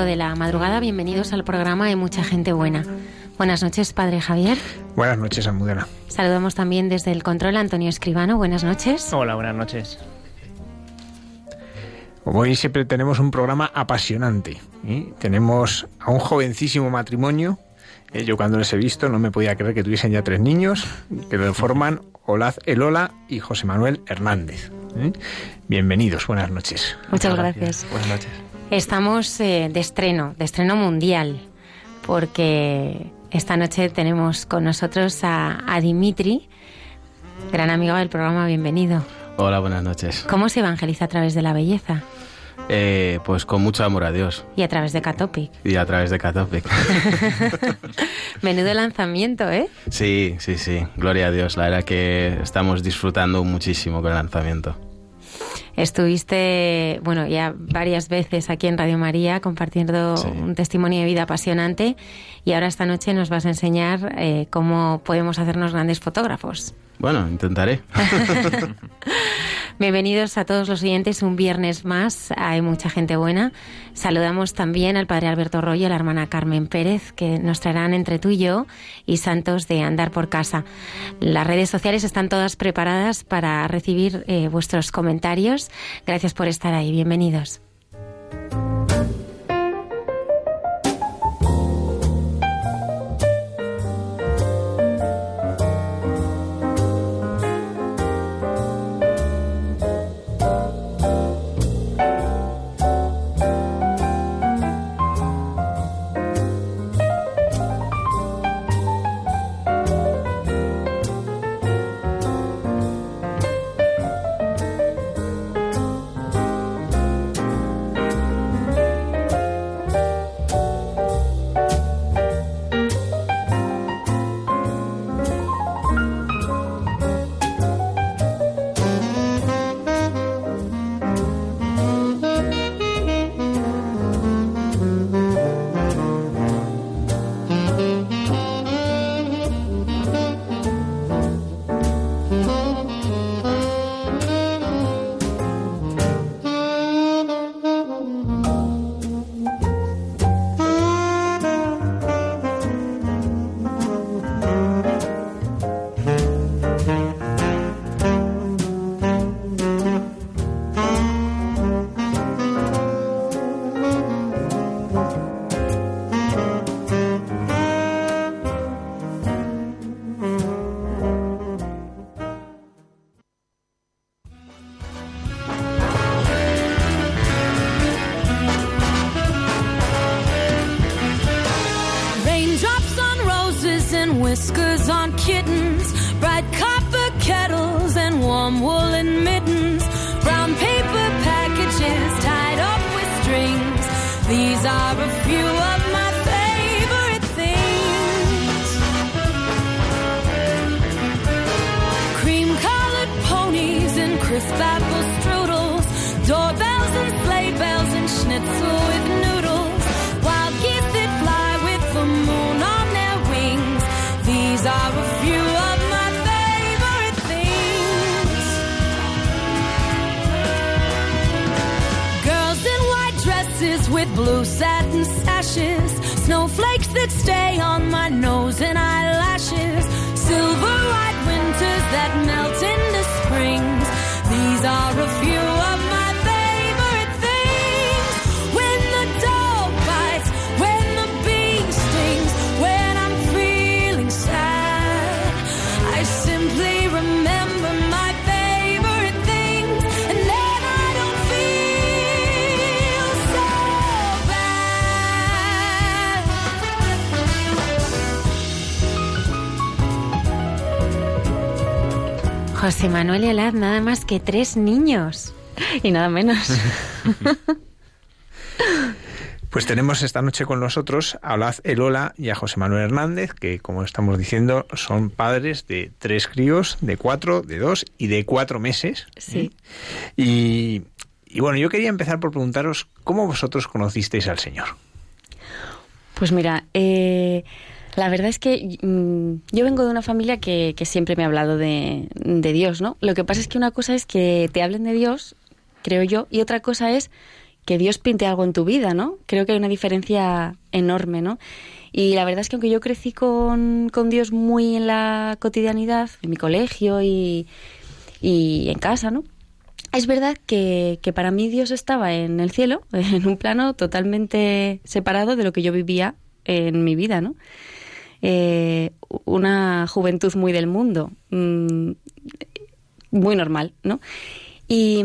De la madrugada. Bienvenidos al programa de Mucha Gente Buena. Buenas noches, Padre Javier. Buenas noches, Almudena. Saludamos también desde el control a Antonio Escribano. Buenas noches. Hola, buenas noches. Hoy siempre tenemos un programa apasionante. ¿eh? Tenemos a un jovencísimo matrimonio. ¿eh? yo cuando les he visto no me podía creer que tuviesen ya tres niños, que lo forman Olaz Elola y José Manuel Hernández. ¿eh? Bienvenidos, buenas noches. Muchas gracias. Buenas noches. Estamos eh, de estreno, de estreno mundial, porque esta noche tenemos con nosotros a, Dimitri, gran amigo del programa, bienvenido. Hola, buenas noches. ¿Cómo se evangeliza a través de la belleza? Eh, pues con mucho amor a Dios. Y a través de Catopic. Y a través de Catopic. Menudo lanzamiento, ¿eh? Sí, sí, sí. Gloria a Dios. La verdad que estamos disfrutando muchísimo con el lanzamiento. Estuviste, bueno, ya varias veces aquí en Radio María compartiendo un testimonio de vida apasionante y ahora esta noche nos vas a enseñar eh, cómo podemos hacernos grandes fotógrafos. Bueno, intentaré. Bienvenidos a todos los oyentes un viernes más. Hay mucha gente buena. Saludamos también al padre Alberto Rollo a la hermana Carmen Pérez, que nos traerán entre tú y yo y santos de andar por casa. Las redes sociales están todas preparadas para recibir eh, vuestros comentarios. Gracias por estar ahí. Bienvenidos. Manuel y Olaz, nada más que tres niños. Y nada menos. Pues tenemos esta noche con nosotros a Olaz Elola y a José Manuel Hernández, que como estamos diciendo son padres de tres críos, de cuatro, de dos y de cuatro meses. Sí. Y, y bueno, yo quería empezar por preguntaros cómo vosotros conocisteis al Señor. Pues mira, eh, la verdad es que mm, yo vengo de una familia que, que siempre me ha hablado de, de Dios, ¿no? Lo que pasa es que una cosa es que te hablen de Dios, creo yo, y otra cosa es que Dios pinte algo en tu vida, ¿no? Creo que hay una diferencia enorme, ¿no? Y la verdad es que aunque yo crecí con, con Dios muy en la cotidianidad, en mi colegio y, y en casa, ¿no? Es verdad que, que, para mí Dios estaba en el cielo, en un plano totalmente separado de lo que yo vivía en mi vida, ¿no? Eh, una juventud muy del mundo, mmm, muy normal, ¿no? Y,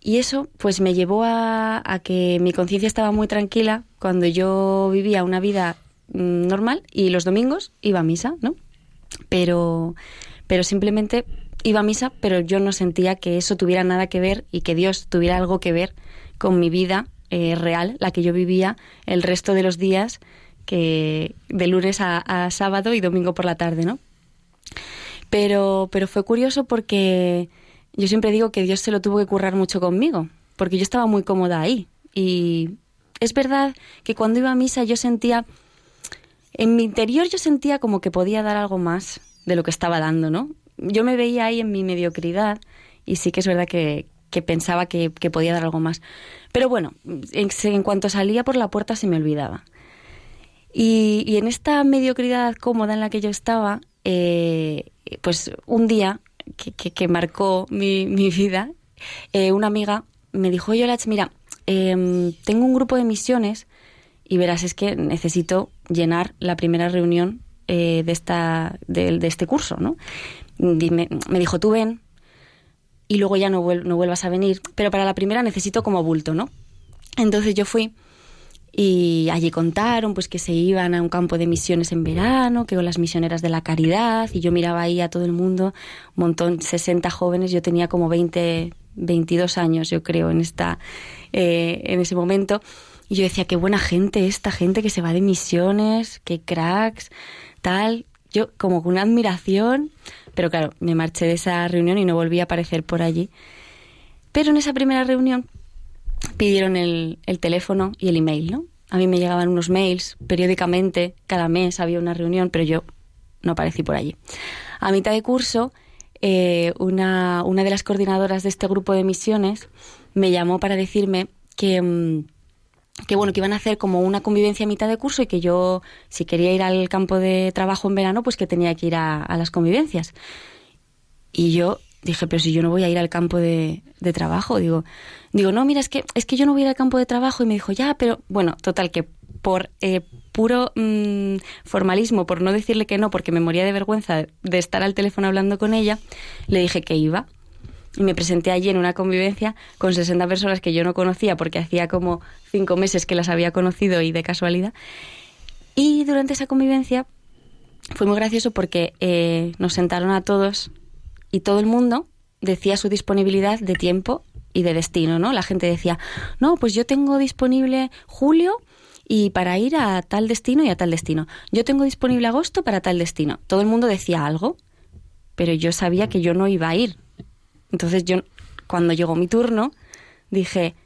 y eso pues me llevó a, a que mi conciencia estaba muy tranquila cuando yo vivía una vida mm, normal y los domingos iba a misa, ¿no? Pero, pero simplemente iba a misa, pero yo no sentía que eso tuviera nada que ver y que Dios tuviera algo que ver con mi vida eh, real, la que yo vivía el resto de los días, que de lunes a, sábado y domingo por la tarde, ¿no? Pero, pero fue curioso porque yo siempre digo que Dios se lo tuvo que currar mucho conmigo, porque yo estaba muy cómoda ahí. Y es verdad que cuando iba a misa yo sentía, en mi interior yo sentía como que podía dar algo más de lo que estaba dando, ¿no? Yo me veía ahí en mi mediocridad y sí que es verdad que, que pensaba que, que, podía dar algo más. Pero bueno, en, en, cuanto salía por la puerta se me olvidaba. Y, en esta mediocridad cómoda en la que yo estaba, eh, pues un día que, marcó mi, vida, eh, una amiga me dijo, oye, Lach, mira, eh, tengo un grupo de misiones y verás, es que necesito llenar la primera reunión eh, de, esta, de, de, este curso, ¿no? Me, dijo, tú ven y luego ya no, vuel no vuelvas a venir, pero para la primera necesito como bulto, ¿no? Entonces yo fui y allí contaron pues que se iban a un campo de misiones en verano, que con las misioneras de la caridad y yo miraba ahí a todo el mundo, un montón, 60 jóvenes, yo tenía como 20, 22 años yo creo en esta eh, en ese momento y yo decía qué buena gente esta gente que se va de misiones, qué cracks, tal, yo como con una admiración, pero claro, me marché de esa reunión y no volví a aparecer por allí. Pero en esa primera reunión pidieron el, el, teléfono y el email, ¿no? A mí me llegaban unos mails periódicamente, cada mes había una reunión, pero yo no aparecí por allí. A mitad de curso, eh, una, una, de las coordinadoras de este grupo de misiones me llamó para decirme que, mm, que, bueno, que iban a hacer como una convivencia a mitad de curso y que yo, si quería ir al campo de trabajo en verano, pues que tenía que ir a, a las convivencias. Y yo dije, pero si yo no voy a ir al campo de, trabajo, digo, digo, no, mira, es que, es que yo no voy a ir al campo de trabajo y me dijo, ya, pero bueno, total, que por eh, puro mmm, formalismo, por no decirle que no, porque me moría de vergüenza de estar al teléfono hablando con ella, le dije que iba. Y me presenté allí en una convivencia con 60 personas que yo no conocía porque hacía como cinco meses que las había conocido y de casualidad. Y durante esa convivencia fue muy gracioso porque eh, nos sentaron a todos y todo el mundo decía su disponibilidad de tiempo y de destino, ¿no? La gente decía, no, pues yo tengo disponible julio y para ir a tal destino y a tal destino. Yo tengo disponible agosto para tal destino. Todo el mundo decía algo, pero yo sabía que yo no iba a ir. Entonces yo, cuando llegó mi turno, dije,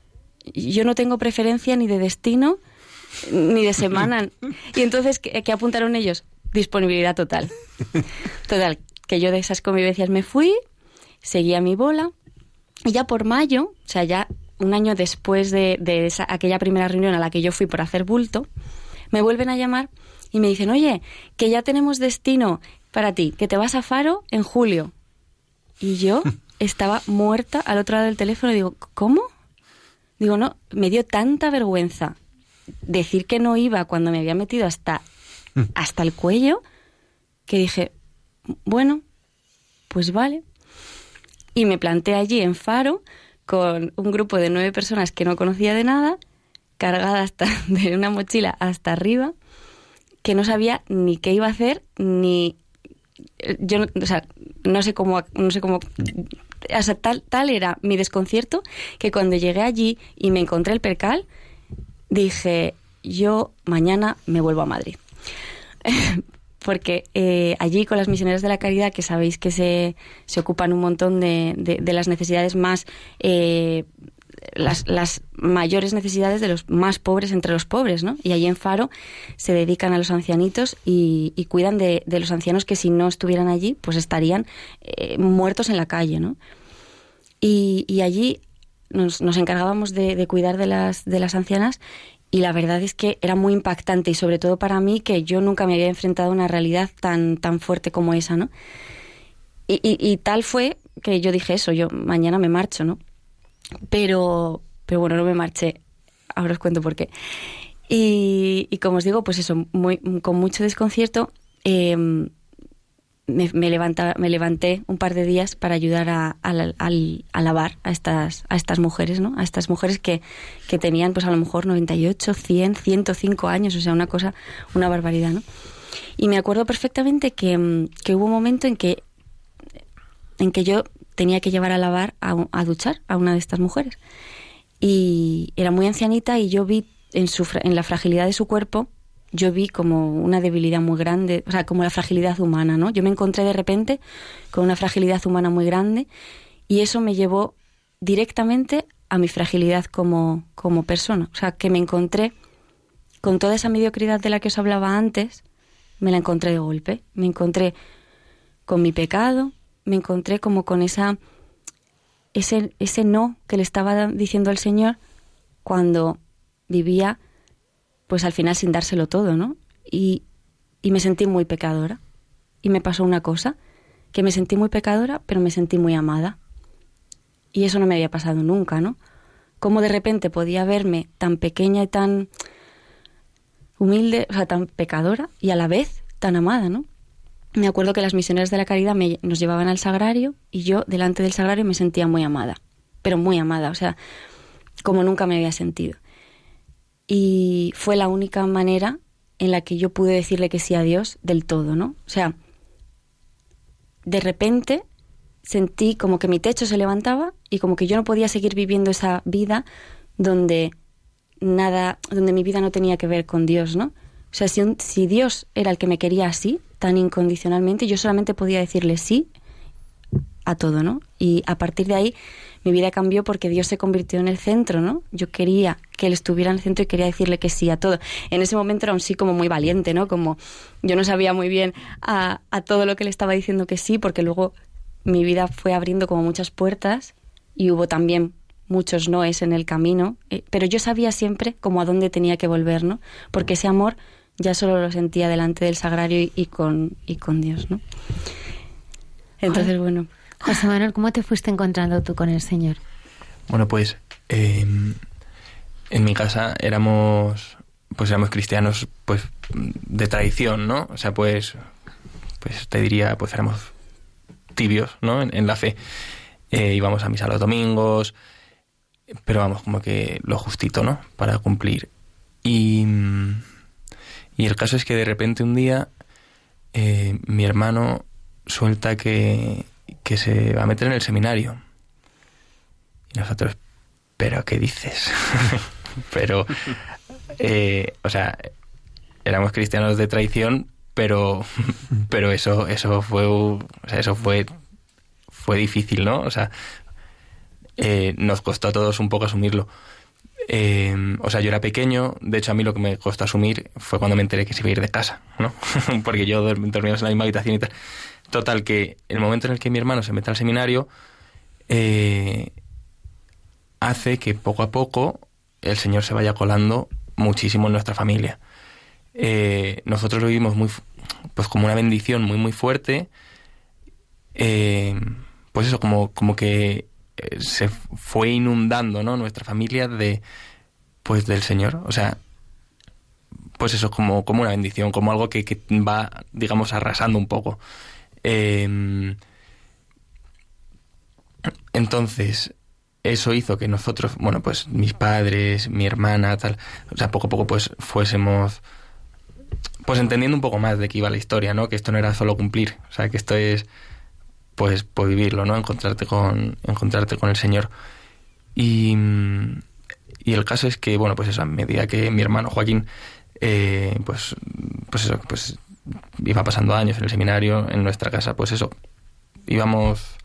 yo no tengo preferencia ni de destino ni de semana. Y entonces, ¿qué, qué apuntaron ellos? Disponibilidad total. Total, que yo de esas convivencias me fui, seguía mi bola, y ya por mayo, o sea, ya un año después de, de esa, aquella primera reunión a la que yo fui por hacer bulto, me vuelven a llamar y me dicen, oye, que ya tenemos destino para ti, que te vas a Faro en julio. Y yo estaba muerta al otro lado del teléfono y digo, ¿cómo? Digo, no, me dio tanta vergüenza decir que no iba cuando me había metido hasta, hasta el cuello que dije, bueno, pues vale. Y me planté allí en Faro con un grupo de nueve personas que no conocía de nada, cargada hasta de una mochila hasta arriba, que no sabía ni qué iba a hacer, ni yo, o sea, no sé cómo, no sé cómo, tal, tal era mi desconcierto que cuando llegué allí y me encontré el percal, dije, yo mañana me vuelvo a Madrid. Porque eh, allí con las misioneras de la caridad, que sabéis que se, se ocupan un montón de, de, las necesidades más eh, las, mayores necesidades de los más pobres entre los pobres, ¿no? Y allí en Faro se dedican a los ancianitos y, cuidan de, los ancianos que si no estuvieran allí, pues estarían eh, muertos en la calle, ¿no? Y, allí nos, nos encargábamos de, cuidar de las, de las ancianas y la verdad es que era muy impactante y sobre todo para mí que yo nunca me había enfrentado a una realidad tan, tan fuerte como esa, ¿no? Y, tal fue que yo dije eso, yo mañana me marcho, ¿no? Pero, pero bueno, no me marché. Ahora os cuento por qué. Y, como os digo, pues eso, muy, con mucho desconcierto, em, me, me, me levanté un par de días para ayudar a, a, lavar a estas, a estas mujeres, ¿no? A estas mujeres que, que tenían, pues a lo mejor 98, 100, 105 años, o sea, una cosa, una barbaridad, ¿no? Y me acuerdo perfectamente que, que hubo un momento en que, en que yo tenía que llevar a lavar, a, duchar a una de estas mujeres. Y era muy ancianita y yo vi en, su, en la fragilidad de su cuerpo, yo vi como una debilidad muy grande, o sea, como la fragilidad humana, ¿no? Yo me encontré de repente con una fragilidad humana muy grande y eso me llevó directamente a mi fragilidad como, como persona. O sea, que me encontré con toda esa mediocridad de la que os hablaba antes, me la encontré de golpe. Me encontré con mi pecado, me encontré como con esa ese, ese no que le estaba diciendo al Señor cuando vivía pues al final sin dárselo todo, ¿no? Y, y me sentí muy pecadora. Y me pasó una cosa, que me sentí muy pecadora, pero me sentí muy amada. Y eso no me había pasado nunca, ¿no? Cómo de repente podía verme tan pequeña y tan humilde, o sea, tan pecadora y a la vez tan amada, ¿no? me acuerdo que las misioneras de la caridad me, nos llevaban al sagrario y yo delante del sagrario me sentía muy amada, pero muy amada, o sea, como nunca me había sentido. Y fue la única manera en la que yo pude decirle que sí a Dios del todo, ¿no? O sea, de repente sentí como que mi techo se levantaba y como que yo no podía seguir viviendo esa vida donde nada, donde mi vida no tenía que ver con Dios, ¿no? O sea, si, si Dios era el que me quería así, tan incondicionalmente, yo solamente podía decirle sí a todo, ¿no? Y a partir de ahí mi vida cambió porque Dios se convirtió en el centro, ¿no? Yo quería que Él estuviera en el centro y quería decirle que sí a todo. En ese momento era un sí como muy valiente, ¿no? Como yo no sabía muy bien a, a todo lo que le estaba diciendo que sí, porque luego mi vida fue abriendo como muchas puertas y hubo también muchos noes en el camino, eh, pero yo sabía siempre como a dónde tenía que volver, ¿no? Porque ese amor ya solo lo sentía delante del sagrario y, con, y con Dios, ¿no? Entonces, bueno. José Manuel, ¿cómo te fuiste encontrando tú con el Señor? Bueno, pues em, en mi casa éramos pues éramos cristianos pues de tradición, ¿no? O sea, pues pues te diría, pues éramos tibios, ¿no? En, la fe. Eh, íbamos a misa los domingos, pero vamos, como que lo justito, ¿no? Para cumplir. Y y el caso es que de repente un día eh, mi hermano suelta que, que se va a meter en el seminario. Y nosotros, ¿pero qué dices? pero, eh, o sea, éramos cristianos de traición, pero, pero eso, eso fue, o sea, eso fue, fue difícil, ¿no? O sea, eh, nos costó a todos un poco asumirlo. Em, o sea, yo era pequeño, de hecho a mí lo que me costó asumir fue cuando me enteré que se iba a ir de casa, ¿no? Porque yo dormíamos en la misma habitación y tal. Total, que el momento en el que mi hermano se mete al seminario eh, hace que poco a poco el Señor se vaya colando muchísimo en nuestra familia. Eh, nosotros lo vivimos muy, pues como una bendición muy, muy fuerte. Eh, pues eso, como, como que se fue inundando, ¿no? Nuestra familia de, pues del Señor. O sea, pues eso, como, como una bendición, como algo que, que va, digamos, arrasando un poco. Em, entonces, eso hizo que nosotros, bueno, pues mis padres, mi hermana, tal, o sea, poco a poco pues fuésemos pues entendiendo un poco más de qué iba la historia, ¿no? Que esto no era solo cumplir, o sea, que esto es pues, pues vivirlo, ¿no? Encontrarte con, encontrarte con el Señor. Y, y el caso es que, bueno, pues eso, a medida que mi hermano Joaquín, eh, pues, pues eso, pues iba pasando años en el seminario, en nuestra casa, pues eso, íbamos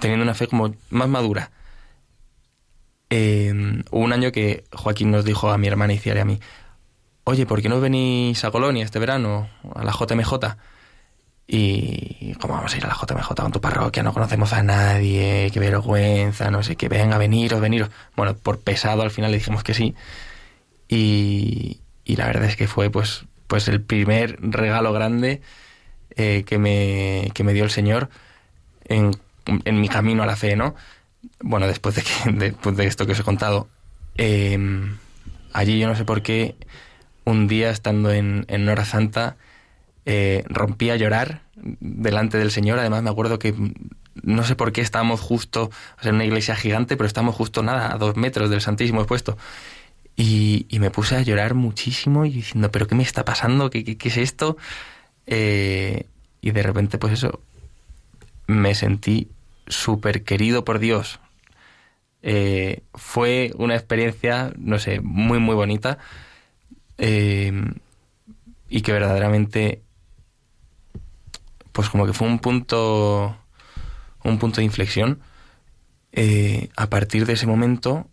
teniendo una fe como más madura. Eh, hubo un año que Joaquín nos dijo a mi hermana y a mí, oye, ¿por qué no venís a Colonia este verano, a la JMJ? Y cómo vamos a ir a la JMJ con tu parroquia, no conocemos a nadie, qué vergüenza, no sé qué, venga, veniros, veniros. Bueno, por pesado al final le dijimos que sí. Y, y la verdad es que fue pues, pues el primer regalo grande eh, que, me, que me dio el Señor en, en, mi camino a la fe, ¿no? Bueno, después de, que, después de esto que os he contado, eh, allí yo no sé por qué, un día estando en, en Santa, eh, rompí a llorar delante del Señor. Además, me acuerdo que no sé por qué estábamos justo, o sea, en una iglesia gigante, pero estábamos justo nada, a dos metros del Santísimo expuesto. Y, y me puse a llorar muchísimo y diciendo, ¿pero qué me está pasando? ¿Qué, qué, es esto? Eh, y de repente, pues eso, me sentí súper querido por Dios. Eh, fue una experiencia, no sé, muy, muy bonita. Eh, y que verdaderamente pues como que fue un punto, un punto de inflexión. A partir de ese momento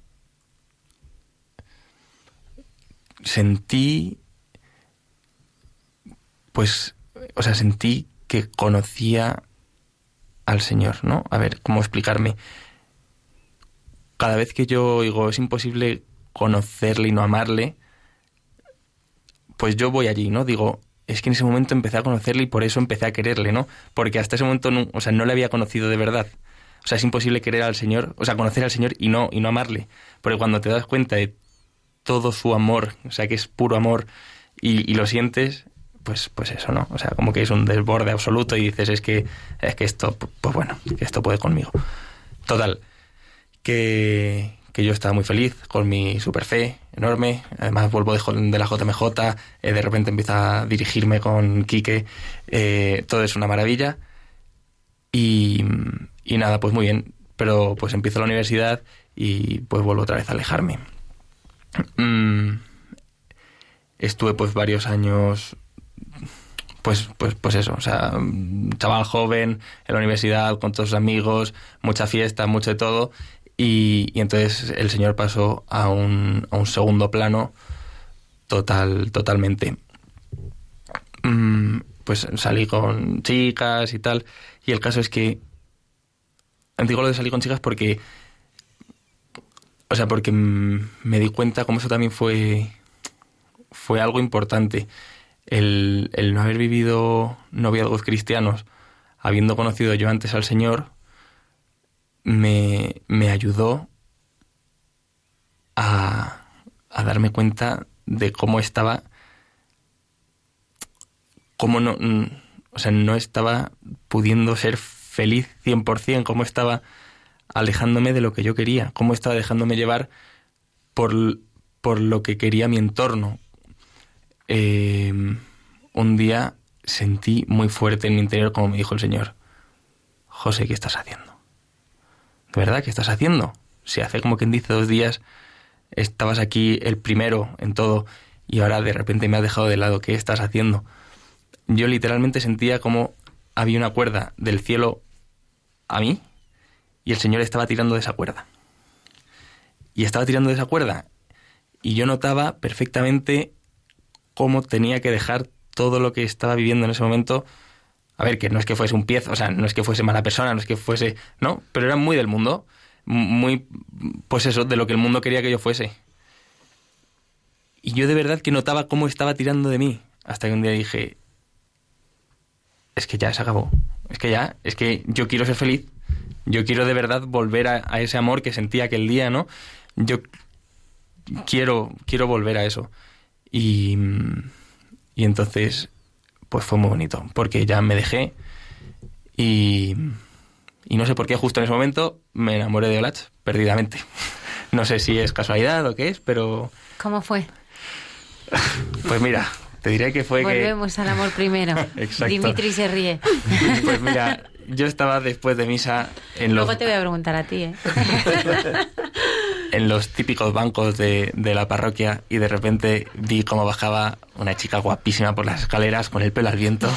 sentí, pues, o sea, sentí que conocía al Señor, ¿no? A ver, ¿cómo explicarme? Cada vez que yo oigo es imposible conocerle y no amarle, pues yo voy allí, ¿no? Digo, es que en ese momento empecé a conocerle y por eso empecé a quererle, ¿no? Porque hasta ese momento, no, o sea, no le había conocido de verdad. O sea, es imposible querer al Señor, o sea, conocer al Señor y no, y no amarle. Porque cuando te das cuenta de todo su amor, o sea, que es puro amor, y, lo sientes, pues, pues eso, ¿no? O sea, como que es un desborde absoluto y dices, es que, es que esto, pues bueno, que esto puede conmigo. Total, que, que yo estaba muy feliz con mi super fe enorme. Además, vuelvo de, la JMJ, eh, de repente empieza a dirigirme con Quique. Eh, todo es una maravilla. Y, y, nada, pues muy bien. Pero pues empiezo la universidad y pues vuelvo otra vez a alejarme. Mm, estuve pues varios años pues, pues, pues eso, o sea, chaval joven en la universidad con todos sus amigos, mucha fiesta, mucho de todo, y, entonces el Señor pasó a un, a un segundo plano total, totalmente. Mm, pues salí con chicas y tal. Y el caso es que. Digo lo de salir con chicas porque. O sea, porque me di cuenta como eso también fue. Fue algo importante. El, el no haber vivido noviazgos cristianos, habiendo conocido yo antes al Señor, me, me ayudó a, a, darme cuenta de cómo estaba, cómo no, o sea, no estaba pudiendo ser feliz 100%, cómo estaba alejándome de lo que yo quería, cómo estaba dejándome llevar por, por lo que quería mi entorno. Eh, un día sentí muy fuerte en mi interior como me dijo el Señor, José, ¿qué estás haciendo? verdad? ¿Qué estás haciendo? Si hace como quien dice dos días estabas aquí el primero en todo y ahora de repente me has dejado de lado. ¿Qué estás haciendo? Yo literalmente sentía como había una cuerda del cielo a mí y el Señor estaba tirando de esa cuerda. Y estaba tirando de esa cuerda. Y yo notaba perfectamente cómo tenía que dejar todo lo que estaba viviendo en ese momento a ver, que no es que fuese un piezo, o sea, no es que fuese mala persona, no es que fuese. No, pero era muy del mundo. Muy. Pues eso, de lo que el mundo quería que yo fuese. Y yo de verdad que notaba cómo estaba tirando de mí. Hasta que un día dije. Es que ya se acabó. Es que ya, es que yo quiero ser feliz. Yo quiero de verdad volver a, a ese amor que sentía aquel día, ¿no? Yo quiero, quiero volver a eso. Y, y entonces pues fue muy bonito, porque ya me dejé y, y no sé por qué justo en ese momento me enamoré de Olach perdidamente. No sé si es casualidad o qué es, pero... ¿Cómo fue? Pues mira, Te diré que fue Volvemos al amor primero. Exacto. Dimitri se ríe. Pues mira, yo estaba después de misa en Luego los, te voy a preguntar a ti, ¿eh? en los típicos bancos de, de la parroquia y de repente vi cómo bajaba una chica guapísima por las escaleras con el pelo al viento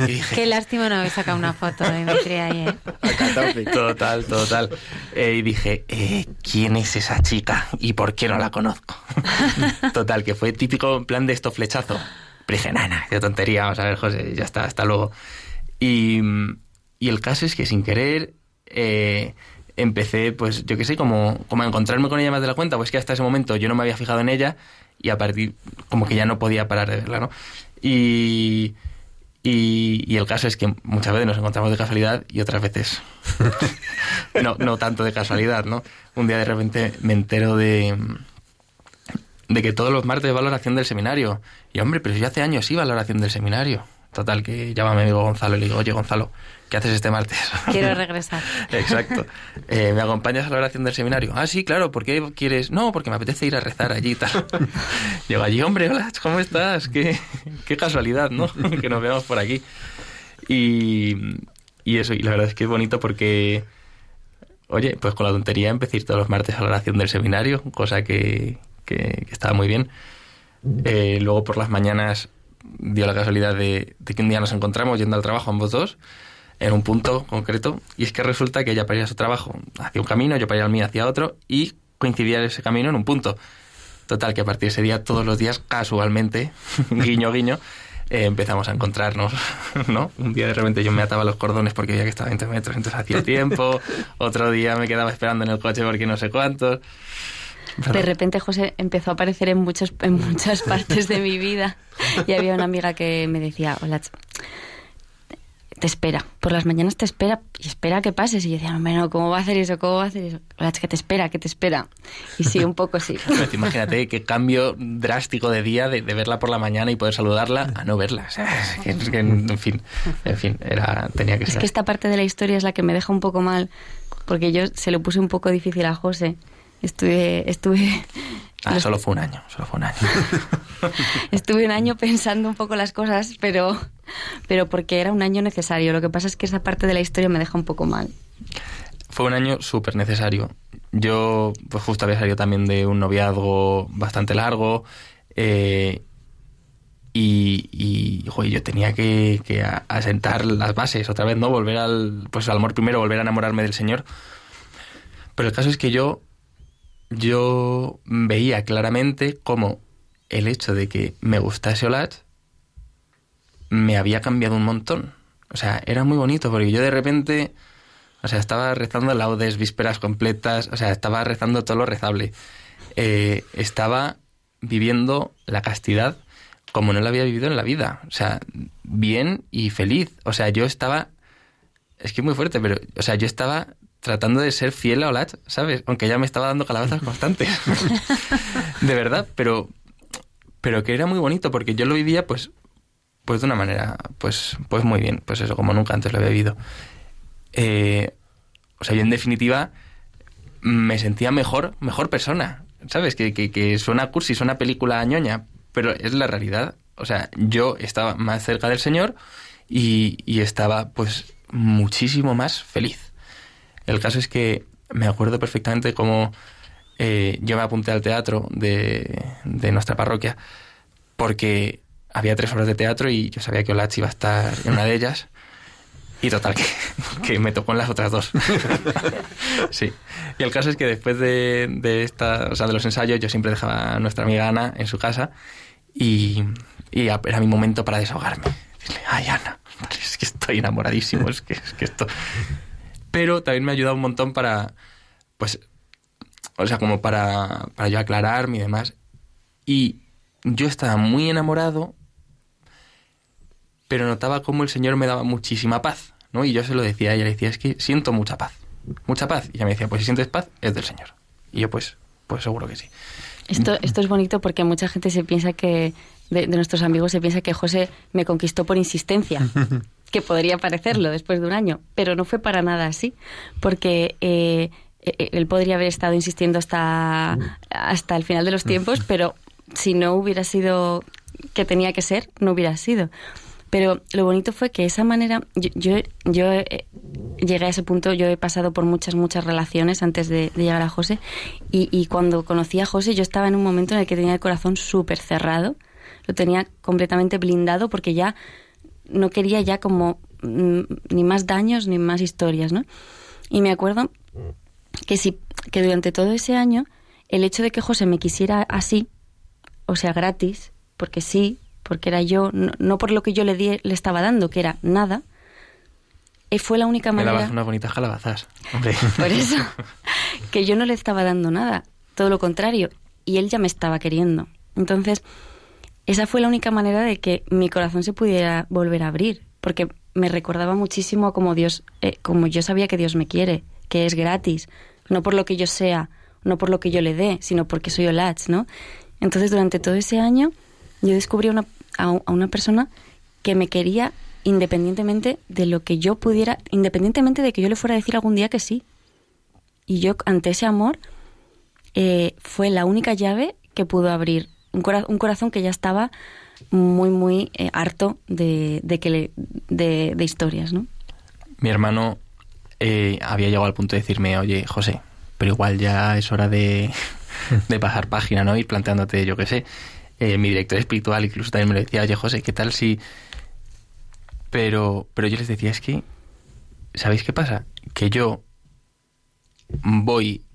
y dije, Qué lástima no haber sacado una foto de Dimitri ahí, ¿eh? Total, total. Eh, y dije, eh, ¿quién es esa chica y por qué no la conozco? total, que fue típico en plan de esto flechazo. Pero dije, nana, qué tontería, vamos a ver, José, ya está, hasta luego. Y, y el caso es que sin querer eh, empecé, pues yo qué sé, como, como a encontrarme con ella más de la cuenta, pues que hasta ese momento yo no me había fijado en ella y a partir, como que ya no podía parar de verla, ¿no? Y, y, y el caso es que muchas veces nos encontramos de casualidad y otras veces no, no tanto de casualidad, ¿no? Un día de repente me entero de, de que todos los martes va a la oración del seminario. Y hombre, pero yo hace años iba a la oración del seminario. Total, que llama a mi amigo Gonzalo y le digo, oye Gonzalo, ¿qué haces este martes? Quiero regresar. Exacto. Eh, ¿Me acompañas a la oración del seminario? Ah, sí, claro, ¿por qué quieres? No, porque me apetece ir a rezar allí y tal. Llego allí, hombre, hola, ¿cómo estás? Qué, qué casualidad, ¿no? que nos veamos por aquí. Y, y eso, y la verdad es que es bonito porque, oye, pues con la tontería empecé a ir todos los martes a la oración del seminario, cosa que, que, que estaba muy bien. Eh, luego por las mañanas dio la casualidad de, de que un día nos encontramos yendo al trabajo ambos dos en un punto concreto y es que resulta que ella para ir a su trabajo hacia un camino, yo para ir al mío hacia otro y coincidía ese camino en un punto. Total, que a partir de ese día, todos los días, casualmente, guiño, guiño, eh, empezamos a encontrarnos, ¿no? Un día de repente yo me ataba los cordones porque veía que estaba a 20 metros, entonces hacía tiempo. Otro día me quedaba esperando en el coche porque no sé cuántos. De repente José empezó a aparecer en, muchos, en muchas partes de mi vida y había una amiga que me decía, hola, te espera, por las mañanas te espera y espera que pases. Y yo decía, no, no, ¿cómo va a hacer eso? ¿Cómo va a hacer eso? Hola, ch, que te espera, que te espera. Y sí, un poco sí. Pero Imagínate qué cambio drástico de día de, de verla por la mañana y poder saludarla a no verla. O sea, es que, es en fin, en fin, era, tenía que Es ser. que esta parte de la historia es la que me deja un poco mal, porque yo se lo puse un poco difícil a José. Estuve, estuve, Ah, solo fue un año, solo fue un año. estuve un año pensando un poco las cosas, pero, pero porque era un año necesario. Lo que pasa es que esa parte de la historia me deja un poco mal. Fue un año súper necesario. Yo, pues justo había salido también de un noviazgo bastante largo. eh, y, y joder, yo tenía que, que asentar las bases otra vez, ¿no? Volver al, pues al amor primero, volver a enamorarme del Señor. Pero el caso es que yo, yo veía claramente cómo el hecho de que me gustase Olat me había cambiado un montón. O sea, era muy bonito porque yo de repente, o sea, estaba rezando laudes, vísperas completas, o sea, estaba rezando todo lo rezable. Eh, estaba viviendo la castidad como no la había vivido en la vida. O sea, bien y feliz. O sea, yo estaba. Es que es muy fuerte, pero. O sea, yo estaba tratando de ser fiel a Olat, ¿sabes? Aunque ella me estaba dando calabazas constantes. de verdad, pero. Pero que era muy bonito porque yo lo vivía, pues. Pues de una manera. Pues, pues muy bien. Pues eso, como nunca antes lo había vivido. Eh, o sea, yo en definitiva. Me sentía mejor, mejor persona. ¿Sabes? Que, que, que suena cursi, suena película ñoña, pero es la realidad. O sea, yo estaba más cerca del Señor y, y estaba pues muchísimo más feliz. El caso es que me acuerdo perfectamente cómo eh, yo me apunté al teatro de, de nuestra parroquia porque había tres horas de teatro y yo sabía que Olach iba a estar en una de ellas. Y total, que, que me tocó en las otras dos. sí. Y el caso es que después de, de, esta, o sea, de los ensayos, yo siempre dejaba a nuestra amiga Ana en su casa y, y era mi momento para desahogarme. Decirle, ay, Ana, es que estoy enamoradísimo, es que, es que esto... Pero también me ha ayudado un montón para, pues, o sea, como para, para yo aclararme y demás. Y yo estaba muy enamorado, pero notaba como el Señor me daba muchísima paz, ¿no? Y yo se lo decía a ella, le decía, es que siento mucha paz, mucha paz. Y ella me decía, pues si sientes paz, es del Señor. Y yo, pues, pues seguro que sí. Esto, esto es bonito porque mucha gente se piensa que, de, de nuestros amigos, se piensa que José me conquistó por insistencia. que podría parecerlo después de un año, pero no fue para nada así, porque eh, eh, él podría haber estado insistiendo hasta, hasta el final de los tiempos, pero si no hubiera sido que tenía que ser, no hubiera sido. Pero lo bonito fue que esa manera, yo, yo, yo, eh, llegué a ese punto, yo he pasado por muchas, muchas relaciones antes de, de llegar a José, y, y, cuando conocí a José yo estaba en un momento en el que tenía el corazón súper cerrado, lo tenía completamente blindado porque ya no quería ya como mm, ni más daños ni más historias, ¿no? Y me acuerdo que si que durante todo ese año el hecho de que José me quisiera así, o sea, gratis, porque sí, porque era yo, no, por lo que yo le, di, le estaba dando, que era nada, eh, fue la única manera... Me unas bonitas calabazas, hombre. Por eso, que yo no le estaba dando nada, todo lo contrario, y él ya me estaba queriendo. Entonces, esa fue la única manera de que mi corazón se pudiera volver a abrir, porque me recordaba muchísimo a como Dios, eh, como yo sabía que Dios me quiere, que es gratis, no por lo que yo sea, no por lo que yo le dé, sino porque soy Olach, ¿no? Entonces, durante todo ese año, yo descubrí a, una persona que me quería independientemente de lo que yo pudiera, independientemente de que yo le fuera a decir algún día que sí. Y yo, ante ese amor, eh, fue la única llave que pudo abrir un, cora un corazón que ya estaba muy, muy eh, harto de, de, que le, de, de, historias, ¿no? Mi hermano eh, había llegado al punto de decirme, oye, José, pero igual ya es hora de, de pasar página, ¿no? Ir planteándote, yo qué sé. Eh, mi director espiritual incluso también me lo decía, oye, José, ¿qué tal si...? Pero, pero yo les decía, es que, ¿sabéis qué pasa? Que yo voy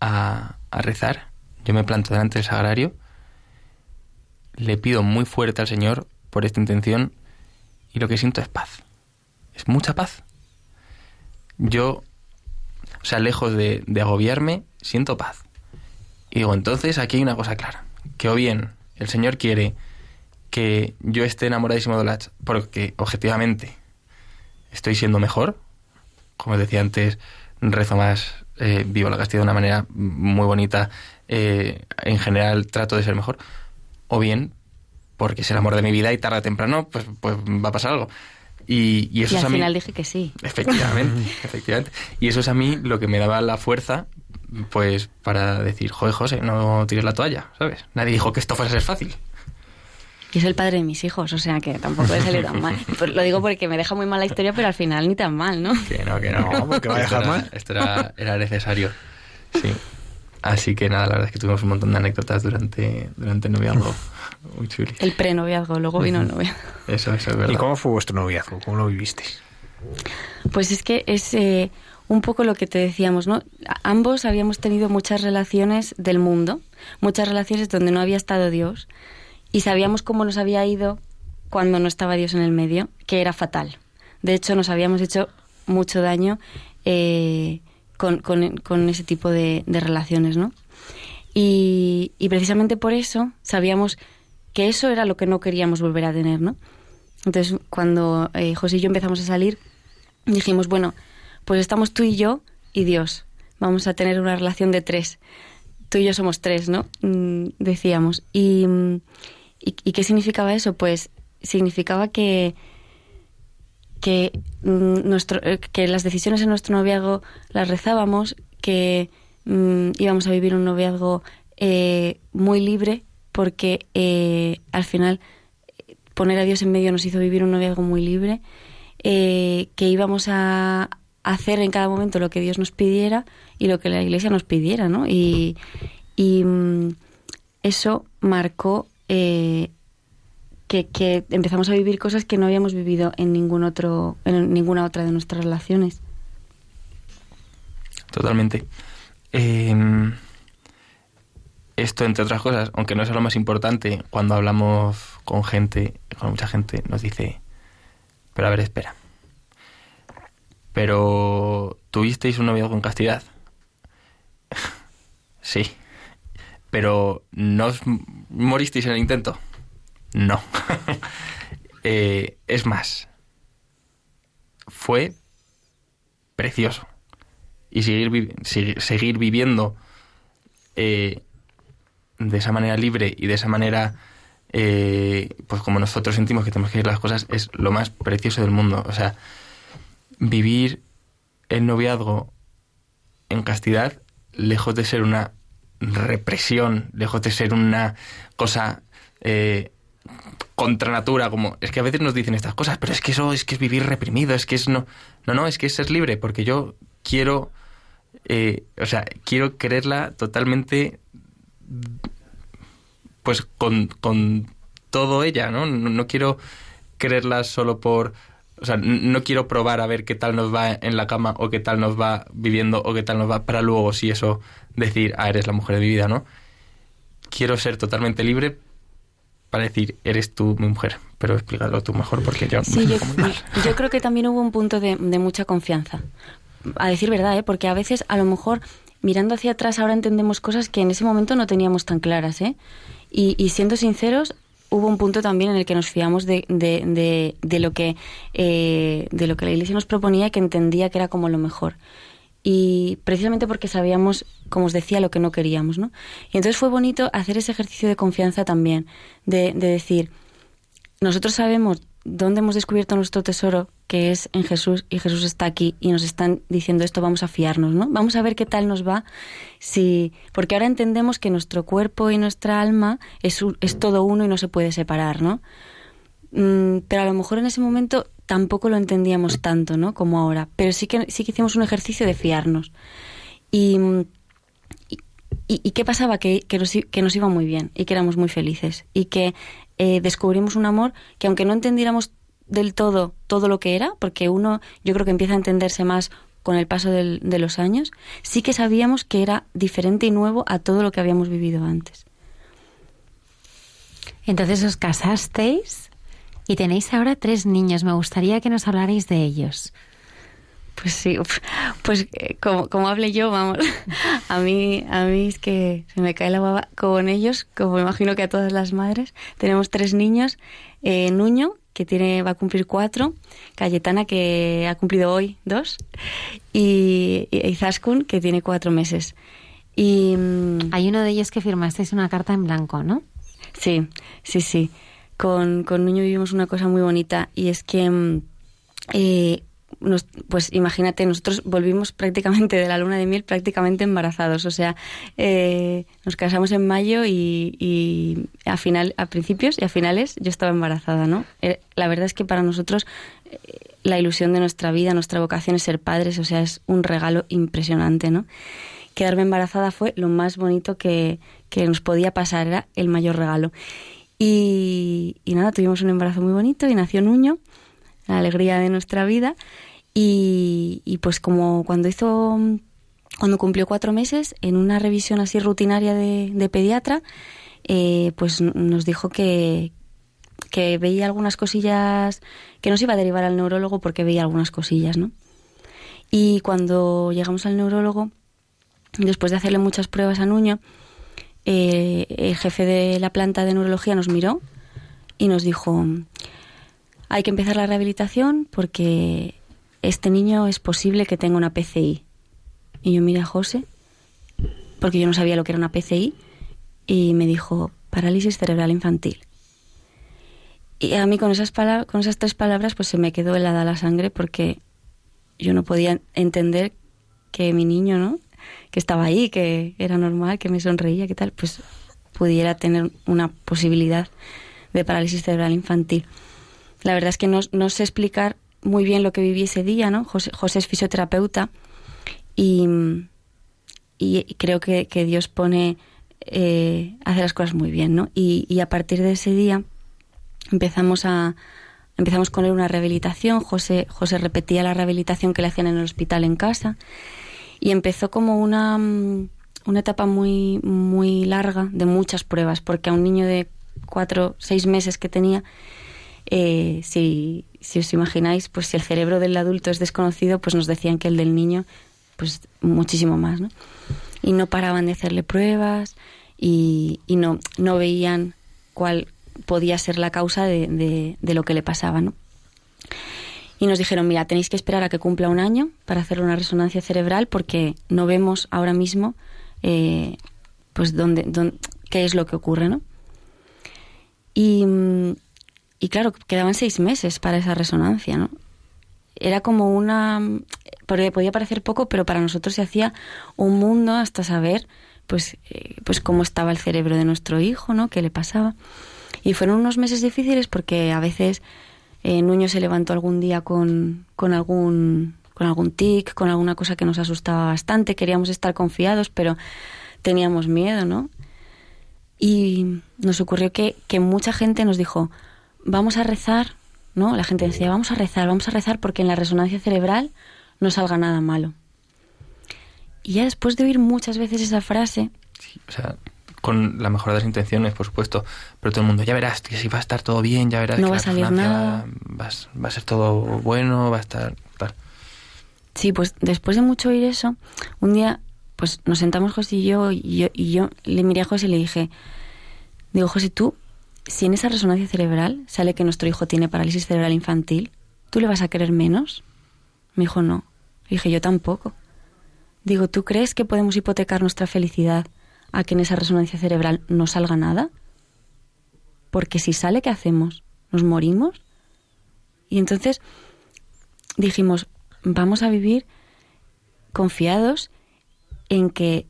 a, a rezar, yo me planto delante del sagrario, le pido muy fuerte al Señor por esta intención y lo que siento es paz. Es mucha paz. Yo, o sea, lejos de, agobiarme, siento paz. Y digo, entonces aquí hay una cosa clara. Que o bien el Señor quiere que yo esté enamoradísimo de Lach porque objetivamente estoy siendo mejor. Como decía antes, rezo más, eh, vivo la castidad de una manera muy bonita. Eh, en general trato de ser mejor. O bien porque es el amor de mi vida y tarde o temprano pues, pues va a pasar algo. Y, y eso y al es a mí, final dije que sí. Efectivamente, efectivamente. Y eso es a mí lo que me daba la fuerza, pues, para decir, joder, José, no tires la toalla, ¿sabes? Nadie dijo que esto fuera a ser fácil. Y es el padre de mis hijos, o sea que tampoco he salido tan mal. Lo digo porque me deja muy mal la historia, pero al final ni tan mal, ¿no? Que no, que no. Porque va a Esto dejar era- mal. Esto era, era necesario. Sí. Así que nada, la verdad es que tuvimos un montón de anécdotas durante, durante el noviazgo. Muy chulis. El prenoviazgo, luego vino el noviazgo. Eso, eso es verdad. ¿Y cómo fue vuestro noviazgo? ¿Cómo lo vivisteis? Pues es que es eh, un poco lo que te decíamos, ¿no? A- Ambos habíamos tenido muchas relaciones del mundo, muchas relaciones donde no había estado Dios y sabíamos cómo nos había ido cuando no estaba Dios en el medio, que era fatal. De hecho, nos habíamos hecho mucho daño eh, con, con- con ese tipo de, de relaciones, ¿no? Y, y precisamente por eso sabíamos que eso era lo que no queríamos volver a tener, ¿no? Entonces, cuando eh, José y yo empezamos a salir, dijimos, bueno, pues estamos tú y yo y Dios. Vamos a tener una relación de tres. Tú y yo somos tres, ¿no? Mm, decíamos. Y, y qué significaba eso? Pues significaba que que mm, nuestro eh, que las decisiones en nuestro noviazgo las rezábamos, que mm, íbamos a vivir un noviazgo eh, muy libre, porque eh, al final poner a Dios en medio nos hizo vivir un noviazgo muy libre, que íbamos a hacer en cada momento lo que Dios nos pidiera y lo que la Iglesia nos pidiera, ¿no? Y, y mm, eso marcó que, que empezamos a vivir cosas que no habíamos vivido en ningún otro, en ninguna otra de nuestras relaciones. Totalmente. Eh, esto, entre otras cosas, aunque no es lo más importante, cuando hablamos con gente, con mucha gente, nos dice, pero a ver, espera. Pero, ¿tuvisteis un noviazgo con castidad? sí. Pero, ¿no os moristeis en el intento? No. Eh, es más, fue precioso y seguir, seguir viviendo eh, de esa manera libre y de esa manera, eh, pues como nosotros sentimos que tenemos que hacer las cosas, es lo más precioso del mundo. O sea, vivir el noviazgo en castidad, lejos de ser una represión, lejos de ser una cosa eh, contra natura, como es que a veces nos dicen estas cosas, pero es que eso es que es vivir reprimido, es que es no, no, no, es que es ser libre, porque yo quiero, eh, o sea, quiero quererla totalmente, pues con, con todo ella, ¿no? ¿no? Quiero quererla solo por, o sea, no quiero probar a ver qué tal nos va en la cama o qué tal nos va viviendo o qué tal nos va para luego, si eso, decir, ah, eres la mujer de mi vida, ¿no? Quiero ser totalmente libre para decir, eres tú mi mujer, pero explícalo tú mejor porque yo sí, yo, yo, creo que también hubo un punto de, de, mucha confianza. A decir verdad, ¿eh? porque a veces, a lo mejor, mirando hacia atrás, ahora entendemos cosas que en ese momento no teníamos tan claras. ¿eh? Y, y siendo sinceros, hubo un punto también en el que nos fiamos de, de, de, de lo que eh, de lo que la iglesia nos proponía y que entendía que era como lo mejor y precisamente porque sabíamos, como os decía, lo que no queríamos, ¿no? Y entonces fue bonito hacer ese ejercicio de confianza también, de, de decir, nosotros sabemos dónde hemos descubierto nuestro tesoro, que es en Jesús, y Jesús está aquí, y nos están diciendo esto, vamos a fiarnos, ¿no? Vamos a ver qué tal nos va, si, porque ahora entendemos que nuestro cuerpo y nuestra alma es, es todo uno y no se puede separar, ¿no? Mm, pero a lo mejor en ese momento tampoco lo entendíamos tanto, ¿no? Como ahora. Pero sí que, sí que hicimos un ejercicio de fiarnos. Y, y, qué pasaba? Que, que nos iba muy bien y que éramos muy felices. Y que eh, descubrimos un amor que aunque no entendiéramos del todo todo lo que era, porque uno yo creo que empieza a entenderse más con el paso del, de los años, sí que sabíamos que era diferente y nuevo a todo lo que habíamos vivido antes. Entonces os casasteis y tenéis ahora tres niños. Me gustaría que nos hablarais de ellos. Pues sí, pues eh, como, como hable yo, vamos, a mí, a mí es que se me cae la baba con ellos, como imagino que a todas las madres. Tenemos tres niños, eh, Nuño, que tiene, va a cumplir cuatro, Cayetana, que ha cumplido hoy dos, y, y Izaskun, que tiene cuatro meses. Y mm, hay uno de ellos que firmasteis una carta en blanco, ¿no? Sí, sí, sí con, con Nuño vivimos una cosa muy bonita y es que, mm, eh, pues imagínate, nosotros volvimos prácticamente de la luna de miel prácticamente embarazados, o sea, eh, nos casamos en mayo y, a, final, a principios y a finales yo estaba embarazada, ¿no? Eh, la verdad es que para nosotros la ilusión de nuestra vida, nuestra vocación es ser padres, o sea, es un regalo impresionante, ¿no? Quedarme embarazada fue lo más bonito que, que nos podía pasar, era el mayor regalo. Y, nada, tuvimos un embarazo muy bonito y nació Nuño, la alegría de nuestra vida. Y, pues como cuando hizo, cuando cumplió cuatro meses, en una revisión así rutinaria de, de pediatra, eh, pues nos dijo que, que veía algunas cosillas, que nos iba a derivar al neurólogo porque veía algunas cosillas, ¿no? Y cuando llegamos al neurólogo, después de hacerle muchas pruebas a Nuño, eh, el jefe de la planta de neurología nos miró y nos dijo, hay que empezar la rehabilitación porque este niño es posible que tenga una PCI. Y yo miré a José, porque yo no sabía lo que era una PCI, y me dijo, parálisis cerebral infantil. Y a mí con esas, con esas tres palabras pues se me quedó helada la sangre porque yo no podía entender que mi niño, ¿no? Que estaba ahí, que era normal, que me sonreía, que tal, pues pudiera tener una posibilidad de parálisis cerebral infantil. La verdad es que no, no sé explicar muy bien lo que viví ese día, ¿no? José, José es fisioterapeuta y, y creo que, que, Dios pone, eh, hace las cosas muy bien, ¿no? Y, y, a partir de ese día empezamos a empezamos con él una rehabilitación. José, José repetía la rehabilitación que le hacían en el hospital en casa y empezó como una, mm, una etapa muy, muy larga de muchas pruebas, porque a un niño de cuatro, seis meses que tenía, eh, si, si os imagináis, pues si el cerebro del adulto es desconocido, pues nos decían que el del niño, pues muchísimo más, ¿no? Y no paraban de hacerle pruebas y, y no, no veían cuál podía ser la causa de, de, de lo que le pasaba, ¿no? Y nos dijeron, mira, tenéis que esperar a que cumpla un año para hacer una resonancia cerebral porque no vemos ahora mismo eh, pues dónde, dónde, qué es lo que ocurre, ¿no? Y, y claro, quedaban seis meses para esa resonancia, ¿no? Era como una... Porque podía parecer poco, pero para nosotros se hacía un mundo hasta saber pues, eh, pues cómo estaba el cerebro de nuestro hijo, ¿no? ¿Qué le pasaba? Y fueron unos meses difíciles porque a veces eh, Nuño se levantó algún día con, con algún con algún tic, con alguna cosa que nos asustaba bastante, queríamos estar confiados, pero teníamos miedo, ¿no? Y nos ocurrió que, que mucha gente nos dijo, vamos a rezar, ¿no? La gente decía, vamos a rezar, vamos a rezar porque en la resonancia cerebral no salga nada malo. Y ya después de oír muchas veces esa frase... Sí, o sea, con la mejor de las intenciones, por supuesto, pero todo el mundo, ya verás, que si va a estar todo bien, ya verás No que va la a salir resonancia nada. Va, a- va a ser todo bueno, va a estar... tal. Sí, pues después de mucho oír eso, un día pues nos sentamos José y yo y yo, y yo le miré a José y le dije, digo, José, tú, si en esa resonancia cerebral sale que nuestro hijo tiene parálisis cerebral infantil, ¿tú le vas a querer menos? Me dijo, no. Le dije, yo tampoco. Digo, ¿tú crees que podemos hipotecar nuestra felicidad a que en esa resonancia cerebral no salga nada? Porque si sale, ¿qué hacemos? ¿Nos morimos? Y entonces dijimos, vamos a vivir confiados en que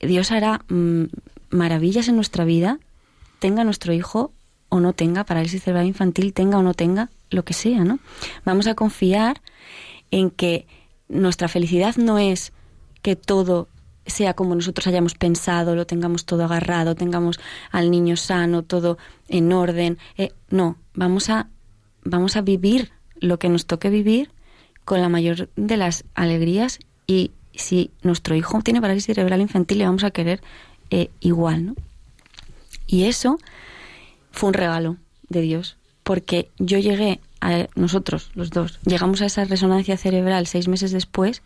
Dios hará mm, maravillas en nuestra vida, tenga nuestro hijo o no tenga parálisis cerebral infantil, tenga o no tenga lo que sea, ¿no? Vamos a confiar en que nuestra felicidad no es que todo sea como nosotros hayamos pensado, lo tengamos todo agarrado, tengamos al niño sano, todo en orden. Eh, no, vamos a, vamos a vivir lo que nos toque vivir con la mayor de las alegrías y si nuestro hijo tiene parálisis cerebral infantil le vamos a querer eh, igual, ¿no? Y eso fue un regalo de Dios, porque yo llegué a nosotros, los dos, llegamos a esa resonancia cerebral seis meses después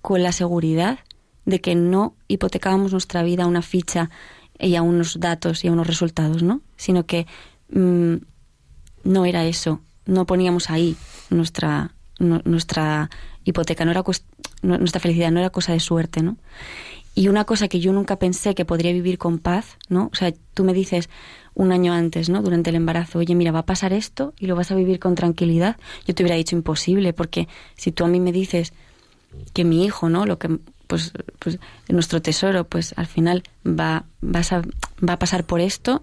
con la seguridad de que no hipotecábamos nuestra vida a una ficha y a unos datos y a unos resultados, ¿no? Sino que mm, no era eso, no poníamos ahí nuestra nu- nuestra hipoteca, no era nuestra felicidad no era cosa de suerte, ¿no? Y una cosa que yo nunca pensé que podría vivir con paz, ¿no? O sea, tú me dices un año antes, ¿no? Durante el embarazo, oye, mira, va a pasar esto y lo vas a vivir con tranquilidad. Yo te hubiera dicho imposible, porque si tú a mí me dices que mi hijo, ¿no? Lo que, pues, pues nuestro tesoro, pues al final va, a, va a pasar por esto,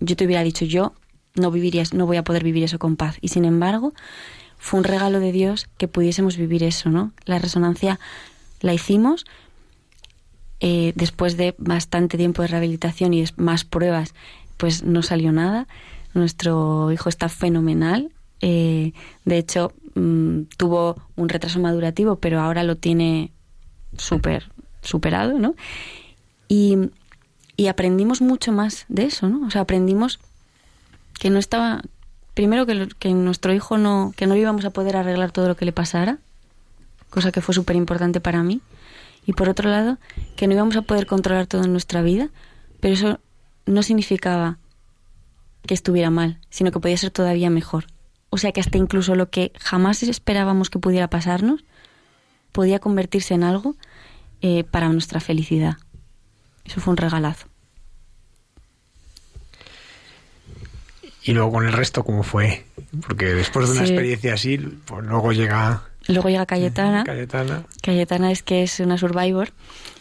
yo te hubiera dicho, yo no vivirías, no voy a poder vivir eso con paz. Y sin embargo, fue un regalo de Dios que pudiésemos vivir eso, ¿no? La resonancia la hicimos eh, después de bastante tiempo de rehabilitación y más pruebas, pues no salió nada. Nuestro hijo está fenomenal. eh, de hecho, mm, tuvo un retraso madurativo, pero ahora lo tiene súper superado, ¿no? Y, y aprendimos mucho más de eso, ¿no? O sea, aprendimos que no estaba primero que, que nuestro hijo no que no íbamos a poder arreglar todo lo que le pasara cosa que fue súper importante para mí y por otro lado que no íbamos a poder controlar todo en nuestra vida pero eso no significaba que estuviera mal sino que podía ser todavía mejor o sea que hasta incluso lo que jamás esperábamos que pudiera pasarnos podía convertirse en algo eh, para nuestra felicidad eso fue un regalazo Y luego con el resto, ¿cómo fue? Porque después de una Sí. experiencia así, pues luego llega luego llega Cayetana Cayetana, Cayetana es que es una survivor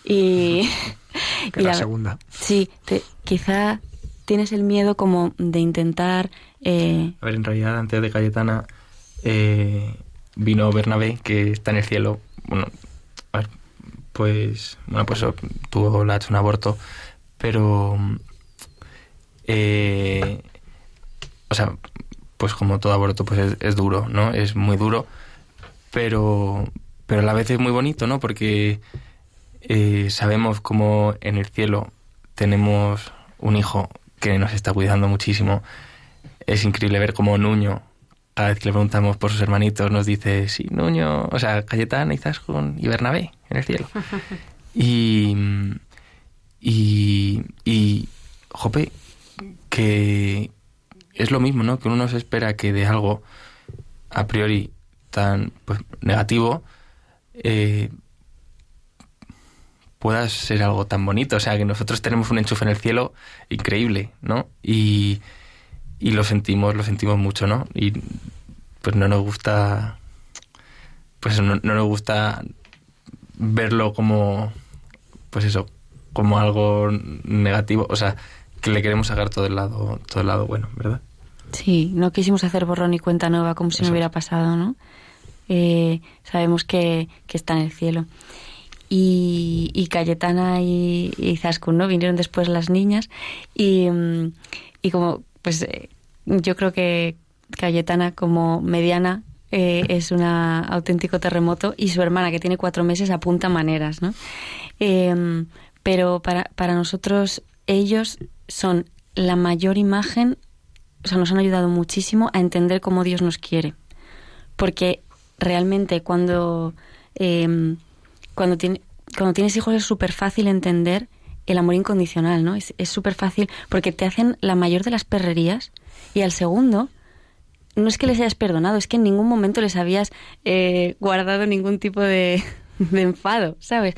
y, que y es la la- segunda. Sí, te- quizá tienes el miedo como de intentar... eh, A ver, en realidad, antes de Cayetana eh, vino Bernabé, que está en el cielo. Bueno, pues, bueno, pues tuvo, le ha hecho un aborto, pero, eh, o sea, pues como todo aborto, pues es, es duro, ¿no? Es muy duro, pero, pero a la vez es muy bonito, ¿no? Porque eh, sabemos como en el cielo tenemos un hijo que nos está cuidando muchísimo. Es increíble ver cómo Nuño, cada vez que le preguntamos por sus hermanitos, nos dice, sí, Nuño, o sea, Cayetana y Zascon y Bernabé en el cielo. y, y, y, jope, que es lo mismo, ¿no? Que uno se espera que de algo a priori tan pues, negativo eh, pueda ser algo tan bonito. O sea, que nosotros tenemos un enchufe en el cielo increíble, ¿no? Y, y lo sentimos, lo sentimos mucho, ¿no? Y pues no nos gusta, pues no, no nos gusta verlo como, pues eso, como algo negativo. O sea, que le queremos sacar todo el lado, todo el lado bueno, ¿verdad? Sí, no quisimos hacer borrón y cuenta nueva como si no hubiera pasado, ¿no? Eh, sabemos que, que, está en el cielo. Y, y Cayetana y, y Zaskun, ¿no? Vinieron después las niñas y, mm, y como, pues eh, yo creo que Cayetana como mediana eh, es un auténtico terremoto y su hermana que tiene cuatro meses apunta maneras, ¿no? Eh, pero para, para nosotros ellos son la mayor imagen, o sea, nos han ayudado muchísimo a entender cómo Dios nos quiere. Porque realmente cuando, tiene, cuando tienes hijos es súper fácil entender el amor incondicional, ¿no? Es súper fácil porque te hacen la mayor de las perrerías y al segundo no es que les hayas perdonado, es que en ningún momento les habías eh, guardado ningún tipo de, de enfado, ¿sabes?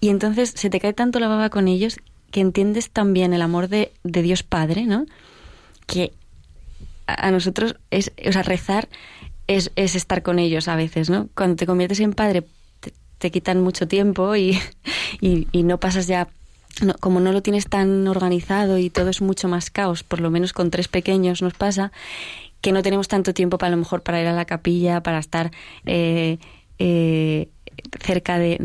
Y entonces se te cae tanto la baba con ellos que entiendes también el amor de, de Dios Padre, ¿no? Que a, nosotros es, o sea, rezar es, es, estar con ellos a veces, ¿no? Cuando te conviertes en padre te, quitan mucho tiempo y, y, y no pasas ya no, como no lo tienes tan organizado y todo es mucho más caos, por lo menos con tres pequeños nos pasa, que no tenemos tanto tiempo para lo mejor para ir a la capilla, para estar eh, eh, cerca de,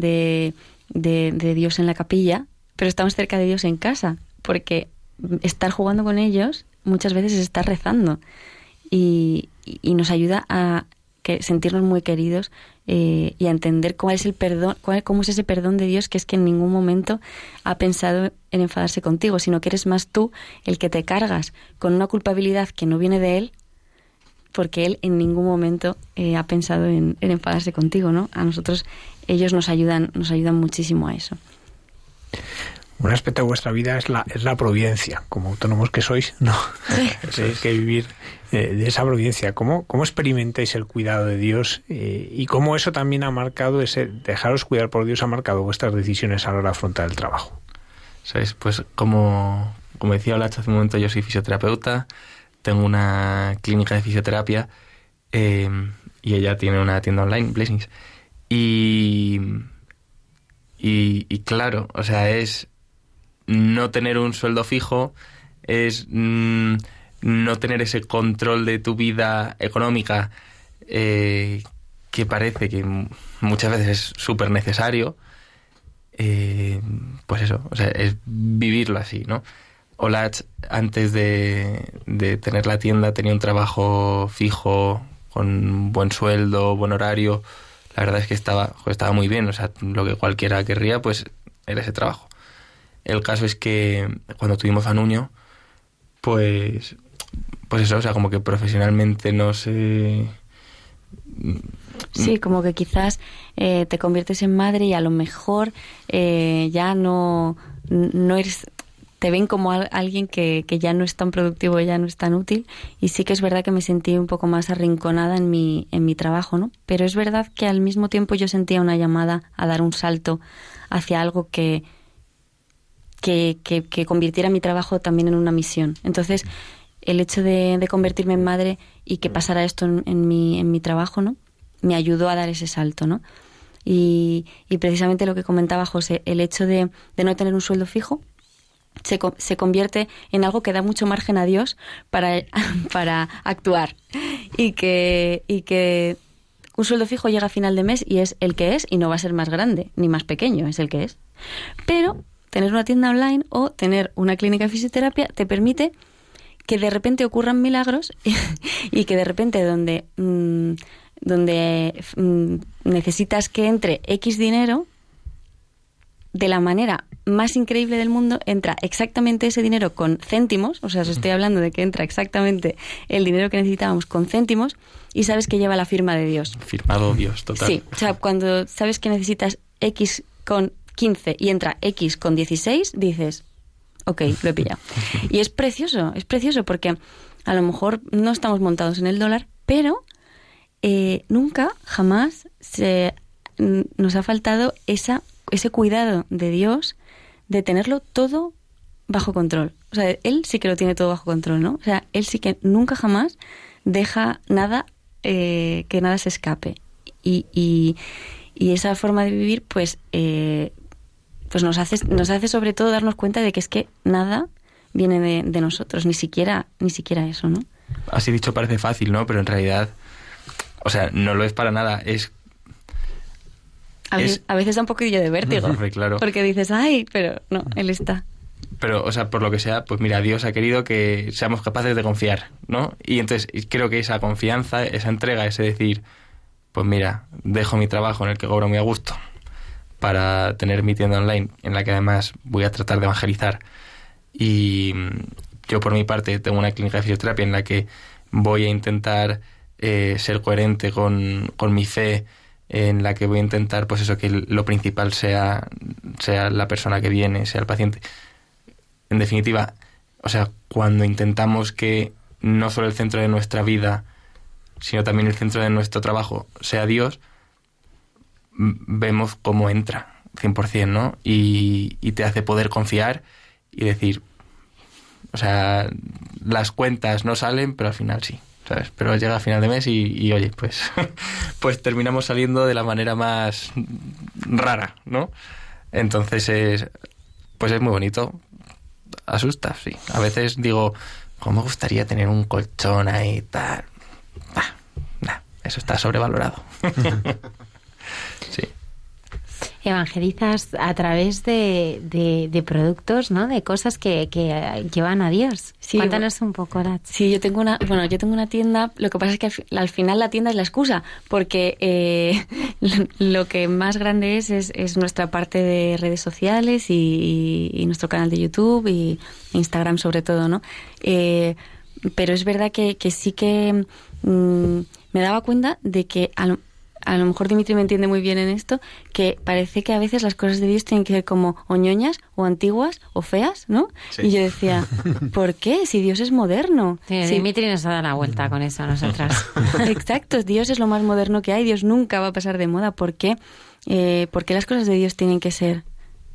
de, de, Dios en la capilla, pero estamos cerca de Dios en casa, porque estar jugando con ellos muchas veces es estar rezando y, y nos ayuda a que sentirnos muy queridos eh, y a entender cuál es el perdón, cuál, cómo es ese perdón de Dios que es que en ningún momento ha pensado en enfadarse contigo, sino que eres más tú el que te cargas con una culpabilidad que no viene de él, porque él en ningún momento eh, ha pensado en, en, enfadarse contigo, ¿no? A nosotros ellos nos ayudan, nos ayudan muchísimo a eso. Un aspecto de vuestra vida es la, es la providencia, como autónomos que sois, no, tenéis que vivir eh, de esa providencia. ¿Cómo, ¿Cómo experimentáis el cuidado de Dios eh, y cómo eso también ha marcado, ese dejaros cuidar por Dios ha marcado vuestras decisiones a la hora de afrontar el trabajo? ¿Sabes? Pues como, como decía Olacho hace un momento, yo soy fisioterapeuta, tengo una clínica de fisioterapia eh, y ella tiene una tienda online, Blessings. Y, y, y, claro, o sea, es no tener un sueldo fijo, es mm, no tener ese control de tu vida económica eh, que parece que muchas veces es súper necesario. Eh, pues eso, o sea, es vivirlo así, ¿no? Olach, antes de, de, tener la tienda, tenía un trabajo fijo, con buen sueldo, buen horario. La verdad es que estaba, estaba muy bien, o sea, lo que cualquiera querría, pues era ese trabajo. El caso es que cuando tuvimos a Nuño, pues, pues eso, o sea, como que profesionalmente no sé... Sí, como que quizás eh, te conviertes en madre y a lo mejor eh, ya no, no eres te ven como alguien que, que, ya no es tan productivo, ya no es tan útil. Y sí que es verdad que me sentí un poco más arrinconada en mi, en mi trabajo, ¿no? Pero es verdad que al mismo tiempo yo sentía una llamada a dar un salto hacia algo que, que, que, convirtiera mi trabajo también en una misión. Entonces, el hecho de, convertirme en madre y que pasara esto en, mi, en mi trabajo, ¿no? Me ayudó a dar ese salto, ¿no? Y, y precisamente lo que comentaba José, el hecho de, de no tener un sueldo fijo, se, se, convierte en algo que da mucho margen a Dios para, para actuar. Y que, y que un sueldo fijo llega a final de mes y es el que es y no va a ser más grande ni más pequeño, es el que es. Pero tener una tienda online o tener una clínica de fisioterapia te permite que de repente ocurran milagros y que de repente donde, mmm, donde mmm, necesitas que entre X dinero, de la manera más increíble del mundo, entra exactamente ese dinero con céntimos, o sea, os estoy hablando de que entra exactamente el dinero que necesitábamos con céntimos y sabes que lleva la firma de Dios. Firmado Dios, total. Sí, o sea, cuando sabes que necesitas X con 15 y entra X con 16, dices, ok, lo he pillado. Y es precioso, es precioso porque a lo mejor no estamos montados en el dólar, pero eh, nunca, jamás se, nos ha faltado esa, ese cuidado de Dios de tenerlo todo bajo control. O sea, Él sí que lo tiene todo bajo control, ¿no? O sea, Él sí que nunca jamás deja nada, eh, que nada se escape. Y, y, y, esa forma de vivir, pues, eh, pues nos hace, nos hace sobre todo darnos cuenta de que es que nada viene de, de nosotros, ni siquiera, ni siquiera eso, ¿no? Así dicho parece fácil, ¿no? Pero en realidad, o sea, no lo es para nada. Es A veces, Es- a veces da un poquillo de vértigo. Claro. Porque dices, ay, pero no, él está. Pero, o sea, por lo que sea, pues mira, Dios ha querido que seamos capaces de confiar, ¿no? Y entonces creo que esa confianza, esa entrega, ese decir, pues mira, dejo mi trabajo en el que cobro muy a gusto para tener mi tienda online, en la que además voy a tratar de evangelizar. Y mm, yo por mi parte tengo una clínica de fisioterapia en la que voy a intentar eh, ser coherente con, con mi fe, en la que voy a intentar, pues eso, que lo principal sea, sea la persona que viene, sea el paciente. En definitiva, o sea, cuando intentamos que no solo el centro de nuestra vida, sino también el centro de nuestro trabajo sea Dios, vemos cómo entra 100%, ¿no? Y, y te hace poder confiar y decir, o sea, las cuentas no salen, pero al final sí, ¿sabes? Pero llega a final de mes y, y, oye, pues, pues terminamos saliendo de la manera más rara, ¿no? Entonces es, pues es muy bonito. Asusta, sí. A veces digo, ¿cómo me gustaría tener un colchón ahí tal? Bah, nah, eso está sobrevalorado. sí. Evangelizas a través de, de, de productos, ¿no? De cosas que, que llevan a Dios. Sí, Cuéntanos un poco, Lat. Sí, yo tengo una, bueno, yo tengo una tienda. Lo que pasa es que al, fi- al final la tienda es la excusa, porque eh, lo que más grande es, es es nuestra parte de redes sociales y, y nuestro canal de YouTube y Instagram sobre todo, ¿no? Eh, pero es verdad que, que sí que mm, me daba cuenta de que a lo, a lo mejor Dimitri me entiende muy bien en esto, que parece que a veces las cosas de Dios tienen que ser como o ñoñas, o antiguas, o feas, ¿no? Sí. Y yo decía, ¿por qué? Si Dios es moderno. Sí, Si- Dimitri nos ha dado la vuelta con eso a nosotras. Exacto, Dios es lo más moderno que hay, Dios nunca va a pasar de moda. ¿Por qué? Eh, ¿Por qué las cosas de Dios tienen que ser,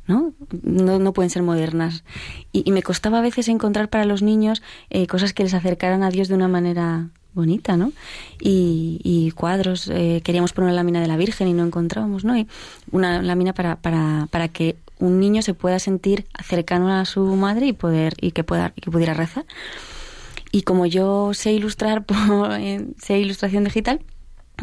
no? No, no pueden ser modernas. Y, y me costaba a veces encontrar para los niños eh, cosas que les acercaran a Dios de una manera bonita, ¿no? Y, cuadros, eh, queríamos poner una lámina de la Virgen y no encontrábamos, ¿no? Y una lámina para, para, para que un niño se pueda sentir cercano a su madre y poder y que pueda que pudiera rezar. Y como yo sé ilustrar, por, eh, sé ilustración digital,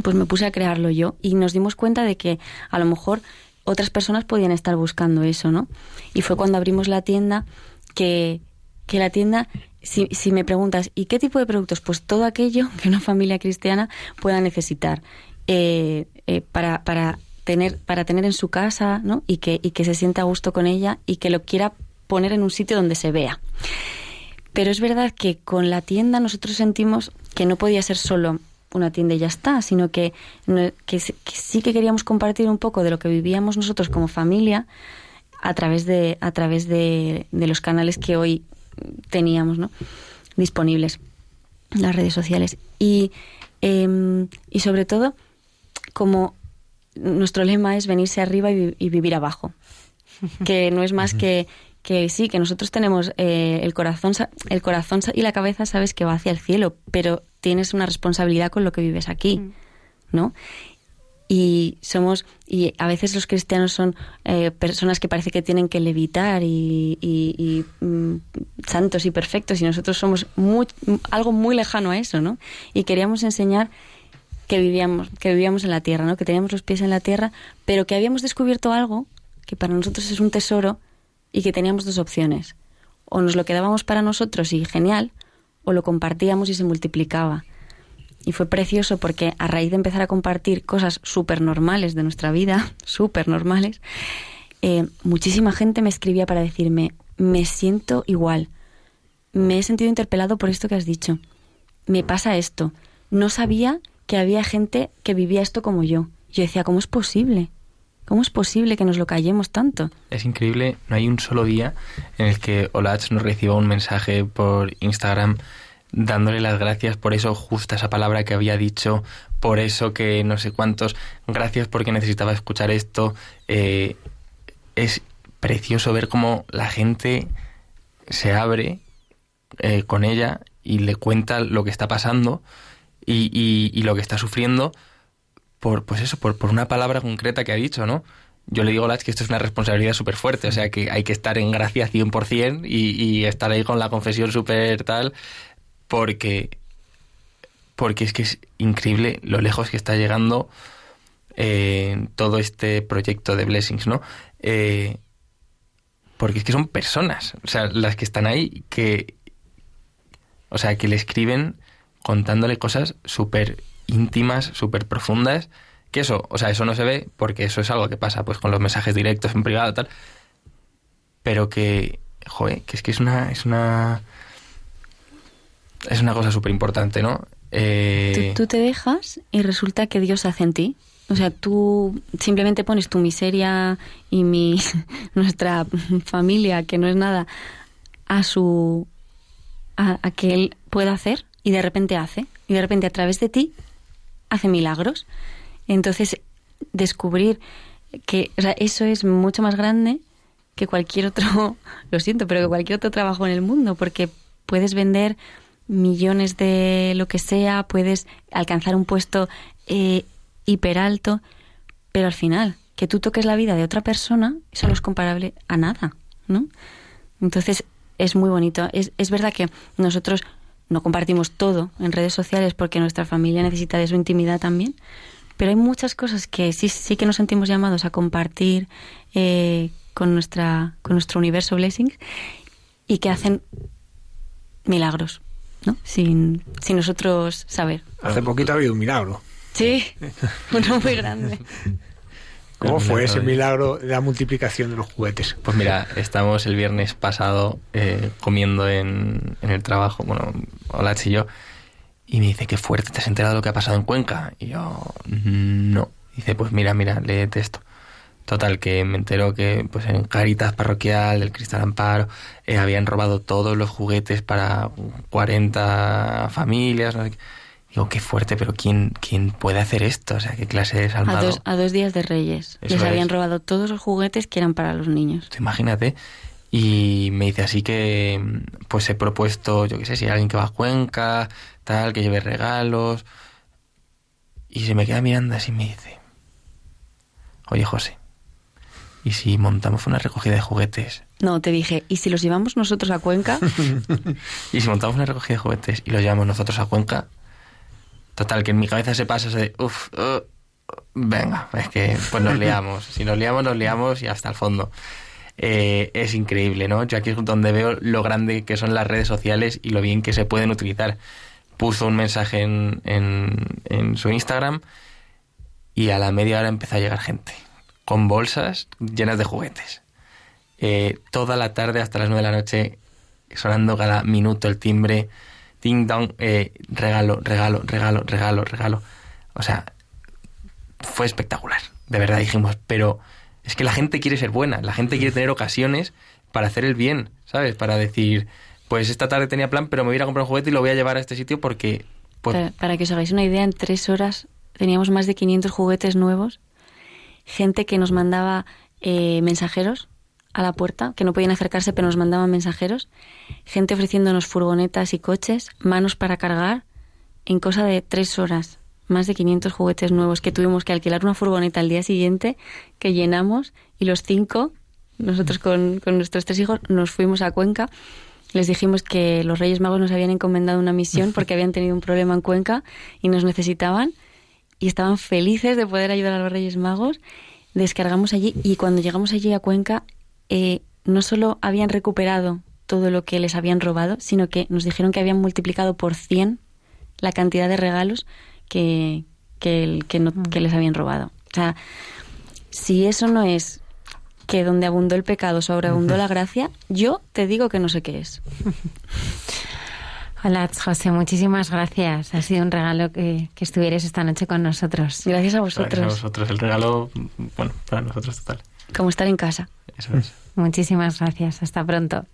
pues me puse a crearlo yo y nos dimos cuenta de que a lo mejor otras personas podían estar buscando eso, ¿no? Y fue cuando abrimos la tienda que, que la tienda, si, si me preguntas, ¿y qué tipo de productos? Pues todo aquello que una familia cristiana pueda necesitar eh, eh, para, para, tener, para tener en su casa, ¿no? Y que, y que se sienta a gusto con ella y que lo quiera poner en un sitio donde se vea. Pero es verdad que con la tienda nosotros sentimos que no podía ser solo una tienda y ya está, sino que, que, que sí que queríamos compartir un poco de lo que vivíamos nosotros como familia a través de, a través de, de los canales que hoy teníamos ¿no? disponibles, las redes sociales. Y, em, y sobre todo, como nuestro lema es venirse arriba y, vi- y vivir abajo que no es más que que sí, que nosotros tenemos eh, el corazón sa- el corazón sa- y la cabeza sabes que va hacia el cielo, pero tienes una responsabilidad con lo que vives aquí, ¿no? Y somos y a veces los cristianos son eh, personas que parece que tienen que levitar y, mm, santos y perfectos y nosotros somos muy- algo muy lejano a eso, ¿no? Y queríamos enseñar que vivíamos, que vivíamos en la tierra, ¿no? Que teníamos los pies en la tierra, pero que habíamos descubierto algo que para nosotros es un tesoro y que teníamos dos opciones. O nos lo quedábamos para nosotros y genial, o lo compartíamos y se multiplicaba. Y fue precioso porque a raíz de empezar a compartir cosas súper normales de nuestra vida, súper normales, eh, muchísima gente me escribía para decirme, me siento igual, me he sentido interpelado por esto que has dicho, me pasa esto, no sabía que había gente que vivía esto como yo. Yo decía, ¿cómo es posible? ¿Cómo es posible que nos lo callemos tanto? Es increíble, no hay un solo día en el que Olach no reciba un mensaje por Instagram dándole las gracias por eso, justa esa palabra que había dicho, por eso que no sé cuántos, gracias porque necesitaba escuchar esto. Eh, es precioso ver cómo la gente se abre eh, con ella y le cuenta lo que está pasando y, y- y lo que está sufriendo por, pues eso, por, por una palabra concreta que ha dicho, ¿no? yo le digo a Lach que esto es una responsabilidad súper fuerte, o sea que hay que estar en gracia 100% y, y estar ahí con la confesión súper tal, porque, porque es que es increíble lo lejos que está llegando eh, todo este proyecto de Blessings, ¿no? Eh, porque es que son personas, o sea, las que están ahí, que, o sea, que le escriben contándole cosas súper íntimas, súper profundas, que eso, o sea, eso no se ve porque eso es algo que pasa pues con los mensajes directos en privado tal, pero que, joder, que es que es una, es una, es una cosa súper importante, ¿no? Eh... Tú, te dejas y resulta que Dios hace en ti. O sea, tú simplemente pones tu miseria y mi nuestra familia, que no es nada, a su a, a, que él pueda hacer y de repente hace y de repente a través de ti hace milagros. Entonces descubrir que o sea, eso es mucho más grande que cualquier otro, lo siento, pero que cualquier otro trabajo en el mundo, porque puedes vender millones de lo que sea, puedes alcanzar un puesto eh, hiper alto, pero al final, que tú toques la vida de otra persona, eso no es comparable a nada, ¿no? Entonces, es muy bonito. Es, es verdad que nosotros no compartimos todo en redes sociales porque nuestra familia necesita de su intimidad también, pero hay muchas cosas que sí, sí que nos sentimos llamados a compartir eh, con, nuestra, con nuestro universo Blessings y que hacen milagros, ¿no? Sin, sin nosotros saber. Hace poquito ha habido un milagro. Sí, uno muy grande. ¿Cómo fue ese milagro de la multiplicación de los juguetes? Pues mira, estamos el viernes pasado eh, comiendo en, en, el trabajo, bueno, Olach y yo, y me dice, qué fuerte, ¿te has enterado de lo que ha pasado en Cuenca? Y yo, no. dice, pues mira, mira, léete esto. Total, que me entero que pues en Caritas Parroquial del Cristal Amparo eh, habían robado todos los juguetes para 40 familias. ¿no? Digo, qué fuerte, pero ¿quién, ¿quién puede hacer esto? O sea, ¿qué clase de salvado? A dos, a dos días de Reyes. Eso Les habían robado todos los juguetes que eran para los niños. Imagínate. Y me dice así que, pues he propuesto, yo qué sé, si hay alguien que va a Cuenca, tal, que lleve regalos. Y se me queda mirando así y me dice, oye José, ¿y si montamos una recogida de juguetes? No, te dije, ¿y si los llevamos nosotros a Cuenca? ¿Y si montamos una recogida de juguetes y los llevamos nosotros a Cuenca? Total, que en mi cabeza se pasa ese de, uff, uh, venga, es que pues nos liamos. Si nos liamos, nos liamos y hasta el fondo. Eh, es increíble, ¿no? Yo aquí es donde veo lo grande que son las redes sociales y lo bien que se pueden utilizar. Puso un mensaje en, en, en su Instagram y a la media hora empezó a llegar gente con bolsas llenas de juguetes. Eh, toda la tarde hasta las nueve de la noche sonando cada minuto el timbre ding dong, eh, regalo, regalo, regalo, regalo, regalo. O sea, fue espectacular. De verdad dijimos, pero es que la gente quiere ser buena, la gente quiere tener ocasiones para hacer el bien, ¿sabes? Para decir, pues esta tarde tenía plan, pero me voy a ir a comprar un juguete y lo voy a llevar a este sitio porque... Pues... Para, para que os hagáis una idea, en tres horas teníamos más de 500 juguetes nuevos, gente que nos mandaba eh, mensajeros a la puerta, que no podían acercarse, pero nos mandaban mensajeros, gente ofreciéndonos furgonetas y coches, manos para cargar, en cosa de tres horas, más de 500 juguetes nuevos que tuvimos que alquilar una furgoneta al día siguiente, que llenamos, y los cinco, nosotros con, con nuestros tres hijos, nos fuimos a Cuenca. Les dijimos que los Reyes Magos nos habían encomendado una misión porque habían tenido un problema en Cuenca y nos necesitaban y estaban felices de poder ayudar a los Reyes Magos. Descargamos allí y cuando llegamos allí a Cuenca eh, no solo habían recuperado todo lo que les habían robado, sino que nos dijeron que habían multiplicado por 100 la cantidad de regalos que, que, que, no, que les habían robado. O sea, si eso no es que donde abundó el pecado sobreabundó la gracia, yo te digo que no sé qué es. Hola, José, muchísimas gracias. Ha sido un regalo que, que estuvieras esta noche con nosotros. Gracias a vosotros. Gracias a vosotros. El regalo, bueno, para nosotros total. Como estar en casa. Eso es. Muchísimas gracias. Hasta pronto.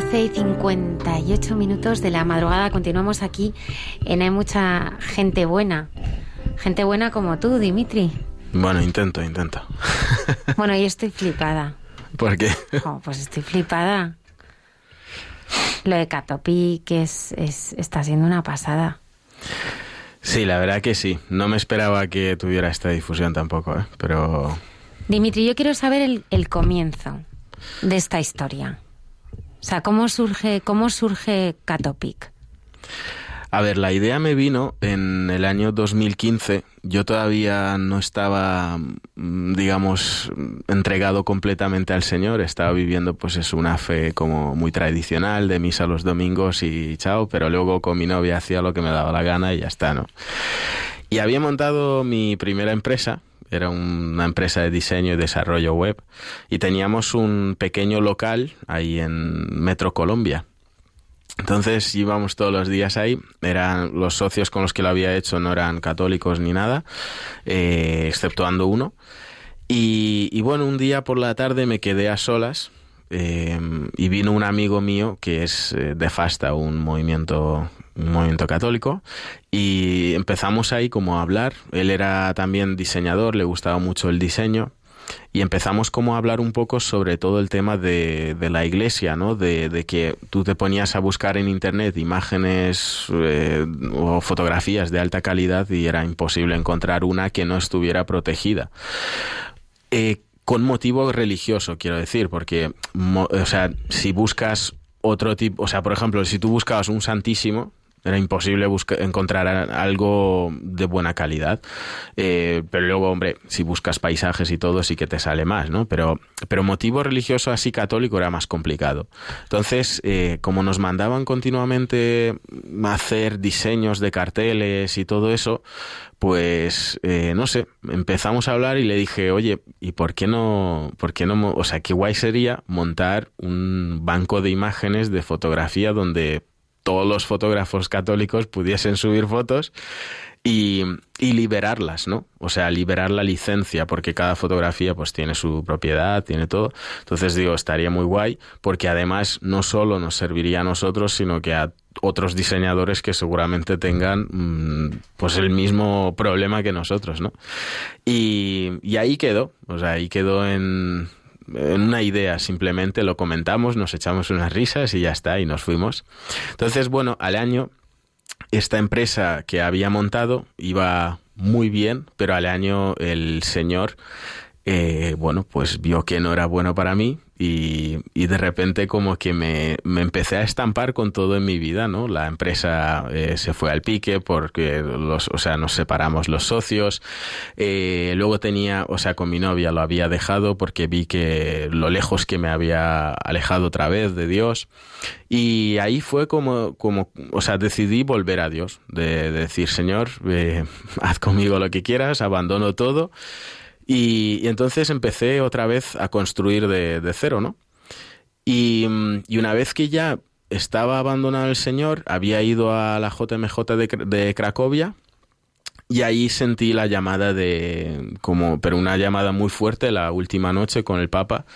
12 y 58 minutos de la madrugada. Continuamos aquí en Hay mucha gente buena. Gente buena como tú, Dimitri. Bueno, intento, intento. Bueno, yo estoy flipada. ¿Por qué? Oh, pues estoy flipada. Lo de Catopic es, es, está siendo una pasada. Sí, la verdad que sí. No me esperaba que tuviera esta difusión tampoco, ¿eh? pero Dimitri, yo quiero saber el, el comienzo de esta historia. O sea, ¿cómo surge, cómo surge Catopic? A ver, la idea me vino en el año 2015. Yo todavía no estaba, mm, digamos, entregado completamente al Señor. Estaba viviendo, pues, es una fe como muy tradicional, de misa los domingos y chao. Pero luego con mi novia hacía lo que me daba la gana y ya está, ¿no? Y había montado mi primera empresa. Era una empresa de diseño y desarrollo web. Y teníamos un pequeño local ahí en Metro Colombia. Entonces íbamos todos los días ahí. Eran los socios con los que lo había hecho no eran católicos ni nada, eh, exceptuando uno. Y, bueno, un día por la tarde me quedé a solas eh, y vino un amigo mío que es eh, de Fasta, un movimiento un movimiento católico y empezamos ahí como a hablar. Él era también diseñador, le gustaba mucho el diseño y empezamos como a hablar un poco sobre todo el tema de, de la iglesia, ¿no? De, de, que tú te ponías a buscar en internet imágenes eh, o fotografías de alta calidad y era imposible encontrar una que no estuviera protegida. Eh, con motivo religioso, quiero decir, porque, o sea, si buscas otro tipo, o sea, por ejemplo, si tú buscabas un santísimo, era imposible buscar, encontrar algo de buena calidad. Eh, pero luego, hombre, si buscas paisajes y todo, sí que te sale más, ¿no? Pero, pero motivo religioso así católico era más complicado. Entonces, eh, como nos mandaban continuamente hacer diseños de carteles y todo eso, pues eh, no sé, empezamos a hablar y le dije, oye, ¿y por qué no, por qué no, o sea, qué guay sería montar un banco de imágenes de fotografía donde todos los fotógrafos católicos pudiesen subir fotos y, liberarlas, ¿no? O sea, liberar la licencia, porque cada fotografía pues tiene su propiedad, tiene todo. Entonces digo, estaría muy guay, porque además no solo nos serviría a nosotros, sino que a otros diseñadores que seguramente tengan mmm, pues el mismo problema que nosotros, ¿no? Y, y ahí quedó, o sea, ahí quedó en, en una idea, simplemente lo comentamos, nos echamos unas risas y ya está, y nos fuimos. Entonces, bueno, al año, esta empresa que había montado iba muy bien, pero al año el señor, eh, bueno, pues vio que no era bueno para mí y, y, de repente como que me, me, empecé a estampar con todo en mi vida, ¿no? La empresa eh, se fue al pique porque los, o sea, nos separamos los socios. Eh, luego tenía, o sea, con mi novia lo había dejado porque vi que lo lejos que me había alejado otra vez de Dios. Y ahí fue como, como o sea, decidí volver a Dios, de, de decir, Señor, eh, haz conmigo lo que quieras, abandono todo. Y, entonces empecé otra vez a construir de, cero, ¿no? Y, y, una vez que ya estaba abandonado el Señor, había ido a la JMJ de, de, Cracovia y ahí sentí la llamada de, como, pero una llamada muy fuerte la última noche con el Papa,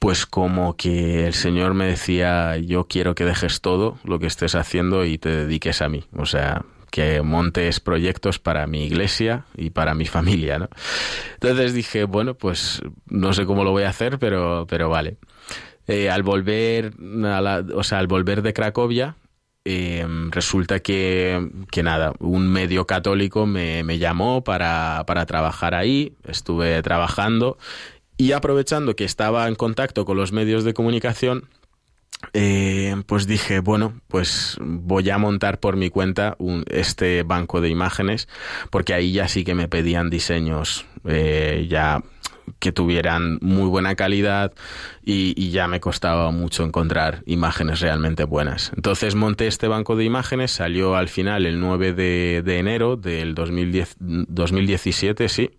pues como que el Señor me decía, yo quiero que dejes todo lo que estés haciendo y te dediques a mí. O sea, que montes proyectos para mi iglesia y para mi familia, ¿no? Entonces dije, bueno, pues no sé cómo lo voy a hacer, pero, pero vale. Eh, al volver, a la, o sea, al volver de Cracovia, eh, resulta que, que, nada, un medio católico me, me llamó para, para trabajar ahí, estuve trabajando y aprovechando que estaba en contacto con los medios de comunicación, eh, pues dije, bueno, pues voy a montar por mi cuenta un, este banco de imágenes, porque ahí ya sí que me pedían diseños eh, ya que tuvieran muy buena calidad y, ya me costaba mucho encontrar imágenes realmente buenas. Entonces monté este banco de imágenes, salió al final el 9 de, de enero del 2010, 2017, sí.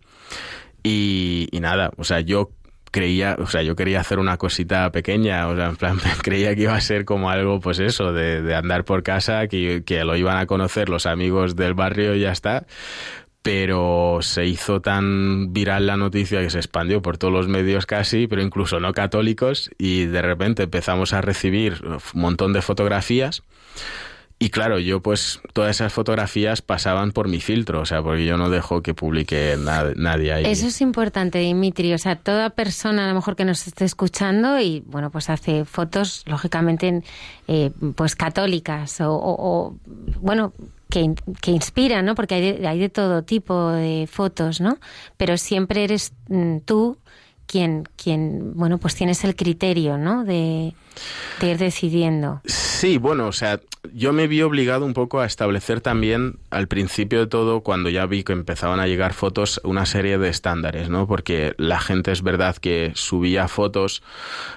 Y, y nada, o sea, yo creía, o sea, yo quería hacer una cosita pequeña, o sea, en plan, creía que iba a ser como algo, pues eso, de, de andar por casa, que, que, lo iban a conocer los amigos del barrio y ya está. pero se hizo tan viral la noticia que se expandió por todos los medios casi, pero incluso no católicos, y de repente empezamos a recibir un montón de fotografías. Y claro, yo pues todas esas fotografías pasaban por mi filtro, o sea, porque yo no dejo que publique nadie ahí. Eso es importante, Dimitri. O sea, toda persona a lo mejor que nos esté escuchando y bueno, pues hace fotos, lógicamente, eh, pues católicas o, bueno, que, que inspiran, ¿no? Porque hay de, hay de todo tipo de fotos, ¿no? Pero siempre eres mm, tú quien, quien, bueno, pues tienes el criterio, ¿no? De, ir decidiendo. Sí, bueno, o sea, yo me vi obligado un poco a establecer también al principio de todo, cuando ya vi que empezaban a llegar fotos, una serie de estándares, ¿no? Porque la gente es verdad que subía fotos,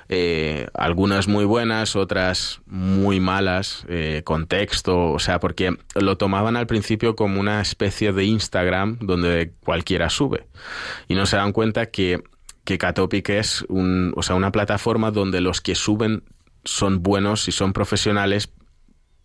eh, algunas muy buenas, otras muy malas, eh, con texto, o sea, porque lo tomaban al principio como una especie de Instagram donde cualquiera sube. Y no se dan cuenta que que Catopic es un, o sea, una plataforma donde los que suben son buenos y son profesionales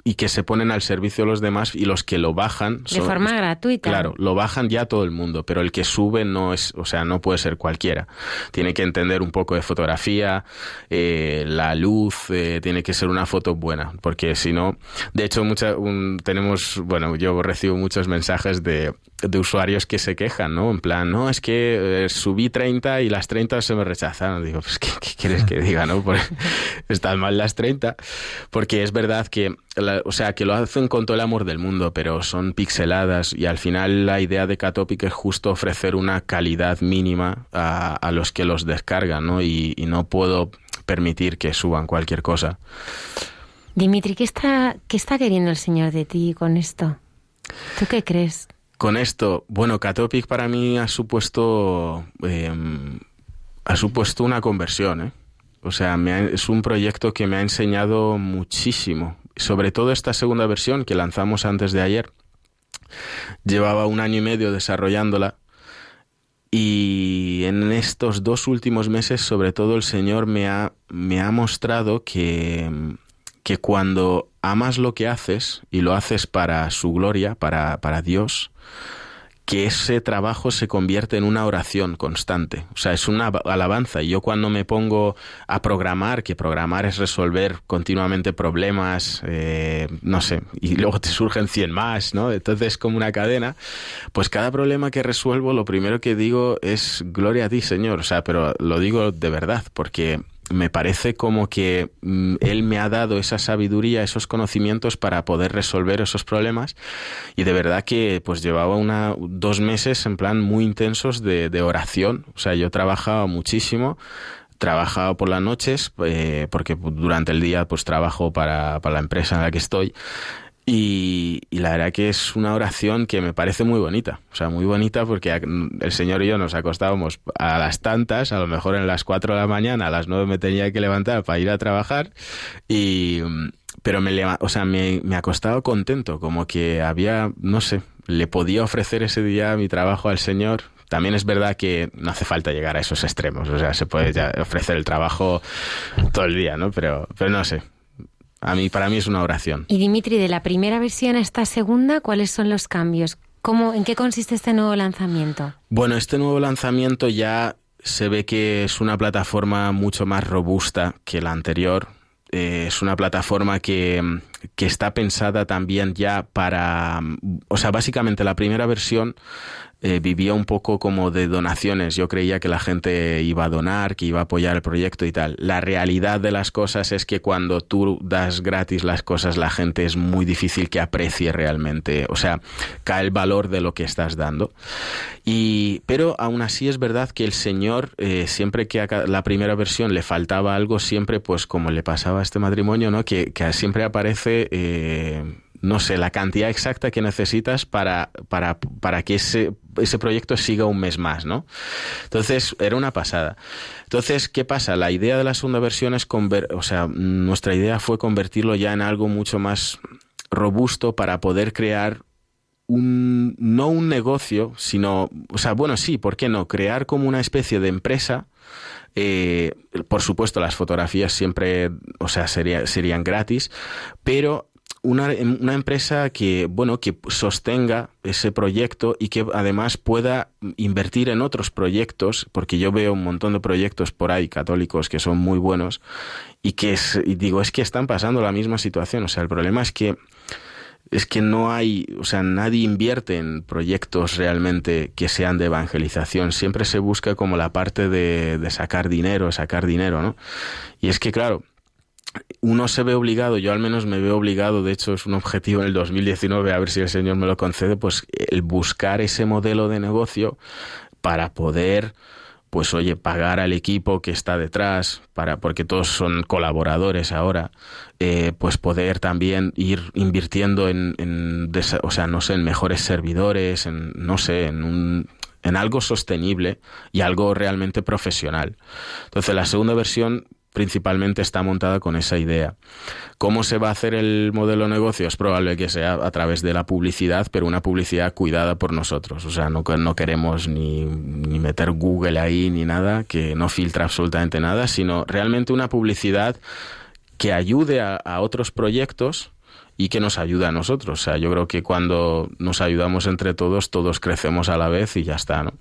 y que se ponen al servicio de los demás y los que lo bajan de forma gratuita. Claro, lo bajan ya todo el mundo, pero el que sube no es, o sea, no puede ser cualquiera. Tiene que entender un poco de fotografía, eh, la luz, eh, tiene que ser una foto buena, porque si no, de hecho, mucha, tenemos, bueno, yo recibo muchos mensajes de, de usuarios que se quejan, ¿no? En plan, no, es que eh, subí 30 y las 30 se me rechazan. Digo, pues, ¿qué, quieres que diga, no? están mal las 30. Porque es verdad que, o sea, que lo hacen con todo el amor del mundo, pero son pixeladas y al final la idea de Catopic es justo ofrecer una calidad mínima a, a los que los descargan, ¿no? Y, y no puedo permitir que suban cualquier cosa. Dimitri, ¿qué está, ¿qué está queriendo el Señor de ti con esto? ¿Tú qué crees? con esto, bueno, Catopic para mí ha supuesto em, ha supuesto una conversión, ¿eh? O sea, es un proyecto que me ha enseñado muchísimo, sobre todo esta segunda versión que lanzamos antes de ayer. Llevaba un año y medio desarrollándola y en estos dos últimos meses, sobre todo, el Señor me ha, me ha mostrado que, que cuando amas lo que haces y lo haces para su gloria, para, para Dios, que ese trabajo se convierte en una oración constante. O sea, es una alabanza. Y yo cuando me pongo a programar, que programar es resolver continuamente problemas, eh, no sé, y luego te surgen 100 más, ¿no? Entonces es como una cadena. Pues cada problema que resuelvo, lo primero que digo es gloria a ti, Señor. O sea, pero lo digo de verdad, porque me parece como que mm, él me ha dado esa sabiduría, esos conocimientos para poder resolver esos problemas. Y de verdad que pues llevaba una dos meses en plan muy intensos de, de oración, o sea yo trabajaba muchísimo. Trabajaba por las noches eh, porque durante el día pues trabajo para, para la empresa en la que estoy y, la verdad que es una oración que me parece muy bonita. O sea, muy bonita porque el Señor y yo nos acostábamos a las tantas, a lo mejor en las 4 de la mañana, a las 9 me tenía que levantar para ir a trabajar. Y, pero me, o sea, me, me acostaba contento, como que había, no sé, le podía ofrecer ese día mi trabajo al Señor. También es verdad que no hace falta llegar a esos extremos, o sea, se puede ya ofrecer el trabajo todo el día, ¿no? Pero, pero no sé, a mí, para mí es una oración. Y Dimitri, de la primera versión a esta segunda, ¿cuáles son los cambios? ¿Cómo, ¿En qué consiste este nuevo lanzamiento? Bueno, este nuevo lanzamiento ya se ve que es una plataforma mucho más robusta que la anterior. Eh, es una plataforma que, que está pensada también ya para... O sea, básicamente la primera versión eh, vivía un poco como de donaciones. Yo creía que la gente iba a donar, que iba a apoyar el proyecto y tal. La realidad de las cosas es que cuando tú das gratis las cosas, la gente es muy difícil que aprecie realmente. O sea, cae el valor de lo que estás dando. Y, pero aún así es verdad que el Señor, eh, siempre que a la primera versión le faltaba algo, siempre, pues como le pasaba a este matrimonio, ¿no? Que, que siempre aparece. Eh, no sé, la cantidad exacta que necesitas para, para, para que ese, ese proyecto siga un mes más, ¿no? Entonces, era una pasada. Entonces, ¿qué pasa? La idea de la segunda versión es, conver o sea, nuestra idea fue convertirlo ya en algo mucho más robusto para poder crear un, no un negocio, sino, o sea, bueno, sí, ¿por qué no? Crear como una especie de empresa eh, por supuesto, las fotografías siempre, o sea, sería, serían gratis, pero una, una, empresa que, bueno, que sostenga ese proyecto y que además pueda invertir en otros proyectos, porque yo veo un montón de proyectos por ahí católicos que son muy buenos y que es, y digo, es que están pasando la misma situación. O sea, el problema es que es que no hay, o sea, nadie invierte en proyectos realmente que sean de evangelización. Siempre se busca como la parte de, de sacar dinero, sacar dinero, ¿no? Y es que, claro, uno se ve obligado, yo al menos me veo obligado, de hecho es un objetivo en el 2019, a ver si el Señor me lo concede, pues el buscar ese modelo de negocio para poder pues oye, pagar al equipo que está detrás, para, porque todos son colaboradores ahora, eh, pues poder también ir invirtiendo en, en, o sea, no sé, en mejores servidores, en, no sé, en un, en algo sostenible y algo realmente profesional. Entonces, la segunda versión principalmente está montada con esa idea. ¿Cómo se va a hacer el modelo de negocio? Es probable que sea a través de la publicidad, pero una publicidad cuidada por nosotros. O sea, no, no queremos ni, meter Google ahí ni nada, que no filtra absolutamente nada, sino realmente una publicidad que ayude a, otros proyectos y que nos ayude a nosotros. O sea, yo creo que cuando nos ayudamos entre todos, todos crecemos a la vez y ya está, ¿no?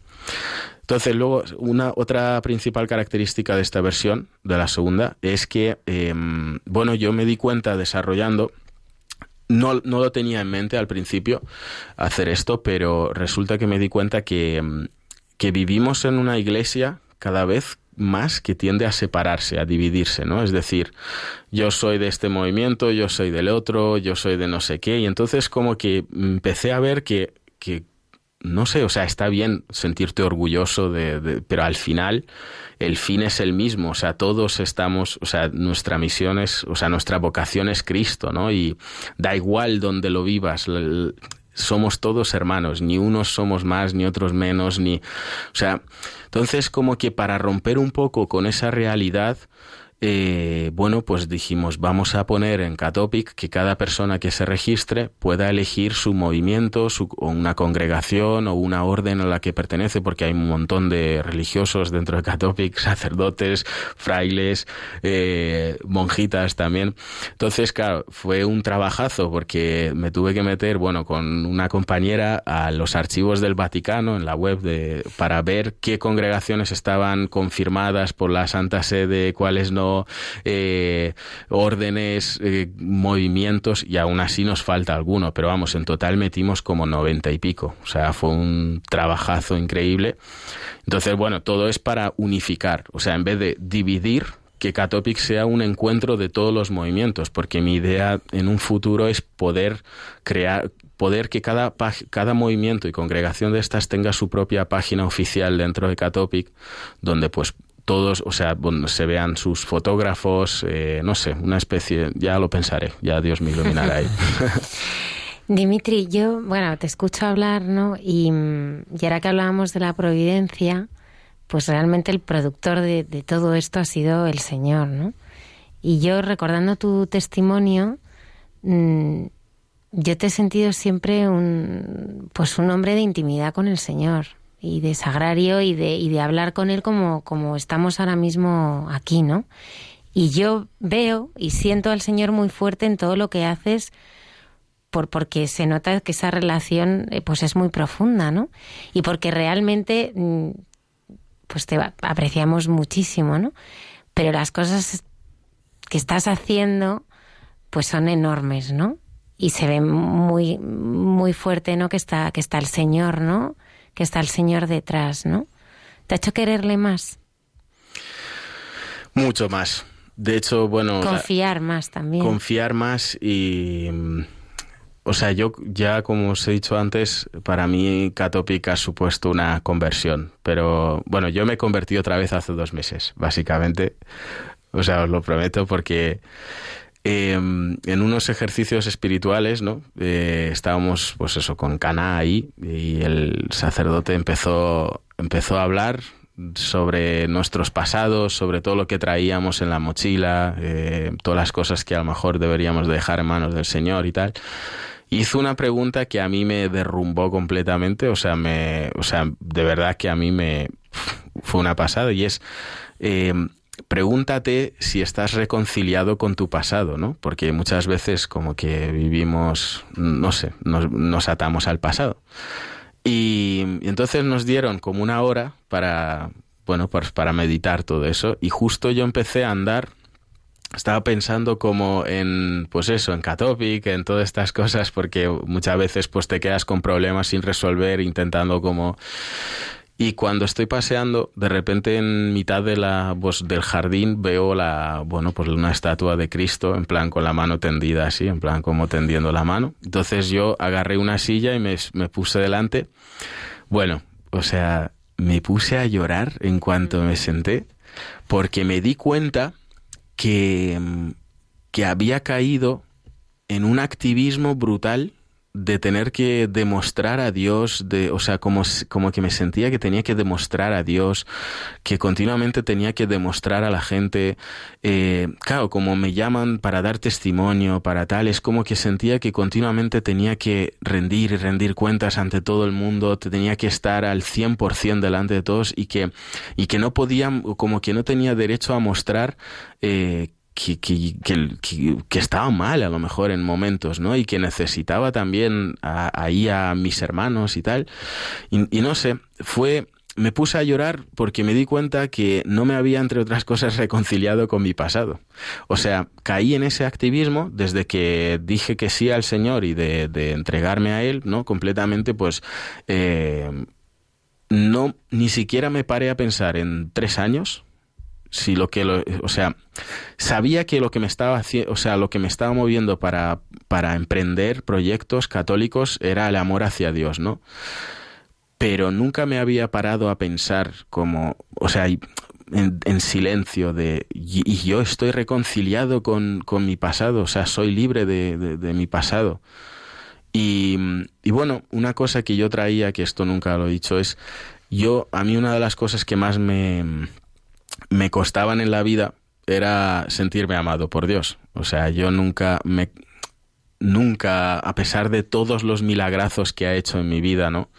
Entonces, luego, una otra principal característica de esta versión, de la segunda, es que, em, bueno, yo me di cuenta desarrollando no, no, lo tenía en mente al principio hacer esto, pero resulta que me di cuenta que, em, que, vivimos en una iglesia cada vez más que tiende a separarse, a dividirse, ¿no? Es decir, yo soy de este movimiento, yo soy del otro, yo soy de no sé qué, y entonces como que empecé a ver que, que no sé, o sea, está bien sentirte orgulloso de, pero al final el fin es el mismo, o sea, todos estamos, o sea, nuestra misión es, o sea, nuestra vocación es Cristo, ¿no? Y da igual donde lo vivas, somos todos hermanos, ni unos somos más, ni otros menos, ni, o sea, entonces como que para romper un poco con esa realidad, eh, bueno, pues dijimos, vamos a poner en Catopic que cada persona que se registre pueda elegir su movimiento, su, o una congregación o una orden a la que pertenece, porque hay un montón de religiosos dentro de Catopic, sacerdotes, frailes, eh, monjitas también. Entonces, claro, fue un trabajazo porque me tuve que meter, bueno, con una compañera a los archivos del Vaticano en la web de, para ver qué congregaciones estaban confirmadas por la Santa Sede, cuáles no eh, órdenes, eh, movimientos y aún así nos falta alguno, pero vamos, en total metimos como noventa y pico, o sea, fue un trabajazo increíble. Entonces, bueno, todo es para unificar, o sea, en vez de dividir, que Catopic sea un encuentro de todos los movimientos, porque mi idea en un futuro es poder crear, poder que cada, cada movimiento y congregación de estas tenga su propia página oficial dentro de Catopic, donde pues todos, o sea, se vean sus fotógrafos, eh, no sé, una especie, ya lo pensaré, ya Dios me iluminará ahí. Dimitri, yo, bueno, te escucho hablar, ¿no? Y, y, ahora que hablábamos de la providencia, pues realmente el productor de, de, todo esto ha sido el Señor, ¿no? Y yo, recordando tu testimonio, mmm, yo te he sentido siempre un, pues un hombre de intimidad con el Señor y de sagrario y de, y de hablar con él como, como estamos ahora mismo aquí, ¿no? Y yo veo y siento al Señor muy fuerte en todo lo que haces por, porque se nota que esa relación eh, pues es muy profunda, ¿no? Y porque realmente mm, pues te apreciamos muchísimo, ¿no? Pero las cosas que estás haciendo pues son enormes, ¿no? Y se ve muy muy fuerte, ¿no? Que está que está el Señor, ¿no? Que está el Señor detrás, ¿no? ¿Te ha hecho quererle más? Mucho más. De hecho, bueno... Confiar más también. Confiar más y... O sea, yo ya como os he dicho antes, para mí Catopic ha supuesto una conversión. Pero bueno, yo me he convertido otra vez hace dos meses, básicamente. O sea, os lo prometo porque Em, en unos ejercicios espirituales, ¿no? Eh, estábamos, pues eso, con Cana ahí y el sacerdote empezó, empezó a hablar sobre nuestros pasados, sobre todo lo que traíamos en la mochila, eh, todas las cosas que a lo mejor deberíamos dejar en manos del Señor y tal. Hizo una pregunta que a mí me derrumbó completamente, o sea, me, o sea, de verdad que a mí me fue una pasada y es, eh, pregúntate si estás reconciliado con tu pasado, ¿no? Porque muchas veces como que vivimos, no sé, nos, atamos al pasado. Y, y entonces nos dieron como una hora para, bueno, pues para meditar todo eso. Y justo yo empecé a andar estaba pensando como en, pues eso, en Catopic, en todas estas cosas, porque muchas veces pues te quedas con problemas sin resolver, intentando como... Y cuando estoy paseando, de repente en mitad de la, pues, del jardín veo la, bueno, pues una estatua de Cristo, en plan con la mano tendida así, en plan como tendiendo la mano. Entonces yo agarré una silla y me, me puse delante. Bueno, o sea, me puse a llorar en cuanto me senté, porque me di cuenta que, que había caído en un activismo brutal de tener que demostrar a Dios, de, o sea, como, como que me sentía que tenía que demostrar a Dios, que continuamente tenía que demostrar a la gente, eh, claro, como me llaman para dar testimonio, para tal, es como que sentía que continuamente tenía que rendir y rendir cuentas ante todo el mundo, tenía que estar al 100% delante de todos y que, y que no podía, como que no tenía derecho a mostrar eh, que, estaba mal a lo mejor en momentos, ¿no? Y que necesitaba también ahí a, mis hermanos y tal. Y, no sé, fue me puse a llorar porque me di cuenta que no me había, entre otras cosas, reconciliado con mi pasado. O sea, caí en ese activismo desde que dije que sí al Señor y de, de entregarme a Él, ¿no? Completamente, pues, eh, no, ni siquiera me paré a pensar en tres años, si lo que lo, o sea sabía que lo que me estaba o sea lo que me estaba moviendo para para emprender proyectos católicos era el amor hacia Dios no pero nunca me había parado a pensar como o sea en, silencio de y, yo estoy reconciliado con, con, mi pasado o sea soy libre de, de, mi pasado. Y, y bueno una cosa que yo traía que esto nunca lo he dicho es yo a mí una de las cosas que más me me costaban en la vida era sentirme amado por Dios. O sea, yo nunca me nunca, a pesar de todos los milagrazos que ha hecho en mi vida, ¿no?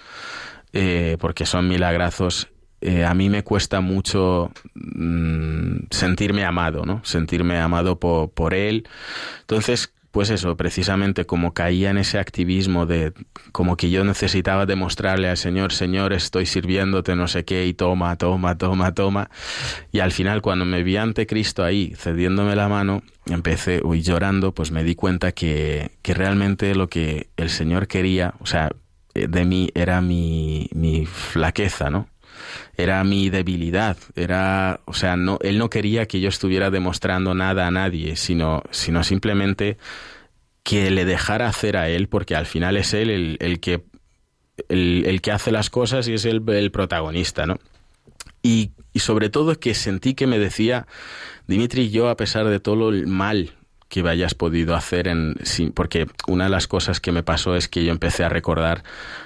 Eh, porque son milagrazos, eh, a mí me cuesta mucho mm, sentirme amado, ¿no? Sentirme amado por, por Él. Entonces, pues eso, precisamente como caía en ese activismo de como que yo necesitaba demostrarle al Señor, Señor, estoy sirviéndote no sé qué y toma, toma, toma, toma. Y al final cuando me vi ante Cristo ahí cediéndome la mano, empecé, uy, llorando, pues me di cuenta que, que realmente lo que el Señor quería, o sea, eh, de mí era mi, mi flaqueza, ¿no? Era mi debilidad, era, o sea, no, él no quería que yo estuviera demostrando nada a nadie, sino, sino simplemente que le dejara hacer a él, porque al final es él el, el que, el, el, que hace las cosas y es el, el protagonista, ¿no? Y, y sobre todo que sentí que me decía, Dimitri, yo a pesar de todo el mal que me hayas podido hacer en porque una de las cosas que me pasó es que yo empecé a recordar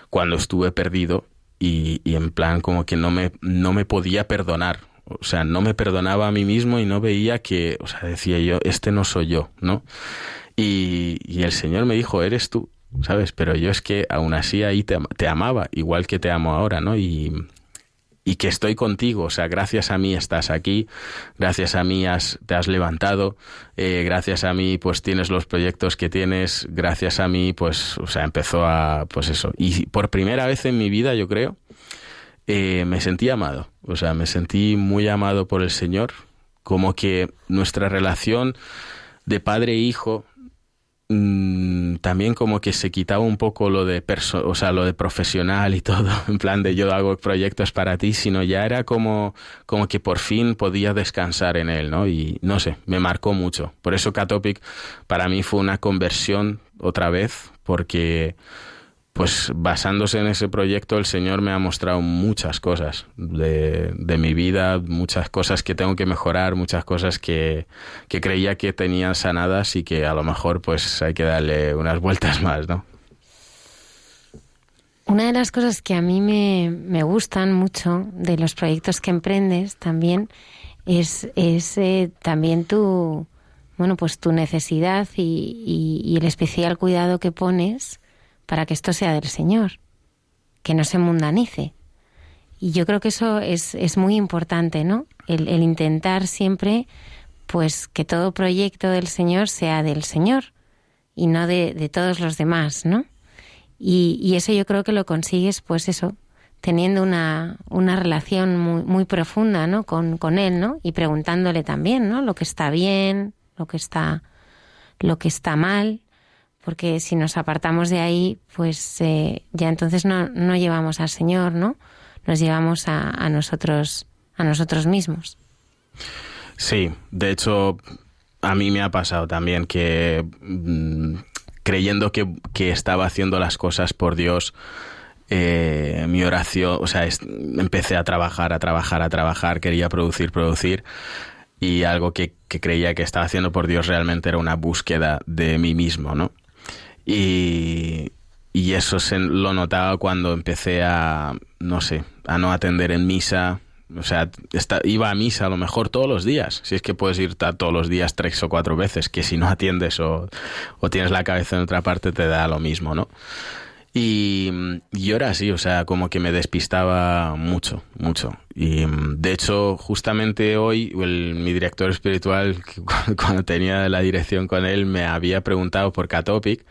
cuando estuve perdido y, en plan como que no me, no me podía perdonar. O sea, no me perdonaba a mí mismo y no veía que, o sea, decía yo, este no soy yo, ¿no? Y, y el Señor me dijo, eres tú, ¿sabes? Pero yo es que aún así ahí te, te amaba, igual que te amo ahora, ¿no? Y, y que estoy contigo, o sea, gracias a mí estás aquí, gracias a mí has, te has levantado, eh, gracias a mí pues tienes los proyectos que tienes, gracias a mí pues, o sea, empezó a, pues eso, y por primera vez en mi vida yo creo, eh, me sentí amado, o sea, me sentí muy amado por el Señor, como que nuestra relación de padre e hijo Mm, también como que se quitaba un poco lo de o sea, lo de profesional y todo, en plan de yo hago proyectos para ti, sino ya era como, como que por fin podía descansar en él, ¿no? Y no sé, me marcó mucho. Por eso Catopic para mí fue una conversión otra vez, porque pues basándose en ese proyecto el Señor me ha mostrado muchas cosas de, de, mi vida, muchas cosas que tengo que mejorar, muchas cosas que, que creía que tenía sanadas y que a lo mejor pues hay que darle unas vueltas más, ¿no? Una de las cosas que a mí me, me gustan mucho de los proyectos que emprendes también es, es eh, también tu, bueno, pues tu necesidad y, y el especial cuidado que pones para que esto sea del Señor, que no se mundanice. Y yo creo que eso es, es muy importante, ¿no? El, intentar siempre, pues, que todo proyecto del Señor sea del Señor y no de, de todos los demás, ¿no? Y, y, eso yo creo que lo consigues, pues eso, teniendo una, una relación muy, muy profunda, ¿no? Con, con él, ¿no? Y preguntándole también, ¿no? Lo que está bien, lo que está, lo que está mal, porque si nos apartamos de ahí, pues eh, ya entonces no, no llevamos al Señor, ¿no? Nos llevamos a, nosotros, a nosotros mismos. Sí, de hecho, a mí me ha pasado también que mmm, creyendo que, que, estaba haciendo las cosas por Dios, eh, mi oración, o sea, empecé a trabajar, a trabajar, a trabajar, quería producir, producir. Y algo que, creía que estaba haciendo por Dios realmente era una búsqueda de mí mismo, ¿no? Y, y eso se, lo notaba cuando empecé a, no sé, a no atender en misa, o sea, iba a misa a lo mejor todos los días. Si es que puedes ir todos los días tres o cuatro veces, que si no atiendes o tienes la cabeza en otra parte te da lo mismo, ¿no? Y, y ahora sí, o sea, como que me despistaba mucho, mucho. Y de hecho, justamente hoy, mi director espiritual, cuando tenía la dirección con él, me había preguntado por Catopic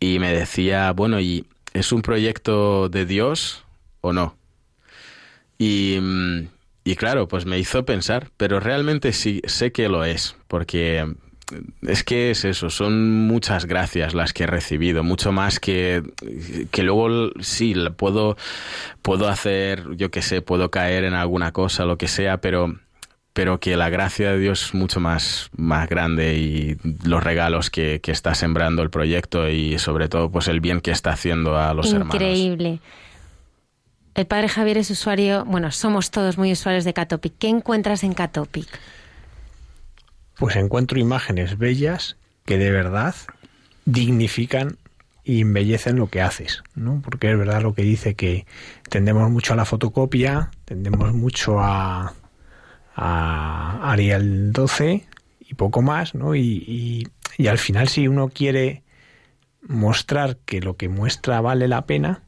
y me decía, bueno, ¿y es un proyecto de Dios o no? Y, y claro, pues me hizo pensar, pero realmente sí sé que lo es, porque es que es eso, son muchas gracias las que he recibido, mucho más que, que luego sí, puedo, puedo hacer, yo qué sé, puedo caer en alguna cosa, lo que sea, pero, pero que la gracia de Dios es mucho más, más grande y los regalos que, que está sembrando el proyecto y sobre todo pues el bien que está haciendo a los hermanos. Increíble. El padre Javier es usuario, bueno, somos todos muy usuarios de Catopic. ¿Qué encuentras en Catopic? Pues encuentro imágenes bellas que de verdad dignifican y embellecen lo que haces, ¿no? Porque es verdad lo que dice que tendemos mucho a la fotocopia, tendemos mucho a, a Arial 12 y poco más, ¿no? Y, y, y al final si uno quiere mostrar que lo que muestra vale la pena,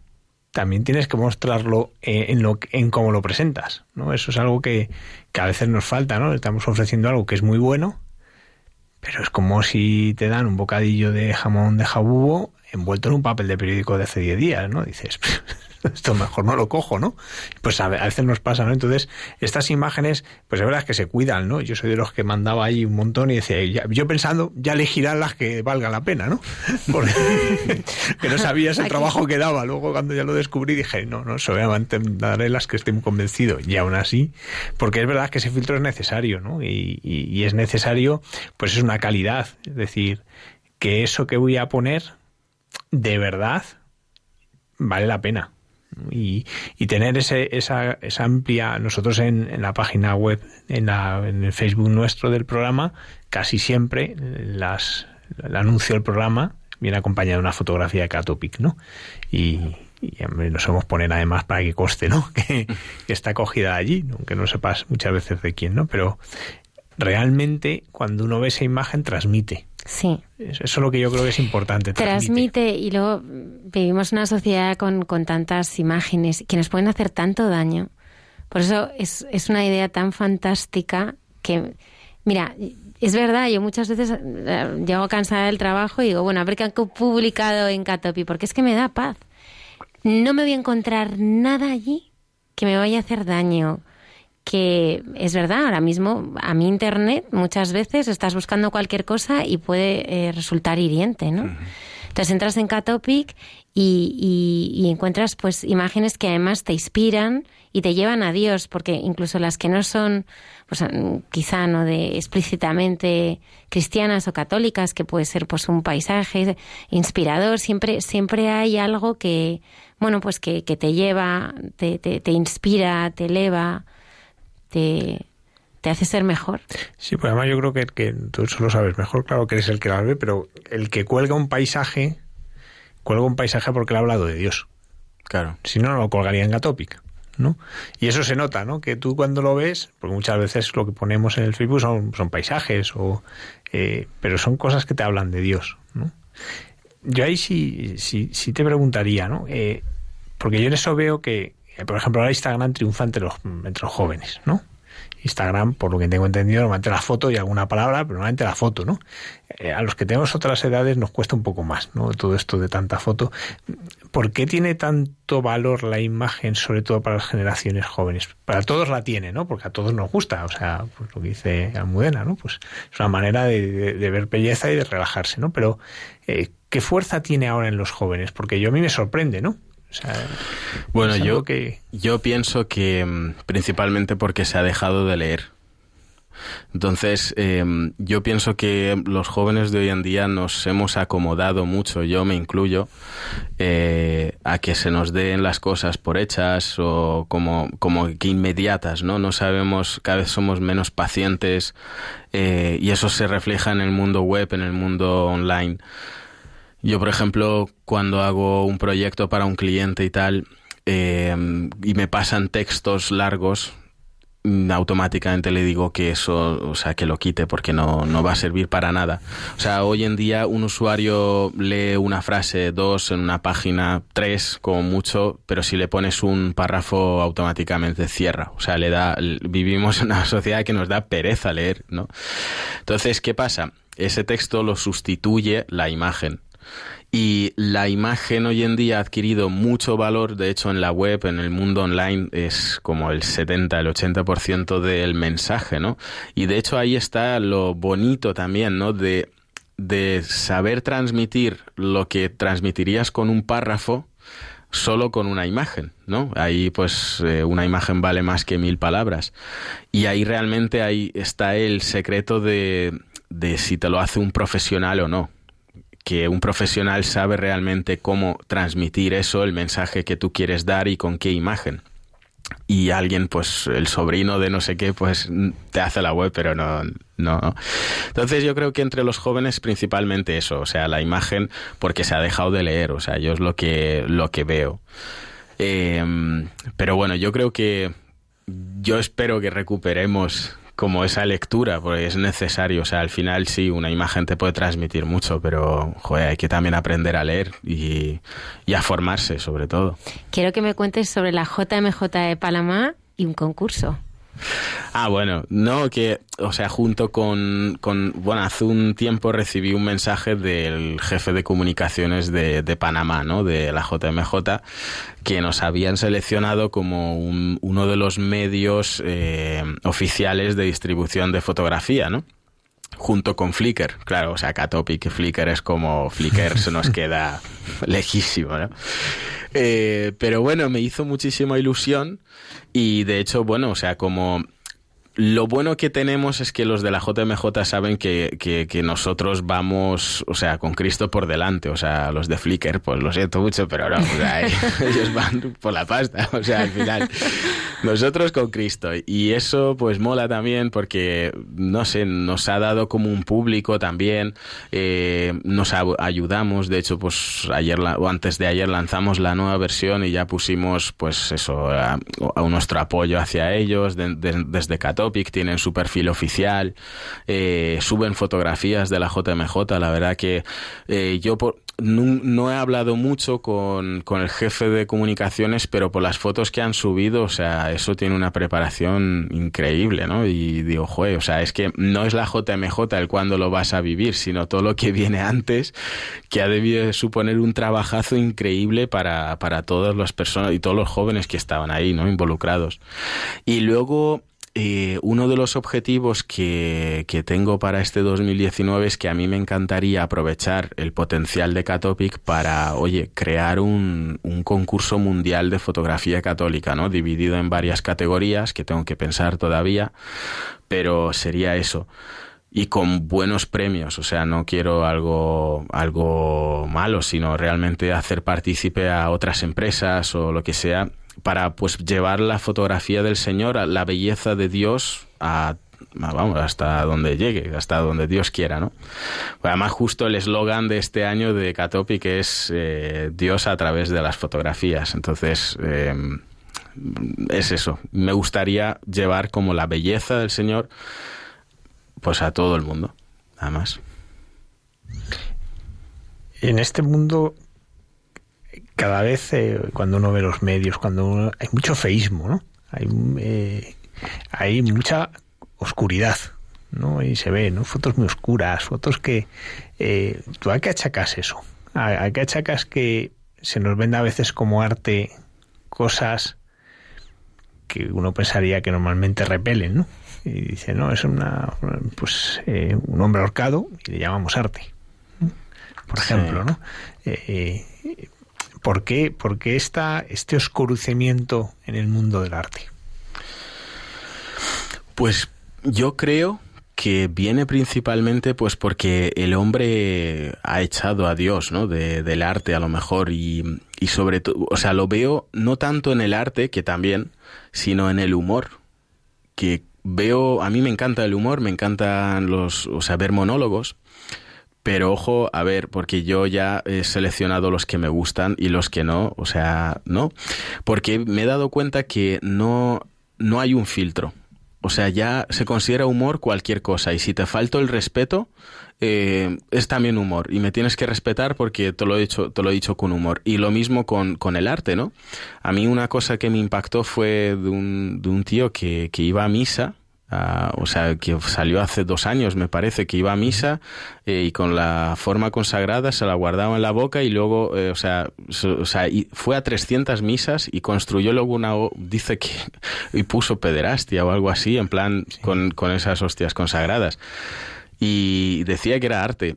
también tienes que mostrarlo en, lo, en cómo lo presentas, ¿no? Eso es algo que, que a veces nos falta, ¿no? Estamos ofreciendo algo que es muy bueno, pero es como si te dan un bocadillo de jamón de jabugo envuelto en un papel de periódico de hace 10 días, ¿no? Dices, esto mejor no lo cojo, ¿no? Pues a, veces nos pasa, ¿no? Entonces, estas imágenes, pues es verdad que se cuidan, ¿no? Yo soy de los que mandaba ahí un montón y decía, ya, yo pensando, ya elegirán las que valgan la pena, ¿no? Porque que no sabías el trabajo que daba. Luego, cuando ya lo descubrí, dije, no, no, solamente daré las que estoy muy convencido. Y aún así, porque es verdad que ese filtro es necesario, ¿no? Y, y, y es necesario, pues es una calidad. Es decir, que eso que voy a poner, de verdad, vale la pena. Y, y, tener ese, esa, esa amplia, nosotros en, en la página web, en, la, en, el Facebook nuestro del programa, casi siempre las, el anuncio del programa viene acompañado de una fotografía de Catopic, ¿no? Y, y nos hemos poner además para que coste, ¿no? Que, que está acogida allí, aunque no sepas muchas veces de quién, ¿no? Pero realmente cuando uno ve esa imagen transmite. Sí. Eso es lo que yo creo que es importante. Transmite, transmite y luego vivimos una sociedad con, con, tantas imágenes que nos pueden hacer tanto daño. Por eso es, es una idea tan fantástica que, mira, es verdad, yo muchas veces eh, llego cansada del trabajo y digo, bueno, a ver qué han publicado en Catopi, porque es que me da paz. No me voy a encontrar nada allí que me vaya a hacer daño que es verdad, ahora mismo a mi internet muchas veces estás buscando cualquier cosa y puede eh, resultar hiriente, ¿no? Uh -huh. Entonces entras en Catopic y, y, y, encuentras pues imágenes que además te inspiran y te llevan a Dios, porque incluso las que no son, pues quizá no de explícitamente cristianas o católicas, que puede ser pues un paisaje inspirador, siempre, siempre hay algo que, bueno, pues que, que te lleva, te, te, te inspira, te eleva te, te hace ser mejor. Sí, pues además yo creo que, que tú eso lo sabes mejor, claro que eres el que la ve, pero el que cuelga un paisaje, cuelga un paisaje porque le ha hablado de Dios. Claro. Si no, no lo colgaría en Gatopic. ¿no? Y eso se nota, ¿no? Que tú cuando lo ves, porque muchas veces lo que ponemos en el Facebook son, son paisajes, o, eh, pero son cosas que te hablan de Dios, ¿no? Yo ahí sí, sí, sí te preguntaría, ¿no? Eh, porque yo en eso veo que, por ejemplo, ahora Instagram triunfa entre los, entre los jóvenes, ¿no? Instagram, por lo que tengo entendido, normalmente la foto y alguna palabra, pero normalmente la foto, ¿no? Eh, a los que tenemos otras edades nos cuesta un poco más, ¿no? Todo esto de tanta foto. ¿Por qué tiene tanto valor la imagen, sobre todo para las generaciones jóvenes? Para todos la tiene, ¿no? Porque a todos nos gusta, o sea, pues lo que dice Almudena, ¿no? Pues es una manera de, ver belleza y de relajarse, ¿no? Pero, eh, ¿qué fuerza tiene ahora en los jóvenes? Porque yo a mí me sorprende, ¿no? Bueno, yo, que... yo pienso que mm, principalmente porque se ha dejado de leer. Entonces, em, yo pienso que los jóvenes de hoy en día nos hemos acomodado mucho, yo me incluyo, eh, a que se nos den las cosas por hechas o como, como que inmediatas, ¿no? No sabemos, cada vez somos menos pacientes eh, y eso se refleja en el mundo web, en el mundo online. Yo, por ejemplo, cuando hago un proyecto para un cliente y tal, eh, y me pasan textos largos, mm, automáticamente le digo que eso, o sea, que lo quite porque no, no va a servir para nada. O sea, hoy en día un usuario lee una frase, dos en una página, tres como mucho, pero si le pones un párrafo automáticamente cierra. O sea, le da, vivimos en una sociedad que nos da pereza leer, ¿no? Entonces, ¿qué pasa? Ese texto lo sustituye la imagen. Y la imagen hoy en día ha adquirido mucho valor, de hecho en la web, en el mundo online, es como el 70, el 80% del mensaje, ¿no? Y de hecho ahí está lo bonito también, ¿no? De, de saber transmitir lo que transmitirías con un párrafo solo con una imagen, ¿no? Ahí pues eh, una imagen vale más que mil palabras. Y ahí realmente ahí está el secreto de, de si te lo hace un profesional o no que un profesional sabe realmente cómo transmitir eso, el mensaje que tú quieres dar y con qué imagen. Y alguien, pues el sobrino de no sé qué, pues te hace la web, pero no, no. Entonces yo creo que entre los jóvenes principalmente eso, o sea, la imagen, porque se ha dejado de leer, o sea, yo es lo que, lo que veo. Em, pero bueno, yo creo que yo espero que recuperemos como esa lectura, porque es necesario. O sea, al final sí, una imagen te puede transmitir mucho, pero hay que también aprender a leer y, y a formarse, sobre todo. Quiero que me cuentes sobre la JMJ de Panamá y un concurso. Ah, bueno, no, que, o sea, junto con, con, bueno, hace un tiempo recibí un mensaje del jefe de comunicaciones de, de Panamá, ¿no? De la JMJ, que nos habían seleccionado como uno de los medios eh, oficiales de distribución de fotografía, ¿no? Junto con Flickr. Claro, o sea, Catopic y Flickr es como Flickr se nos queda lejísimo, ¿no? Eh, pero bueno, me hizo muchísima ilusión y de hecho, bueno, o sea, como lo bueno que tenemos es que los de la JMJ saben que, que, nosotros vamos, o sea, con Cristo por delante. O sea, los de Flickr, pues lo siento mucho, pero no, o sea, ellos van por la pasta. O sea, al final, nosotros con Cristo. Y eso, pues mola también porque, no sé, nos ha dado como un público también. Eh, nos ayudamos. De hecho, pues ayer o antes de ayer lanzamos la nueva versión y ya pusimos, pues eso, a, nuestro apoyo hacia ellos desde Tienen su perfil oficial, eh, suben fotografías de la JMJ. La verdad que eh, yo no, he hablado mucho con, el jefe de comunicaciones, pero por las fotos que han subido, o sea, eso tiene una preparación increíble, ¿no? Y digo, joder, o sea, es que no es la JMJ el cuando lo vas a vivir, sino todo lo que viene antes, que ha debido suponer un trabajazo increíble para, para todas las personas y todos los jóvenes que estaban ahí, ¿no? Involucrados. Y luego, eh, uno de los objetivos que, que, tengo para este 2019 es que a mí me encantaría aprovechar el potencial de Catopic para, oye, crear un, un concurso mundial de fotografía católica, ¿no? Dividido en varias categorías que tengo que pensar todavía, pero sería eso y con buenos premios, o sea, no quiero algo algo malo, sino realmente hacer partícipe a otras empresas o lo que sea para pues llevar la fotografía del Señor, la belleza de Dios a vamos, hasta donde llegue, hasta donde Dios quiera, ¿no? Además, justo el eslogan de este año de Catopic es eh, Dios a través de las fotografías. Entonces, eh, es eso. Me gustaría llevar como la belleza del Señor, pues a todo el mundo, además. En este mundo cada vez eh, cuando uno ve los medios, cuando hay mucho feísmo, ¿no? Hay, eh, hay mucha oscuridad, ¿no? Y se ve, ¿no? Fotos muy oscuras, fotos que... Eh, ¿Tú a qué achacas eso? ¿A, ¿A qué achacas que se nos venda a veces como arte cosas que uno pensaría que normalmente repelen, ¿no? Y dice, no, es una, pues, eh, un hombre ahorcado y le llamamos arte, por ejemplo, ¿no? Eh, ¿Por qué, por qué está este oscurecimiento en el mundo del arte? Pues yo creo que viene principalmente pues porque el hombre ha echado a Dios, ¿no? De, del arte a lo mejor y, y sobre todo, o sea, lo veo no tanto en el arte, que también, sino en el humor, que veo, a mí me encanta el humor, me encantan los, o sea, ver monólogos, pero ojo, a ver, porque yo ya he seleccionado los que me gustan y los que no, o sea, no, porque me he dado cuenta que no, no hay un filtro. O sea, ya se considera humor cualquier cosa y si te falto el respeto, eh, es también humor y me tienes que respetar porque te lo he dicho, te lo he dicho con humor. Y lo mismo con, con el arte, ¿no? A mí una cosa que me impactó fue de un, de un tío que, que iba a misa Uh, o sea, que salió hace dos años, me parece, que iba a misa eh, y con la forma consagrada se la guardaba en la boca y luego, eh, o sea, so, o sea y fue a 300 misas y construyó luego una, dice que, y puso pederastia o algo así, en plan, sí. con, con esas hostias consagradas. Y decía que era arte.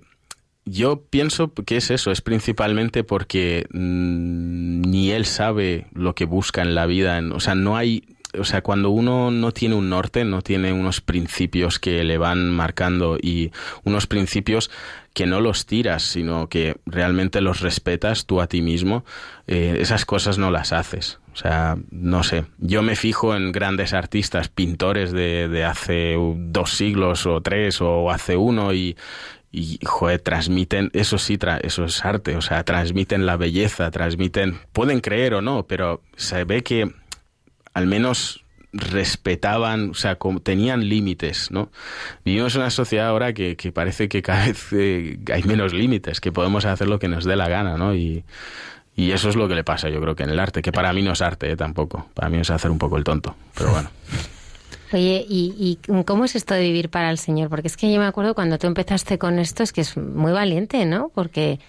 Yo pienso que es eso, es principalmente porque mmm, ni él sabe lo que busca en la vida, o sea, no hay o sea, cuando uno no tiene un norte, no tiene unos principios que le van marcando y unos principios que no los tiras, sino que realmente los respetas tú a ti mismo, eh, esas cosas no las haces. O sea, no sé, yo me fijo en grandes artistas, pintores de, de hace dos siglos o tres o hace uno y, y transmiten, eso sí, tra eso es arte, o sea, transmiten la belleza, transmiten, pueden creer o no, pero se ve que al menos respetaban, o sea, tenían límites, ¿no? Vivimos en una sociedad ahora que, que parece que cada vez eh, hay menos límites, que podemos hacer lo que nos dé la gana, ¿no? Y, y, eso es lo que le pasa, yo creo que en el arte, que para mí no es arte ¿eh? tampoco, para mí es hacer un poco el tonto, pero bueno. Oye, ¿y, ¿y cómo es esto de vivir para el Señor? Porque es que yo me acuerdo cuando tú empezaste con esto, es que es muy valiente, ¿no? Porque,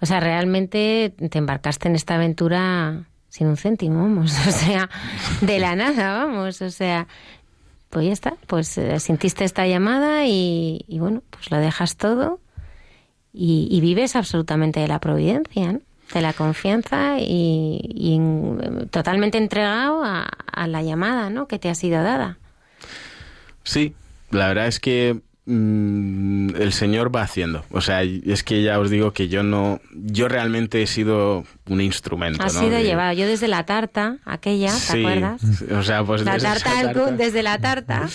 o sea, realmente te embarcaste en esta aventura sin un céntimo, vamos, o sea, de la nada, vamos, o sea, pues ya está, pues eh, sintiste esta llamada y, bueno, pues lo dejas todo y, vives absolutamente de la providencia, de la confianza y, totalmente entregado a, a, la llamada ¿no? que te ha sido dada. Sí, la verdad es que mmm, el Señor va haciendo. O sea, es que ya os digo que yo no, yo realmente he sido un instrumento. Ha ¿no? sido de... llevado. Yo desde la tarta, aquella, ¿te sí, acuerdas? O sea, pues la desde tarta tarta. desde la tarta.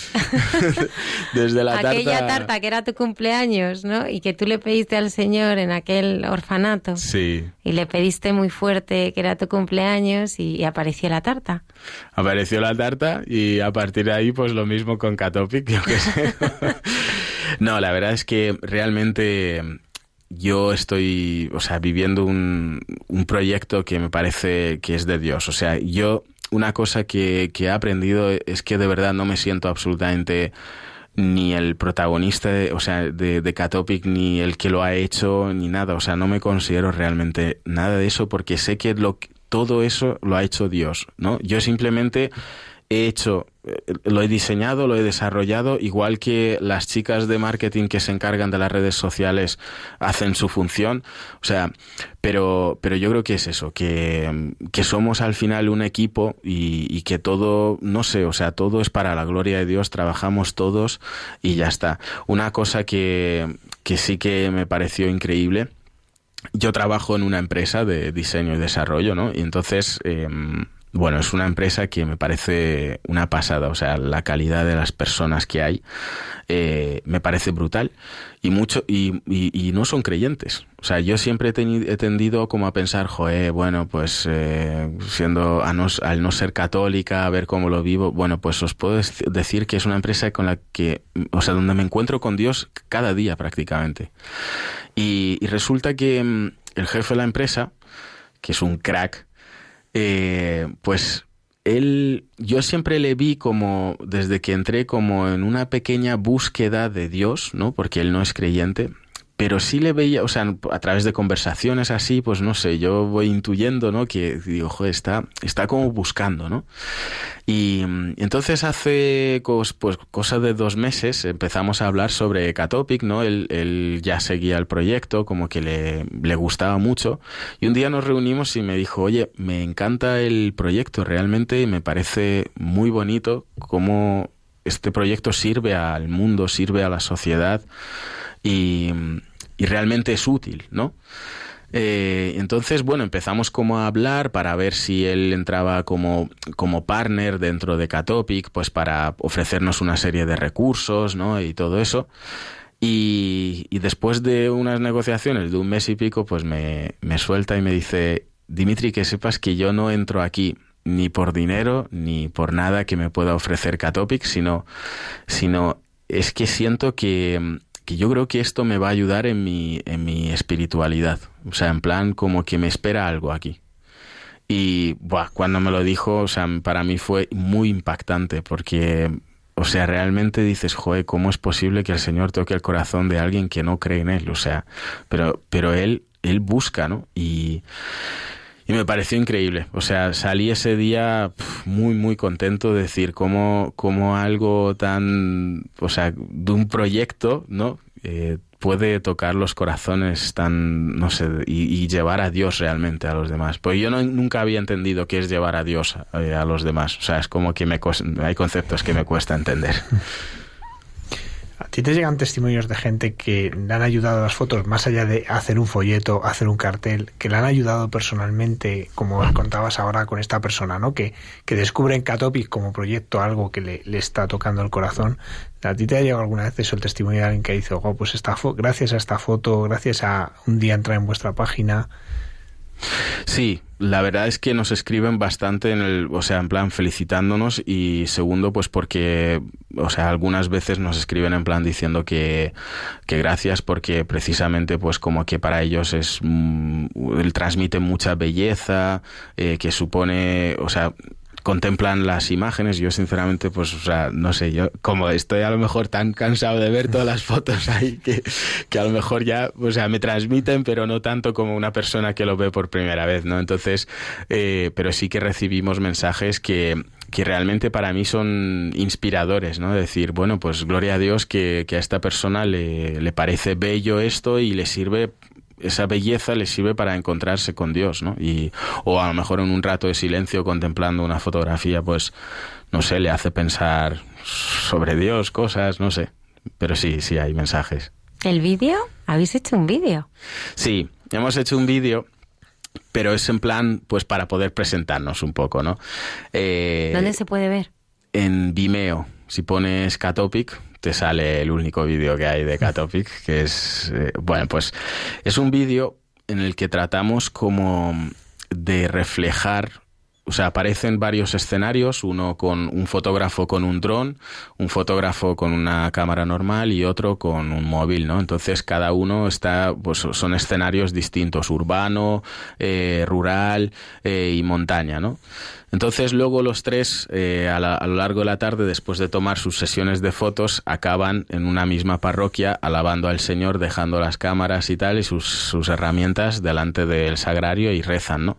desde la tarta. Aquella tarta que era tu cumpleaños, ¿no? Y que tú le pediste al Señor en aquel orfanato. Sí. Y le pediste muy fuerte que era tu cumpleaños y, y apareció la tarta. Apareció la tarta y a partir de ahí, pues lo mismo con Catopic, yo qué sé. no, la verdad es que realmente yo estoy, o sea, viviendo un, un, proyecto que me parece que es de Dios. O sea, yo una cosa que, que he aprendido es que de verdad no me siento absolutamente ni el protagonista, de, o sea, de, de Catopic, ni el que lo ha hecho, ni nada. O sea, no me considero realmente nada de eso porque sé que lo, todo eso lo ha hecho Dios, ¿no? Yo simplemente he hecho, lo he diseñado, lo he desarrollado, igual que las chicas de marketing que se encargan de las redes sociales hacen su función. O sea, pero, pero yo creo que es eso, que, que somos al final un equipo y, y, que todo, no sé, o sea, todo es para la gloria de Dios, trabajamos todos y ya está. Una cosa que, que sí que me pareció increíble. Yo trabajo en una empresa de diseño y desarrollo, ¿no? Y entonces, eh, bueno, es una empresa que me parece una pasada, o sea, la calidad de las personas que hay eh, me parece brutal y mucho y, y, no son creyentes. O sea, yo siempre he, tenido, he tendido como a pensar, joder, bueno, pues eh, siendo a no, al no ser católica, a ver cómo lo vivo, bueno, pues os puedo decir que es una empresa con la que, o sea, donde me encuentro con Dios cada día prácticamente. Y, y resulta que el jefe de la empresa, que es un crack, eh, pues él, yo siempre le vi como, desde que entré, como en una pequeña búsqueda de Dios, ¿no? Porque él no es creyente pero sí le veía, o sea, a través de conversaciones así, pues no sé, yo voy intuyendo, ¿no? Que digo, está, está como buscando, ¿no? Y, entonces hace pues cosa de dos meses empezamos a hablar sobre Catopic, ¿no? Él, él ya seguía el proyecto, como que le, le gustaba mucho. Y un día nos reunimos y me dijo, oye, me encanta el proyecto, realmente me parece muy bonito cómo este proyecto sirve al mundo, sirve a la sociedad y, realmente es útil, ¿no? Eh, entonces, bueno, empezamos como a hablar para ver si él entraba como, como partner dentro de Catopic, pues para ofrecernos una serie de recursos, ¿no? Y todo eso. Y, después de unas negociaciones de un mes y pico, pues me, me suelta y me dice, Dimitri, que sepas que yo no entro aquí ni por dinero ni por nada que me pueda ofrecer Catopic, sino, sino es que siento que que yo creo que esto me va a ayudar en mi, en mi espiritualidad. O sea, en plan como que me espera algo aquí. Y buah, cuando me lo dijo, o sea, para mí fue muy impactante porque, o sea, realmente dices, joder, ¿cómo es posible que el Señor toque el corazón de alguien que no cree en Él? O sea, pero, pero Él, Él busca, ¿no? Y, y me pareció increíble. O sea, salí ese día muy, muy contento de decir cómo, cómo algo tan, o sea, de un proyecto, ¿no? Eh, puede tocar los corazones tan, no sé, y, llevar a Dios realmente a los demás. Pues yo no, nunca había entendido qué es llevar a Dios a, eh, a los demás. O sea, es como que me, hay conceptos que me cuesta entender. ¿A ti te llegan testimonios de gente que le han ayudado a las fotos, más allá de hacer un folleto, hacer un cartel, que le han ayudado personalmente, como contabas ahora con esta persona, ¿no? Que, que descubre en Catopic como proyecto algo que le, le, está tocando el corazón. ¿A ti te ha llegado alguna vez eso, el testimonio de alguien que dice, oh, pues esta gracias a esta foto, gracias a un día entrar en vuestra página, Sí, la verdad es que nos escriben bastante en el, o sea, en plan felicitándonos y segundo, pues porque, o sea, algunas veces nos escriben en plan diciendo que, que gracias porque precisamente, pues como que para ellos es, mm, transmite mucha belleza, eh, que supone, o sea, contemplan las imágenes. Yo sinceramente, pues, o sea, no sé, yo como estoy a lo mejor tan cansado de ver todas las fotos ahí que, que a lo mejor ya, o sea, me transmiten, pero no tanto como una persona que lo ve por primera vez, ¿no? Entonces, eh, pero sí que recibimos mensajes que, que realmente para mí son inspiradores, ¿no? Decir, bueno, pues gloria a Dios que, que a esta persona le, le parece bello esto y le sirve esa belleza le sirve para encontrarse con Dios, ¿no? Y, o a lo mejor en un rato de silencio contemplando una fotografía, pues, no sé, le hace pensar sobre Dios, cosas, no sé. Pero sí, sí hay mensajes. ¿El vídeo? ¿Habéis hecho un vídeo? Sí, hemos hecho un vídeo pero es en plan, pues para poder presentarnos un poco, ¿no? Eh, ¿Dónde se puede ver? En Vimeo. Si pones Catopic, te sale el único vídeo que hay de Catopic, que es, eh, bueno, pues es un vídeo en el que tratamos como de reflejar o sea, aparecen varios escenarios, uno con un fotógrafo con un dron, un fotógrafo con una cámara normal y otro con un móvil, ¿no? Entonces cada uno está, pues son escenarios distintos, urbano, eh, rural eh, y montaña, ¿no? Entonces luego los tres, eh, a, lo largo de la tarde, después de tomar sus sesiones de fotos, acaban en una misma parroquia alabando al Señor, dejando las cámaras y tal y sus, sus herramientas delante del sagrario y rezan, ¿no?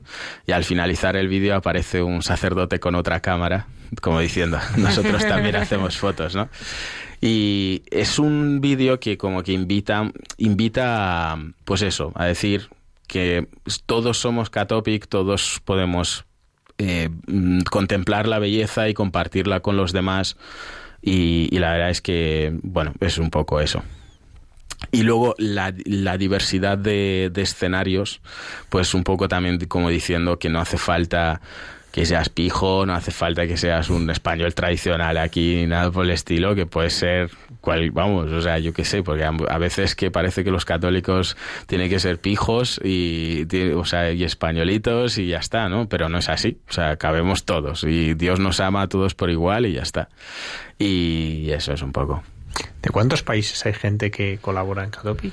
Y al finalizar el vídeo aparece un sacerdote con otra cámara, como diciendo, nosotros también hacemos fotos, ¿no? Y es un vídeo que como que invita, invita a, pues eso, a decir que todos somos catopic, todos podemos eh, mm, contemplar la belleza y compartirla con los demás. Y, la verdad es que, bueno, es un poco eso. Y luego la, la diversidad de, de, escenarios, pues un poco también como diciendo que no hace falta que seas pijo, no hace falta que seas un español tradicional aquí, nada por el estilo, que puede ser cual, vamos, o sea, yo qué sé, porque a veces que parece que los católicos tienen que ser pijos y, o sea, y españolitos y ya está, ¿no? Pero no es así, o sea, cabemos todos y Dios nos ama a todos por igual y ya está. Y eso es un poco. ¿De cuántos países hay gente que colabora en Catopic?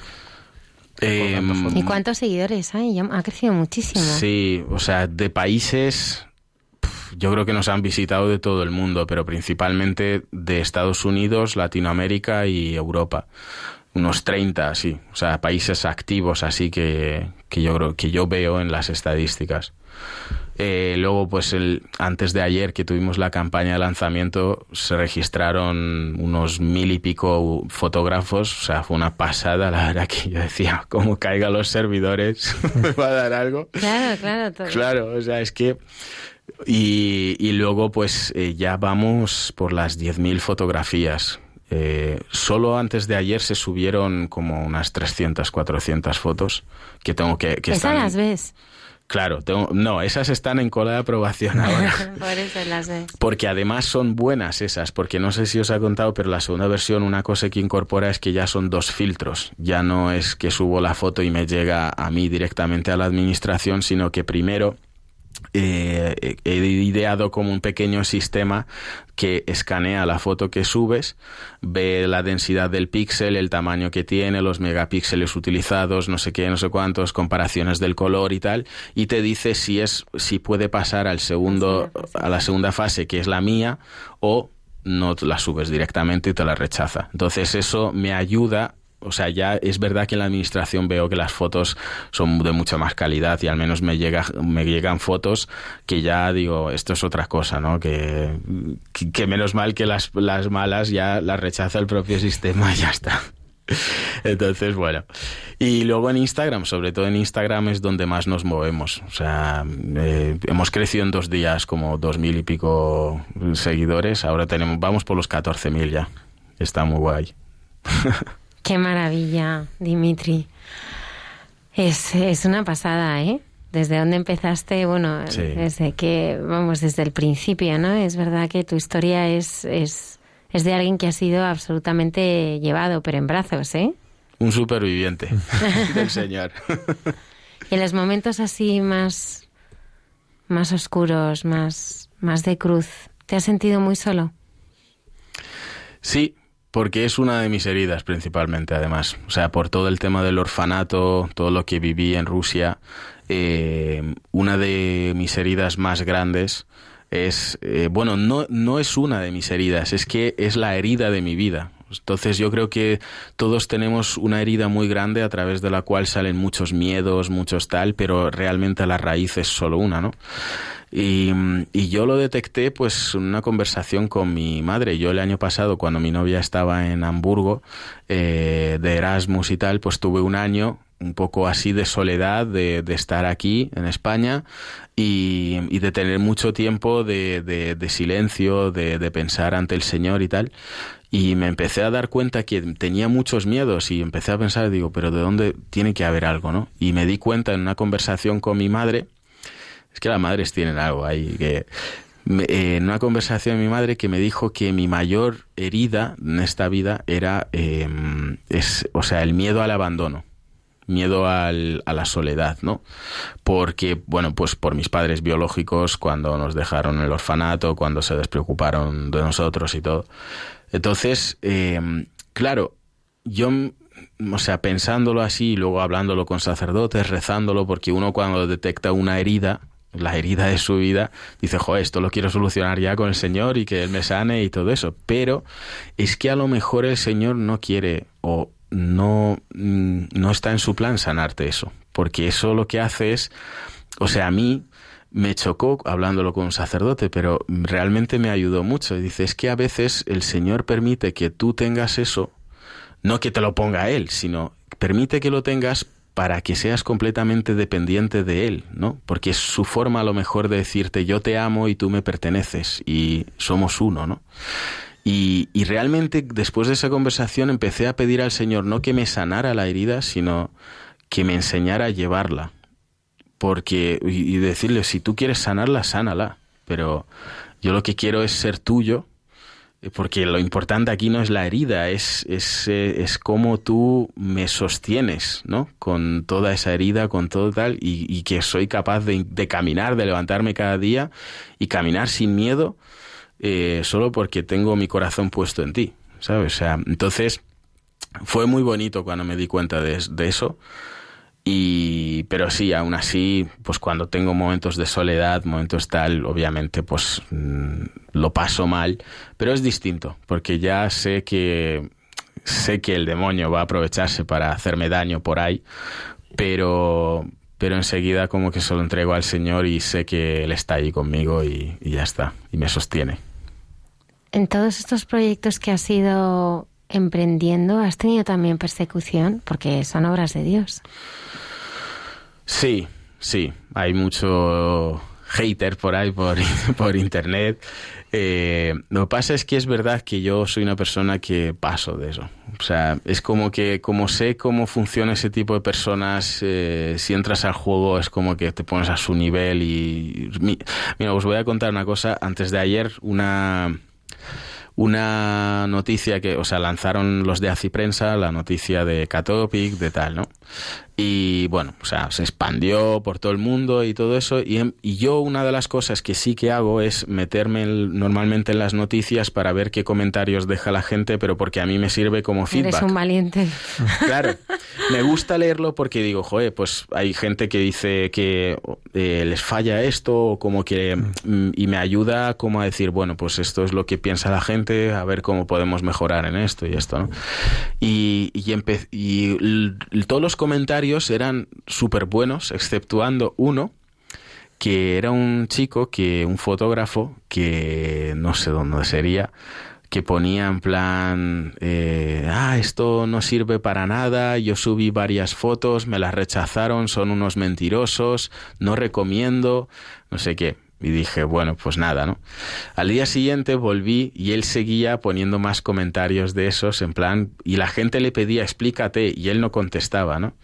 Em, ¿Y cuántos seguidores hay? Ha crecido muchísimo. Sí, o sea, de países yo creo que nos han visitado de todo el mundo, pero principalmente de Estados Unidos, Latinoamérica y Europa. Unos 30, sí. O sea, países activos así que, que yo creo que yo veo en las estadísticas. Eh, luego, pues el, antes de ayer que tuvimos la campaña de lanzamiento, se registraron unos mil y pico fotógrafos. O sea, fue una pasada. La verdad que yo decía, como caigan los servidores, me va a dar algo. Claro, claro. Todo. Claro, o sea, es que... Y, y luego, pues eh, ya vamos por las 10.000 fotografías. Eh, solo antes de ayer se subieron como unas 300, 400 fotos que tengo que... que ¿Esas las ves? Claro, tengo- no, esas están en cola de aprobación ahora. Por eso las ves. Porque además son buenas esas, porque no sé si os ha contado, pero la segunda versión una cosa que incorpora es que ya son dos filtros. Ya no es que subo la foto y me llega a mí directamente a la administración, sino que primero eh, he ideado como un pequeño sistema que escanea la foto que subes, ve la densidad del píxel, el tamaño que tiene, los megapíxeles utilizados, no sé qué, no sé cuántos, comparaciones del color y tal, y te dice si es si puede pasar al segundo a la segunda fase que es la mía o no la subes directamente y te la rechaza. Entonces eso me ayuda o sea, ya es verdad que en la administración veo que las fotos son de mucha más calidad y al menos me, llega, me llegan fotos que ya digo, esto es otra cosa, ¿no? Que, menos mal que las, las malas ya las rechaza el propio sistema y ya está. Entonces, bueno. Y luego en Instagram, sobre todo en Instagram es donde más nos movemos. O sea, eh, hemos crecido en dos días como dos mil y pico seguidores. Ahora tenemos, vamos por los 14.000 ya. Está muy guay. Qué maravilla, Dimitri. Es, es una pasada, ¿eh? Desde dónde empezaste, bueno, Sí. desde que, vamos, desde el principio, ¿no? Es verdad que tu historia es, es, es de alguien que ha sido absolutamente llevado, pero en brazos, ¿eh? Un superviviente del Señor. Y en los momentos así más, más oscuros, más, más de cruz, ¿te has sentido muy solo? Sí, porque es una de mis heridas principalmente, además. O sea, por todo el tema del orfanato, todo lo que viví en Rusia, eh, una de mis heridas más grandes es, eh, bueno, no, no es una de mis heridas, es que es la herida de mi vida. Entonces yo creo que todos tenemos una herida muy grande a través de la cual salen muchos miedos, muchos tal, pero realmente la raíz es solo una, ¿no? Y, yo lo detecté pues en una conversación con mi madre. Yo el año pasado, cuando mi novia estaba en Hamburgo, eh, de Erasmus y tal, pues tuve un año un poco así de soledad, de, estar aquí en España y, de tener mucho tiempo de, de, silencio, de, de pensar ante el Señor y tal. Y me empecé a dar cuenta que tenía muchos miedos y empecé a pensar, digo, pero ¿de dónde tiene que haber algo, no? Y me di cuenta en una conversación con mi madre, es que las madres tienen algo ahí que eh, en una conversación mi madre que me dijo que mi mayor herida en esta vida era eh, es o sea el miedo al abandono miedo a la soledad no porque bueno pues por mis padres biológicos cuando nos dejaron el orfanato cuando se despreocuparon de nosotros y todo. Entonces eh, claro yo o sea, pensándolo así, luego hablándolo con sacerdotes, rezándolo, porque uno cuando detecta una herida, la herida de su vida, dice, joder, esto lo quiero solucionar ya con el Señor y que Él me sane y todo eso. Pero es que a lo mejor el Señor no quiere o no, no está en su plan sanarte eso, porque eso lo que hace es, o sea, a mí me chocó hablándolo con un sacerdote, pero realmente me ayudó mucho. Y dice, es que a veces el Señor permite que tú tengas eso, no que te lo ponga Él, sino permite que lo tengas para que seas completamente dependiente de Él, ¿no? Porque es su forma a lo mejor de decirte yo te amo y tú me perteneces y somos uno, ¿no? Y, y, realmente después de esa conversación empecé a pedir al Señor no que me sanara la herida, sino que me enseñara a llevarla. Porque, y, y decirle, si tú quieres sanarla, sánala. Pero yo lo que quiero es ser tuyo, porque lo importante aquí no es la herida, es, es, es cómo tú me sostienes, ¿no? Con toda esa herida, con todo tal, y, que soy capaz de, caminar, de levantarme cada día y caminar sin miedo, eh, solo porque tengo mi corazón puesto en ti, ¿sabes? O sea, entonces fue muy bonito cuando me di cuenta de eso. Y, pero sí, aún así, pues cuando tengo momentos de soledad, momentos tal, obviamente, pues mm, lo paso mal, pero es distinto, porque ya sé que sé que el demonio va a aprovecharse para hacerme daño por ahí, pero pero enseguida como que se lo entrego al Señor y sé que Él está ahí conmigo y, y ya está, y me sostiene. En todos estos proyectos que has ido emprendiendo, ¿has tenido también persecución? Porque son obras de Dios. Sí, sí, hay mucho hater por ahí, por, por internet. Eh, lo que pasa es que es verdad que yo soy una persona que paso de eso. O sea, es como que, como sé cómo funciona ese tipo de personas, eh, si entras al juego es como que te pones a su nivel y... Mira, os voy a contar una cosa. Antes de ayer, una una noticia que, o sea, lanzaron los de Aciprensa la noticia de Catopic, de tal, ¿no? Y bueno, o sea, se expandió por todo el mundo y todo eso. Y, em, y yo una de las cosas que sí que hago es meterme normalmente en las noticias para ver qué comentarios deja la gente, pero porque a mí me sirve como feedback. Eres un valiente. Claro, me gusta leerlo porque digo, joder, pues hay gente que dice que eh, les falla esto o como que... Mm, y me ayuda como a decir, bueno, pues esto es lo que piensa la gente, a ver cómo podemos mejorar en esto y esto, ¿no? Y, y, y todos los comentarios eran súper buenos, exceptuando uno que era un chico que, un fotógrafo que no sé dónde sería, que ponía en plan, eh, ah, esto no sirve para nada, yo subí varias fotos, me las rechazaron, son unos mentirosos, no recomiendo, no sé qué. Y dije, bueno, pues nada, ¿no? Al día siguiente volví y él seguía poniendo más comentarios de esos, en plan, y la gente le pedía, explícate, y él no contestaba, ¿no?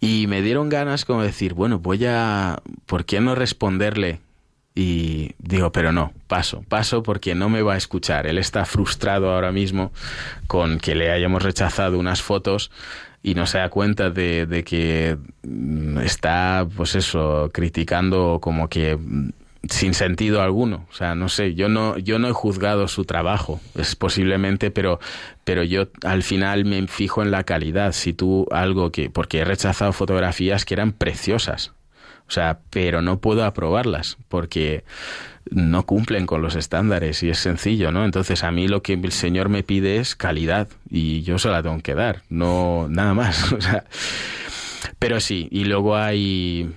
Y me dieron ganas como decir, bueno, voy a, ¿por qué no responderle? Y digo, pero no, paso, paso porque no me va a escuchar. Él está frustrado ahora mismo con que le hayamos rechazado unas fotos y no se da cuenta de, de que mm, está, pues eso, criticando como que sin sentido alguno. O sea, no sé, yo no, yo no he juzgado su trabajo, es posiblemente, pero, pero yo al final me fijo en la calidad. Si tú algo que, porque he rechazado fotografías que eran preciosas. O sea, pero no puedo aprobarlas porque no cumplen con los estándares y es sencillo, ¿no? Entonces a mí lo que el Señor me pide es calidad y yo se la tengo que dar, no nada más. O sea, pero sí, y luego hay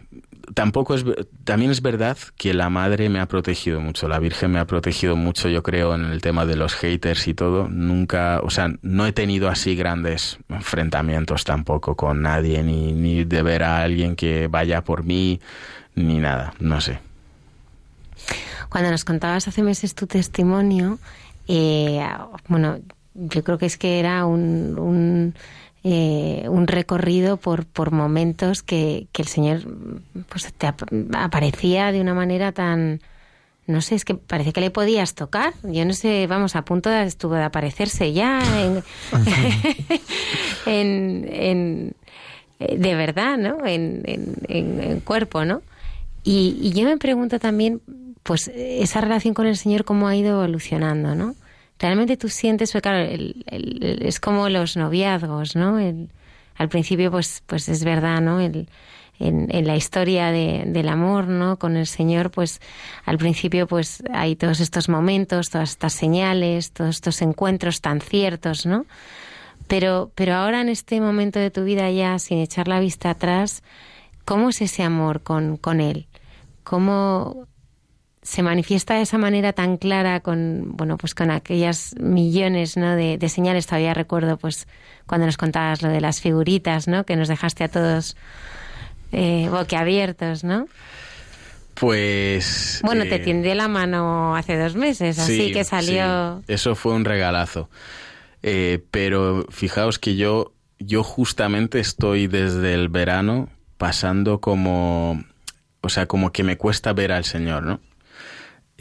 tampoco es también es verdad que la madre me ha protegido mucho, la Virgen me ha protegido mucho, yo creo en el tema de los haters y todo, nunca, o sea, no he tenido así grandes enfrentamientos tampoco con nadie ni ni de ver a alguien que vaya por mí ni nada, no sé. Cuando nos contabas hace meses tu testimonio, eh, bueno, yo creo que es que era un eh, un recorrido por, por momentos que, que el Señor pues, te aparecía de una manera tan, no sé, es que parece que le podías tocar. Yo no sé, vamos, a punto de, estuvo de aparecerse ya en, en, eh, de verdad, ¿no? En, en, cuerpo, ¿no? Y, y, yo me pregunto también, pues, esa relación con el Señor, cómo ha ido evolucionando, ¿no? Realmente tú sientes, pues claro, es como los noviazgos, ¿no? al principio, pues, pues es verdad, ¿no? en, la historia del amor, ¿no? Con el Señor, pues al principio, pues hay todos estos momentos, todas estas señales, todos estos encuentros tan ciertos, ¿no? Pero, pero ahora en este momento de tu vida ya, sin echar la vista atrás, ¿cómo es ese amor con, con Él? ¿Cómo, se manifiesta de esa manera tan clara con bueno pues con aquellas millones ¿no? de, señales. Todavía recuerdo pues cuando nos contabas lo de las figuritas no que nos dejaste a todos eh, boquiabiertos no pues bueno te eh, tiendé la mano hace dos meses así que salió. eso fue un regalazo. Eh, pero fijaos que yo yo justamente estoy desde el verano pasando como o sea como que me cuesta ver al señor no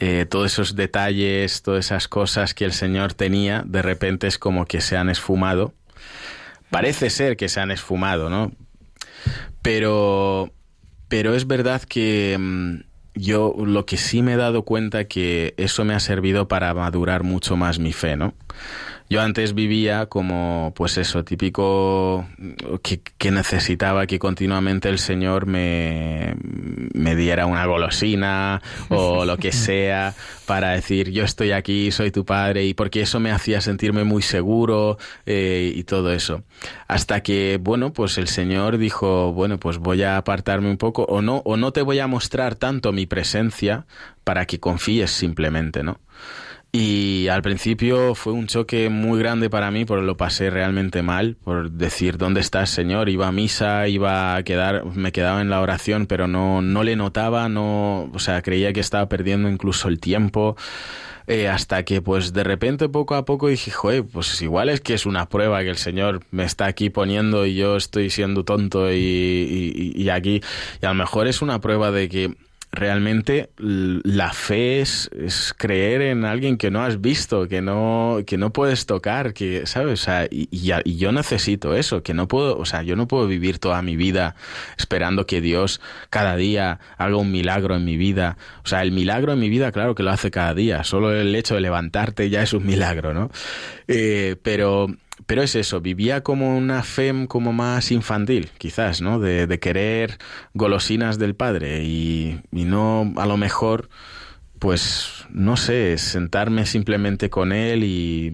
eh, todos esos detalles, todas esas cosas que el Señor tenía, de repente es como que se han esfumado. Parece ser que se han esfumado, ¿no? Pero, pero es verdad que mm, yo lo que sí me he dado cuenta que eso me ha servido para madurar mucho más mi fe, ¿no? Yo antes vivía como, pues eso, típico que, que necesitaba que continuamente el Señor me, me diera una golosina o lo que sea para decir yo estoy aquí, soy tu padre y porque eso me hacía sentirme muy seguro eh, y todo eso. Hasta que, bueno, pues el Señor dijo, bueno, pues voy a apartarme un poco o no, o no te voy a mostrar tanto mi presencia para que confíes simplemente, ¿no? Y al principio fue un choque muy grande para mí, porque lo pasé realmente mal, por decir, ¿dónde estás, Señor? Iba a misa, iba a quedar, me quedaba en la oración, pero no, no le notaba, no, o sea, creía que estaba perdiendo incluso el tiempo. Eh, hasta que pues de repente poco a poco dije, joder, pues igual es que es una prueba que el Señor me está aquí poniendo y yo estoy siendo tonto y, y, y aquí, y a lo mejor es una prueba de que realmente la fe es, es, creer en alguien que no has visto, que no, que no puedes tocar, que, ¿sabes? O sea, y, y, yo necesito eso, que no puedo, o sea, yo no puedo vivir toda mi vida esperando que Dios cada día haga un milagro en mi vida. O sea, el milagro en mi vida, claro que lo hace cada día, solo el hecho de levantarte ya es un milagro, ¿no? Eh, pero pero es eso, vivía como una fe como más infantil, quizás, ¿no? De, de querer golosinas del padre y, y, no a lo mejor, pues, no sé, sentarme simplemente con él y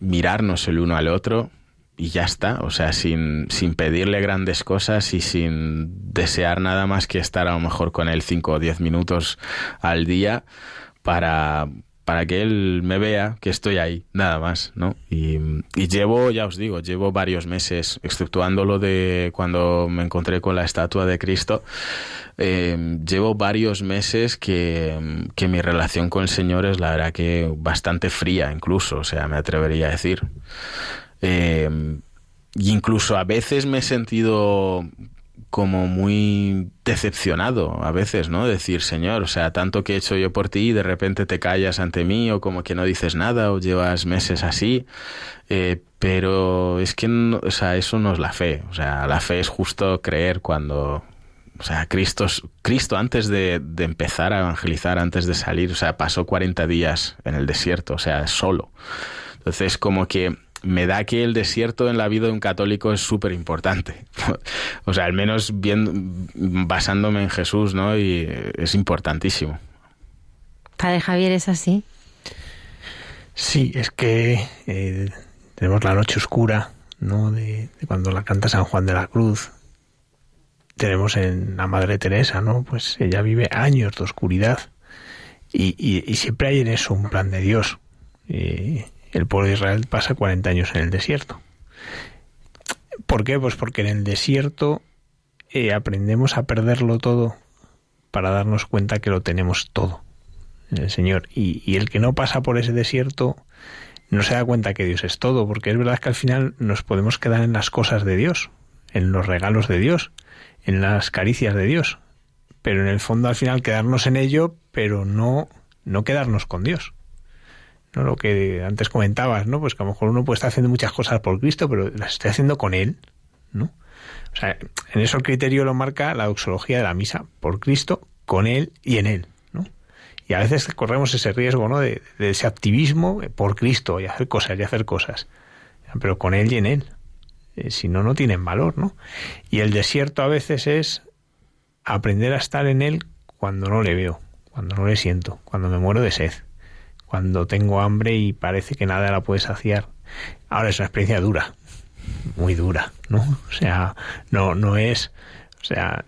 mirarnos el uno al otro y ya está, o sea, sin, sin pedirle grandes cosas y sin desear nada más que estar a lo mejor con él cinco o diez minutos al día para para que él me vea que estoy ahí, nada más, ¿no? Y, llevo, ya os digo, llevo varios meses, exceptuando lo de cuando me encontré con la estatua de Cristo, eh, llevo varios meses que, que, mi relación con el Señor es la verdad que bastante fría, incluso, o sea, me atrevería a decir. Eh, y incluso a veces me he sentido como muy decepcionado a veces, ¿no? Decir, Señor, o sea, tanto que he hecho yo por ti y de repente te callas ante mí o como que no dices nada o llevas meses así, eh, pero es que, o sea, eso no es la fe, o sea, la fe es justo creer cuando, o sea, Cristo, Cristo antes de, de empezar a evangelizar, antes de salir, o sea, pasó 40 días en el desierto, o sea, solo. Entonces, como que me da que el desierto en la vida de un católico es súper importante. o sea, al menos bien, basándome en Jesús, ¿no? Y es importantísimo. Padre Javier, ¿es así? Sí, es que eh, tenemos la noche oscura, ¿no? De, de, cuando la canta San Juan de la Cruz. Tenemos en la Madre Teresa, ¿no? Pues ella vive años de oscuridad. Y, y, y siempre hay en eso un plan de Dios. Eh, el pueblo de Israel pasa 40 años en el desierto. ¿Por qué? Pues porque en el desierto eh, aprendemos a perderlo todo para darnos cuenta que lo tenemos todo en el Señor. Y, y, el que no pasa por ese desierto no se da cuenta que Dios es todo, porque es verdad que al final nos podemos quedar en las cosas de Dios, en los regalos de Dios, en las caricias de Dios. Pero en el fondo al final quedarnos en ello, pero no, no quedarnos con Dios. ¿No? Lo que antes comentabas, ¿no? Pues que a lo mejor uno puede estar haciendo muchas cosas por Cristo, pero las estoy haciendo con Él, ¿no? O sea, en eso el criterio lo marca la doxología de la misa, por Cristo, con Él y en Él, ¿no? Y a veces corremos ese riesgo, ¿no? De, de ese activismo por Cristo y hacer cosas y hacer cosas, pero con Él y en Él. Eh, si no, no tienen valor, ¿no? Y el desierto a veces es aprender a estar en Él cuando no le veo, cuando no le siento, cuando me muero de sed cuando tengo hambre y parece que nada la puede saciar. Ahora es una experiencia dura, muy dura, ¿no? O sea, no, no es, o sea,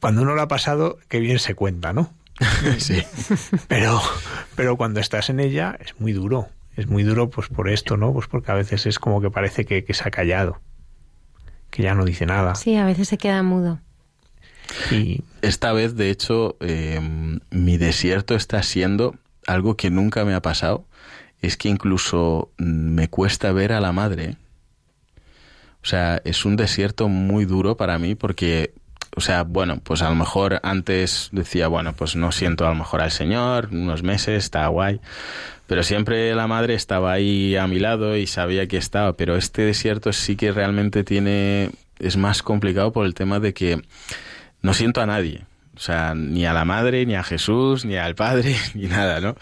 cuando uno lo ha pasado, qué bien se cuenta, ¿no? sí. Pero, pero cuando estás en ella es muy duro. Es muy duro, pues por esto, ¿no? Pues porque a veces es como que parece que, que se ha callado, que ya no dice nada. Sí, a veces se queda mudo. Y esta vez, de hecho, eh, mi desierto está siendo algo que nunca me ha pasado es que incluso me cuesta ver a la madre. O sea, es un desierto muy duro para mí porque, o sea, bueno, pues a lo mejor antes decía, bueno, pues no siento a lo mejor al Señor, unos meses, está guay. Pero siempre la madre estaba ahí a mi lado y sabía que estaba. Pero este desierto sí que realmente tiene, es más complicado por el tema de que no siento a nadie. O sea, ni a la madre, ni a Jesús, ni al Padre, ni nada, ¿no?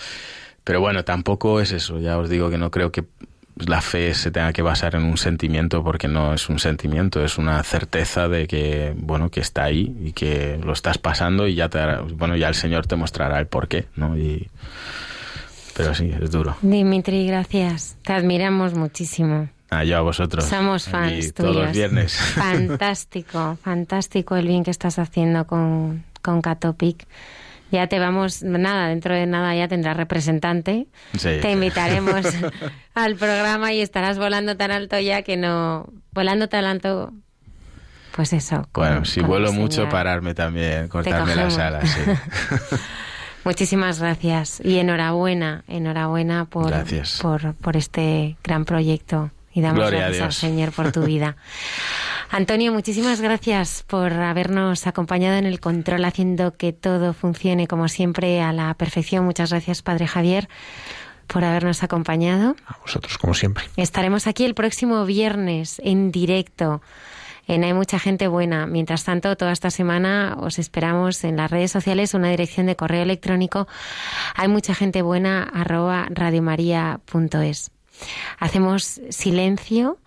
Pero bueno, tampoco es eso. Ya os digo que no creo que la fe se tenga que basar en un sentimiento porque no es un sentimiento, es una certeza de que, bueno, que está ahí y que lo estás pasando y ya te, bueno, ya el Señor te mostrará el porqué, ¿no? Y, pero sí, es duro. Dimitri, gracias. Te admiramos muchísimo. Ah, yo a vosotros. Somos fans todos los viernes. Fantástico, fantástico el bien que estás haciendo con, con Catopic. Ya te vamos, nada, dentro de nada ya tendrás representante. te invitaremos al programa y estarás volando tan alto ya que no. Volando tan alto. Pues eso. bueno, si vuelo mucho, pararme también, cortarme las alas. Muchísimas gracias y enhorabuena, enhorabuena por, por, por este gran proyecto y damos gracias al Señor por tu vida. Antonio, muchísimas gracias por habernos acompañado en el control, haciendo que todo funcione como siempre a la perfección. Muchas gracias, Padre Javier, por habernos acompañado. A vosotros, como siempre. Estaremos aquí el próximo viernes en directo. En Hay mucha gente buena. Mientras tanto, toda esta semana os esperamos en las redes sociales una dirección de correo electrónico hay mucha gente buena arroba radiomaria.es. Hacemos silencio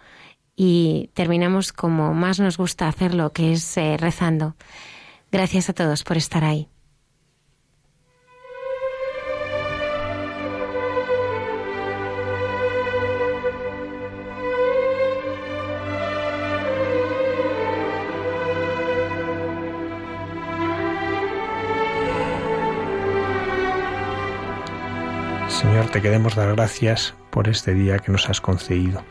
y terminamos como más nos gusta hacerlo, que es eh, rezando. Gracias a todos por estar ahí. Señor, te queremos dar gracias por este día que nos has concedido,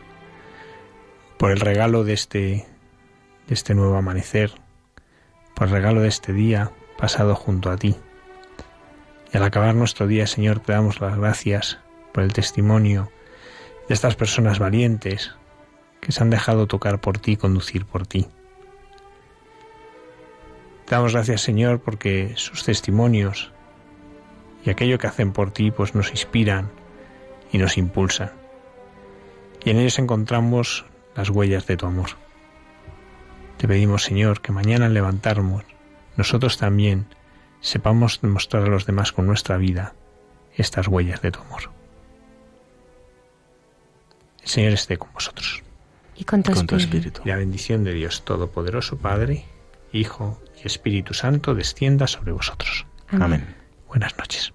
por el regalo de este, de este nuevo amanecer, por el regalo de este día pasado junto a ti. Y al acabar nuestro día, Señor, te damos las gracias por el testimonio de estas personas valientes que se han dejado tocar por ti, conducir por ti. Te damos gracias, Señor, porque sus testimonios y aquello que hacen por ti pues nos inspiran y nos impulsan. Y en ellos encontramos las huellas de tu amor. Te pedimos, Señor, que mañana al levantarnos, nosotros también sepamos demostrar a los demás con nuestra vida estas huellas de tu amor. El Señor esté con vosotros. Y con tu, espíritu. La bendición de Dios Todopoderoso, Padre, Hijo y Espíritu Santo descienda sobre vosotros. Amén. Buenas noches.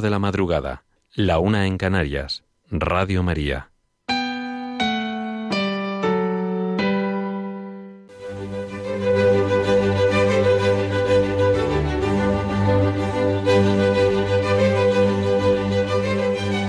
de la madrugada, la una en Canarias, Radio María.